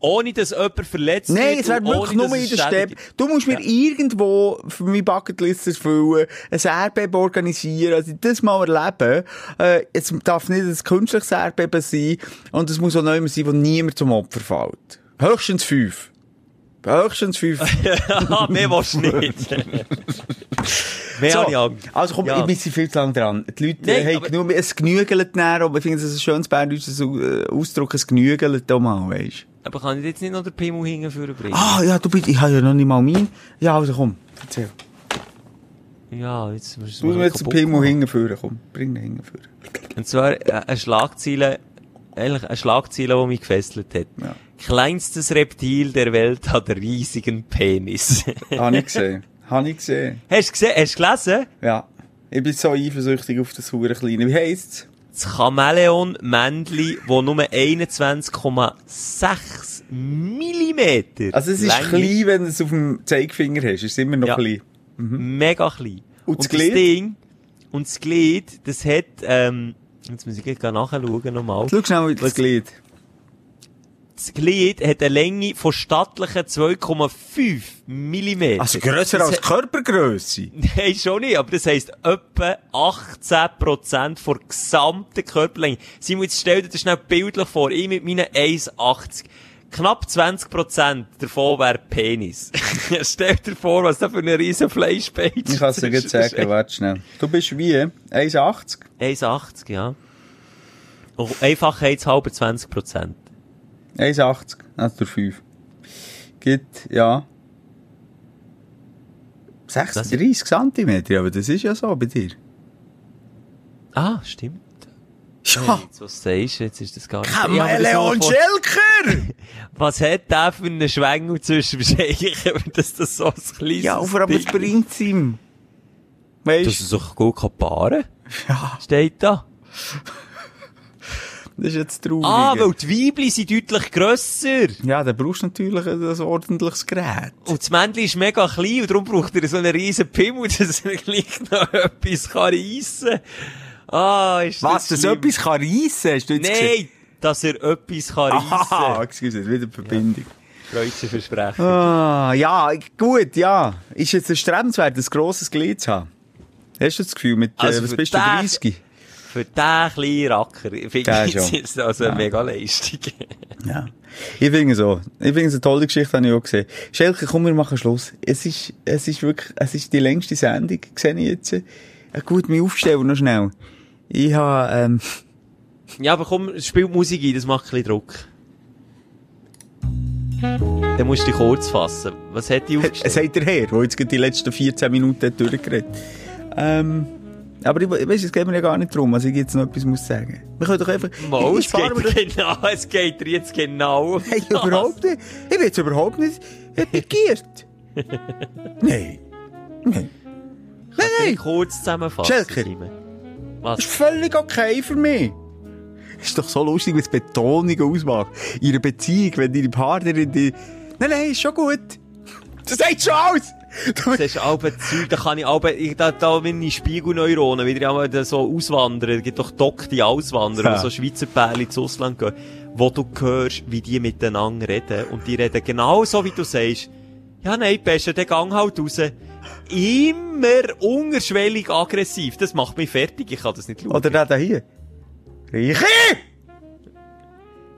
Speaker 4: Ohne dass jemand verletzt
Speaker 5: Nein,
Speaker 4: wird
Speaker 5: es wäre wirklich nur in der Steppe. Du musst mir irgendwo für meine Bucketlist erfüllen, ein Erdbeben organisieren, also das mal erleben. Äh, es darf nicht ein künstliches Erdbeben sein und es muss auch niemand sein, wo niemand zum Opfer fällt. Höchstens fünf. Höchstens fünf.
Speaker 4: mehr willst du nicht. mehr
Speaker 5: So,
Speaker 4: ich Angst.
Speaker 5: also komm,
Speaker 4: Ja.
Speaker 5: ich bin viel zu lang dran. Die Leute
Speaker 4: Nein,
Speaker 5: haben genug, es genügelt näher, aber ich finde, das ist ein schönes berndeutsches Ausdruck, es genügelt da mal, weisst
Speaker 4: Aber kann ich jetzt nicht noch den Pimmel hinten bringen?
Speaker 5: Ah, ja, du bist, ich habe ja noch nicht mal meinen. Ja, also komm, erzähl.
Speaker 4: Ja, jetzt musst
Speaker 5: Du musst mir jetzt den Pimmel hingeführen, komm, bring den hingeführen.
Speaker 4: Und zwar eine Schlagzeile, eigentlich eine Schlagzeile, die mich gefesselt hat.
Speaker 5: Ja.
Speaker 4: Kleinstes Reptil der Welt hat riesigen Penis.
Speaker 5: Habe ich gesehen. Habe ich gesehen.
Speaker 4: Hast du gesehen? Hast du gelesen?
Speaker 5: Ja. Ich bin so eifersüchtig auf das hure kleine. Wie heisst's?
Speaker 4: das Chamäleon-Männli, wo nur 21,6 Millimeter
Speaker 5: Also es ist
Speaker 4: lang
Speaker 5: klein, wenn du es auf dem Zeigefinger hast. Es ist immer noch
Speaker 4: Ja.
Speaker 5: klein.
Speaker 4: Mega klein.
Speaker 5: Und das
Speaker 4: das
Speaker 5: Glied?
Speaker 4: Ding, und das Glied, das hat, ähm, jetzt muss ich gleich nachschauen nochmal.
Speaker 5: Schau schnell wie das Glied.
Speaker 4: Das Glied hat eine Länge von stattlichen 2,5 Millimeter.
Speaker 5: Also grösser
Speaker 4: Das
Speaker 5: als Körpergrösse.
Speaker 4: Nein, schon nicht, aber das heisst etwa 18% der gesamten Körperlänge. Simon, jetzt stell dir das schnell bildlich vor. Ich mit meinen 1,80. Knapp 20% davon wäre Penis. stell dir vor, was da für eine riesen Fleischbein
Speaker 5: Ich kann es dir jetzt sagen, warte schnell. Du bist wie? 1,80?
Speaker 4: 1,80, ja. Einfachheitshalber 20%.
Speaker 5: 1,80, also durch 5. Gibt, ja. 36 cm, aber das ist ja so bei dir.
Speaker 4: Ah, stimmt.
Speaker 5: Ja.
Speaker 4: Was du sagst, jetzt ist das gar nicht...
Speaker 5: Chameleon
Speaker 4: Ja,
Speaker 5: Schelker!
Speaker 4: Was hat der für einen Schwengel zwischen Bescheichen, dass das so ein kleines
Speaker 5: ja, aber, aber es
Speaker 4: Ding-
Speaker 5: bringt's ihm. Weißt
Speaker 4: Dass er sich gut kann paaren
Speaker 5: Ja.
Speaker 4: Steht da.
Speaker 5: Das ist jetzt traurig.
Speaker 4: Ah, weil die Weibli sind deutlich grösser.
Speaker 5: ja, dann brauchst du natürlich ein, ordentliches Gerät.
Speaker 4: Und das Männchen ist mega klein und darum braucht er so einen riesen Pimmel, dass er gleich noch etwas kann reissen kann. Ah, ist
Speaker 5: Was,
Speaker 4: das
Speaker 5: dass
Speaker 4: schlimm.
Speaker 5: etwas kann reissen? Hast du jetzt
Speaker 4: Nein, dass er etwas kann reissen kann.
Speaker 5: excuse, wieder die Verbindung.
Speaker 4: Freudsche Versprechen.
Speaker 5: Ah, ja, gut, ja. Ist jetzt ein Strebenswert, ein grosses Glied zu haben? Hast du das Gefühl, mit,
Speaker 4: Also
Speaker 5: äh, was bist du,
Speaker 4: den-
Speaker 5: 30?
Speaker 4: Für diesen kleinen Racker finde ich jetzt also eine mega Leistung.
Speaker 5: Ja. Ich finde so. Ich finde es eine tolle Geschichte, habe ich auch gesehen. Schelke, komm, wir machen Schluss. Es ist, es ist wirklich, es ist die längste Sendung, sehe ich jetzt. Ja, gut, mich aufstellen noch schnell. Ich habe, ähm,
Speaker 4: Ja, aber komm, spiel Musik ein, das macht ein bisschen Druck. Dann musst du dich kurz fassen. Was hat die
Speaker 5: es
Speaker 4: aufgestellt?
Speaker 5: sagt der Herr, der jetzt die letzten 14 Minuten hat durchgeredet. Ähm, aber ich, weiss, es geht mir ja gar nicht darum, was ich jetzt noch etwas muss sagen. Wir können doch einfach,
Speaker 4: Mal, es geht, genau, es geht dir jetzt genau um
Speaker 5: Hey,
Speaker 4: das.
Speaker 5: überhaupt nicht. Ich bin jetzt überhaupt nicht pikiert. Nein. Nein.
Speaker 4: Nein,
Speaker 5: nein.
Speaker 4: kurz zusammenfassen.
Speaker 5: Schelker.
Speaker 4: Simon.
Speaker 5: Das ist
Speaker 4: Was?
Speaker 5: völlig okay für mich. Ist doch so lustig, es Betonung ausmacht. In einer Beziehung, wenn deine Partnerin die... Nein, nein, ist schon gut. Das sagt schon alles. Du-
Speaker 4: Das ist aber Zeug, da kann ich aber, ich, da, da meine Spiegelneuronen wieder einmal so auswandern. Es gibt doch Doc, die auswandern,
Speaker 5: Ja.
Speaker 4: so Schweizer Pärchen ins Ausland gehen, wo du hörst, wie die miteinander reden. Und die reden genau so, wie du sagst. Ja, nein, Pesche, der Gang halt raus. Immer unterschwellig aggressiv. Das macht mich fertig, ich kann das nicht schauen.
Speaker 5: Oder der da hier. Reiche!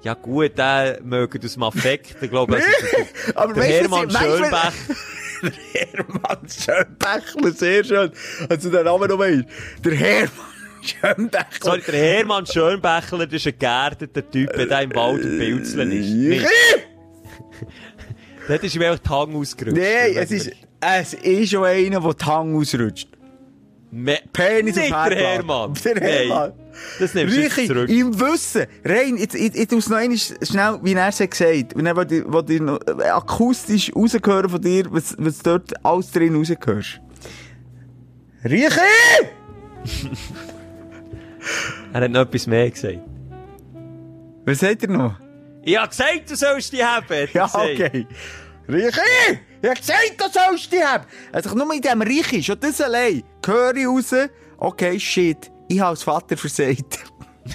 Speaker 4: Ja gut, der möge aus dem Affekt, ich glaube, das ist der,
Speaker 5: Aber
Speaker 4: der Hermann
Speaker 5: was
Speaker 4: Schönbech.
Speaker 5: Hermann Schönbächler, sehr schön. Also den Namen noch weißt. Der Hermann Schönbächler.
Speaker 4: Sorry, der Hermann Schönbächler, ist ein geerdeter Typ, der im Wald im Pilzeln ist. Dort ist ihm einfach die Hang ausgerutscht.
Speaker 5: Nein, es ist, es ist schon einer, der die Hang ausrutscht.
Speaker 4: Me
Speaker 5: Penis
Speaker 4: Nicht
Speaker 5: auf
Speaker 4: der. Hermann.
Speaker 5: Der Hermann.
Speaker 4: Nein. Das nimmst
Speaker 5: Reiche,
Speaker 4: zurück.
Speaker 5: im Wissen, rein, jetzt, jetzt, jetzt aus noch einmal schnell, wie er es hat gesagt, wenn er, wo dir, wo dir noch, äh, akustisch rausgehören von dir, was, was dort alles drin rausgehörst. Reiche!
Speaker 4: Er hat noch etwas mehr gesagt.
Speaker 5: Was sagt er noch?
Speaker 4: Ich hab gesagt, du sollst die haben. hat
Speaker 5: Ja,
Speaker 4: gesagt.
Speaker 5: okay. Reiche! Ich hab gesagt, du sollst die haben! Also nur in dem Reiche, schon das allein, höre ich raus, okay, shit, ich habe als Vater versagt.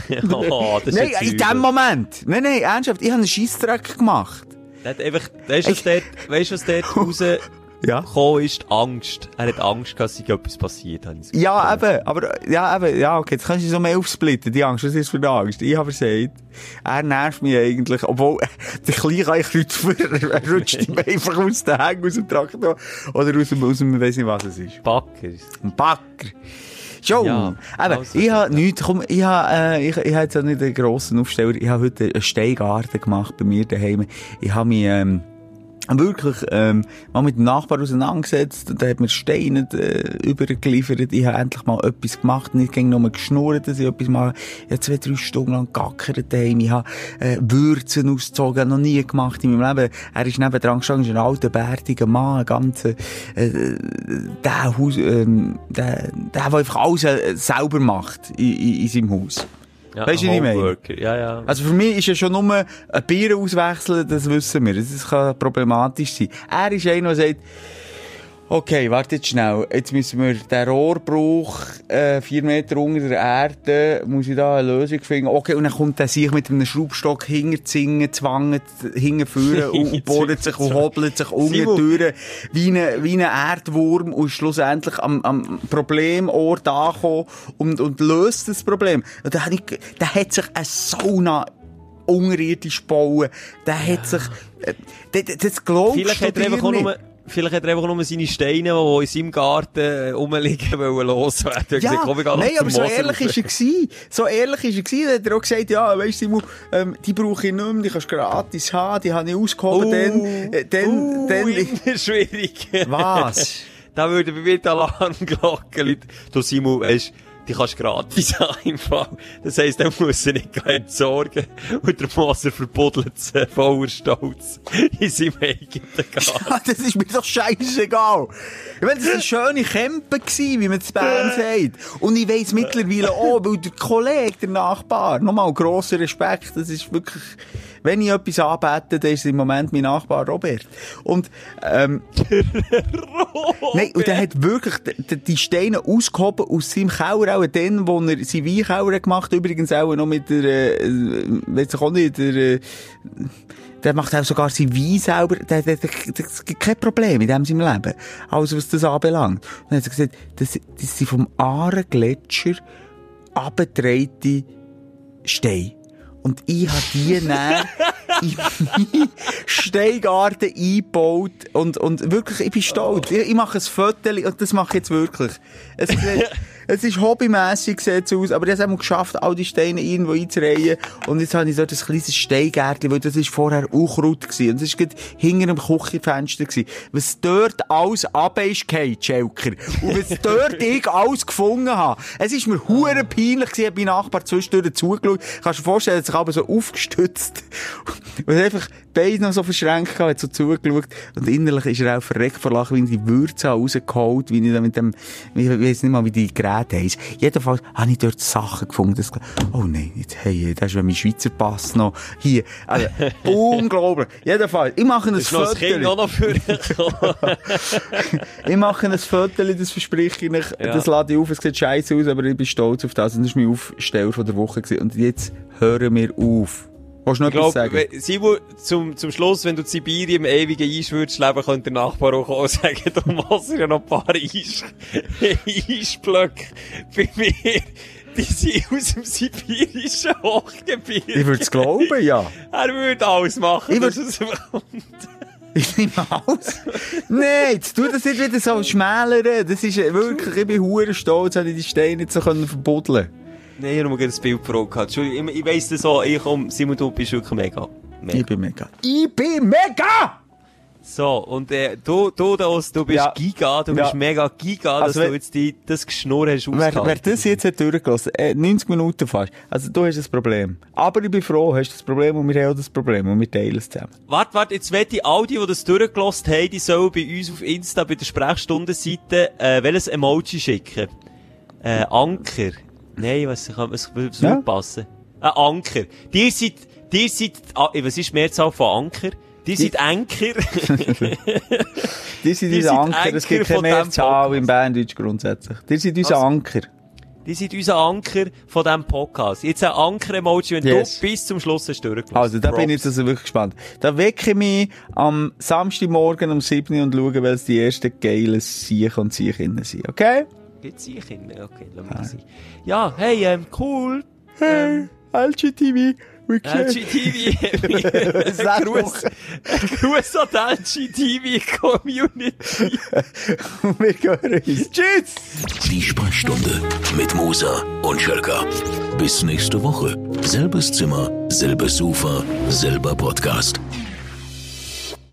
Speaker 4: oh, das ist
Speaker 5: Nein, in dem Moment. Nein, nein, ernsthaft, ich habe einen Scheissdreck gemacht.
Speaker 4: Er hat einfach, weißt du, was dort, weißt du, was dort rausgekommen
Speaker 5: Ja.
Speaker 4: ist? Die Angst. Er hat Angst gehabt, dass etwas passiert.
Speaker 5: Ja, eben, aber, ja, eben, ja, okay, jetzt kannst du so mehr aufsplitten, die Angst, was ist für eine Angst? Ich habe versagt. Er nervt mich eigentlich, obwohl, der Kleine kann ich nicht für, er rutscht ihm einfach aus den Hängen, aus dem Traktor, oder aus dem, aus dem, ich weiss nicht, was es ist.
Speaker 4: Backer.
Speaker 5: Ein Backer. Schon.
Speaker 4: Ja,
Speaker 5: eben,
Speaker 4: also,
Speaker 5: ich habe nichts, komm, ich habe, äh, ich, ich habe jetzt auch nicht einen grossen Aufsteller, ich habe heute einen Steingarten gemacht bei mir daheim. Ich habe mich, ähm, wirklich, ähm, mal mit dem Nachbar auseinandergesetzt, der hat mir Steine, äh, übergeliefert, ich habe endlich mal etwas gemacht, nicht gegen nur geschnurrt, dass ich etwas. Ich habe zwei, drei Stunden lang gackert daheim, ich habe, äh, Würzen ausgezogen, noch nie gemacht in meinem Leben. Er ist nebendran gestanden, ist ein alter, bärtiger Mann, ein ganzer, äh, der Haus, ähm, der, der, der einfach alles äh, selber macht in, in, in seinem Haus.
Speaker 4: Ja,
Speaker 5: weißt du, wie ich meine?
Speaker 4: Ja, ja.
Speaker 5: Also für mich ist ja schon nur ein Bier auswechseln, das wissen wir. Das kann problematisch sein. Er ist einer, der sagt, okay, warte jetzt schnell. Jetzt müssen wir den Rohrbruch, äh, vier Meter unter der Erde, muss ich da eine Lösung finden. Okay, und dann kommt er sich mit einem Schraubstock hinterzingen, zwangen, hingeführen und, und bohrt sich und hobelt sich unten durch wie ein, wie ein Erdwurm und ist schlussendlich am, am Problemort angekommen und, und löst das Problem. Hab ich, da hat sich eine Sauna unterirdisch bauen. Der hat sich, äh, das, das glaubst
Speaker 4: Vielleicht
Speaker 5: du
Speaker 4: hat er
Speaker 5: dir nicht.
Speaker 4: Vielleicht hat er einfach nur seine Steine, die in seinem Garten äh, rumliegen, wollen loswerden. Er
Speaker 5: Ja,
Speaker 4: gesagt, komm,
Speaker 5: nein, aber so ehrlich ist er gewesen. So ehrlich ist er gewesen. Da hat er auch gesagt, ja, weisst du, ähm, die brauche ich nicht mehr, die kannst du gratis haben, die habe ich ausgehoben,
Speaker 4: Uh,
Speaker 5: dann, äh, dann,
Speaker 4: uh,
Speaker 5: dann,
Speaker 4: immer schwierig.
Speaker 5: was?
Speaker 4: da würde bei mir die Alarmglocke läuten. Du Simon, weisst, die kannst du gratis haben im Fall. Das heisst, er muss sie nicht entsorgen. Und der Moser verbuddelt sie voller Stolz in seinem eigenen Garten.
Speaker 5: Ja, das ist mir doch scheißegal. Ich meine, das war eine schöne Campe, gewesen, wie man zu Bern sagt. Und ich weiss mittlerweile auch, weil der Kollege, der Nachbar, nochmal grosser Respekt, das ist wirklich, wenn ich etwas anbete, dann ist im Moment mein Nachbar Robert. Und, ähm, Nein, und der hat wirklich die Steine ausgehoben aus seinem Keller, auch dann, wo er seinen Weinkeller gemacht hat, übrigens auch noch mit der, äh, weiss ich auch nicht, der, äh, der macht auch sogar sein Wein selber, der, der, der, das gibt kein Problem in dem seinem Leben. Also, was das anbelangt. Und dann hat er gesagt, das, das sind vom Aare-Gletscher abgetreite Steine. Und ich habe die dann in meinen Steingarten eingebaut und, und wirklich, ich bin stolz. Ich, ich mache ein Foto und das mache ich jetzt wirklich. Es, es ist hobbymässig sieht's aus, aber ich habe es geschafft, all die Steine irgendwo einzureihen. Und jetzt habe ich so das kleines Steingärtchen, weil das ist vorher Unkraut gewesen. Und das war hinter dem Küchenfenster gewesen. Was dort alles runter ist gefallen, Schelker. Und was dort ich alles gefunden habe. Es ist mir hure peinlich gewesen, ich habe mein Nachbar zwischendurch zugeschaut. Kannst du dir vorstellen, er hat sich aber so aufgestützt. Und einfach die Beine noch so verschränkt hat so zugeschaut. Und innerlich ist er auch verreckt vor Lachen, wie ich die Würze rausgeholt, wie ich da mit dem, ich weiss nicht mal, wie die Geräte heissen. Jedenfalls habe ich dort Sachen gefunden, das, oh nein, jetzt, hey, das ist mein Schweizer Pass noch hier. Also, unglaublich. Jedenfalls, ich mache ein Foto. Ich mache ein Foto, das verspreche ich euch.
Speaker 4: Ja.
Speaker 5: Das lade ich auf, es sieht scheiße aus, aber ich bin stolz auf das. Und das war mein Aufsteller von der Woche. Gewesen. Und jetzt hören wir auf. Willst du noch
Speaker 4: Ich
Speaker 5: etwas
Speaker 4: glaube,
Speaker 5: sagen?
Speaker 4: Simon, zum, zum Schluss, wenn du in Sibirien im ewigen Eis würdest leben, könnte der Nachbar auch und sagen, du machst ja noch ein paar Eis, Eisblöcke bei mir. Die sind aus dem sibirischen Hochgebiet.
Speaker 5: Ich würde es glauben, ja.
Speaker 4: Er würde alles machen.
Speaker 5: Ich
Speaker 4: dass
Speaker 5: würd-
Speaker 4: es bekommt.
Speaker 5: Ich nehme aus. Nein, jetzt tu das nicht wieder so schmälern. Das ist wirklich, ich bin hure stolz, dass ich die Steine nicht so können verbuddeln
Speaker 4: Nein, ich habe gerade ein Bild gehabt. Entschuldigung, ich, ich weiss das so, ich komm, Simon, du bist wirklich mega. mega.
Speaker 5: Ich bin mega. Ich bin mega!
Speaker 4: So, und äh, du, du, das, du bist
Speaker 5: Ja.
Speaker 4: Giga, du
Speaker 5: Ja.
Speaker 4: bist mega Giga, dass
Speaker 5: Also
Speaker 4: du jetzt die, das Geschnurr hast
Speaker 5: Wer, wer
Speaker 4: ausgehalten.
Speaker 5: das jetzt hat durchgelassen, äh, 90 Minuten fast, also du hast das Problem. Aber ich bin froh, hast das Problem und wir haben auch das Problem und wir teilen es zusammen.
Speaker 4: Warte, warte, jetzt wette ich, all die, die das durchgelost haben, die sollen bei uns auf Insta, bei der Sprechstundenseite, äh, welches Emoji schicken? Äh, Anker. Nein, was, kann, was, was
Speaker 5: Ja.
Speaker 4: passen? Äh, Anker. Dir seid, dir seid, ah, was ist die Mehrzahl von Anker? Anker.
Speaker 5: Die sind
Speaker 4: Die
Speaker 5: unser
Speaker 4: sind
Speaker 5: Anker, es gibt keine Mehrzahl im Banddeutsch grundsätzlich. Die sind unser
Speaker 4: Also-
Speaker 5: Anker.
Speaker 4: Die sind unser Anker von diesem Podcast. Jetzt ein Anker-Emoji, wenn
Speaker 5: Yes.
Speaker 4: du bis zum Schluss hast durchgelassen.
Speaker 5: Also, da bin ich
Speaker 4: Props.
Speaker 5: jetzt also wirklich gespannt. Da wecke ich mich am Samstagmorgen um 7 Uhr und schaue, weil es die ersten geilen Siech und Siechinnen sind, okay?
Speaker 4: Gibt's hier Kinder? Okay, lass mal sein. Ja, hey, ähm, cool.
Speaker 5: Hey, LGTV, we can.
Speaker 4: LGTV.
Speaker 5: Was sagst du?
Speaker 4: Gruß, Gruß an die LGTV-Community.
Speaker 5: wir hören uns. Tschüss!
Speaker 3: Die Sprechstunde mit Musa und Schelka. Bis nächste Woche. Selbes Zimmer, selbes Sofa, selber Podcast.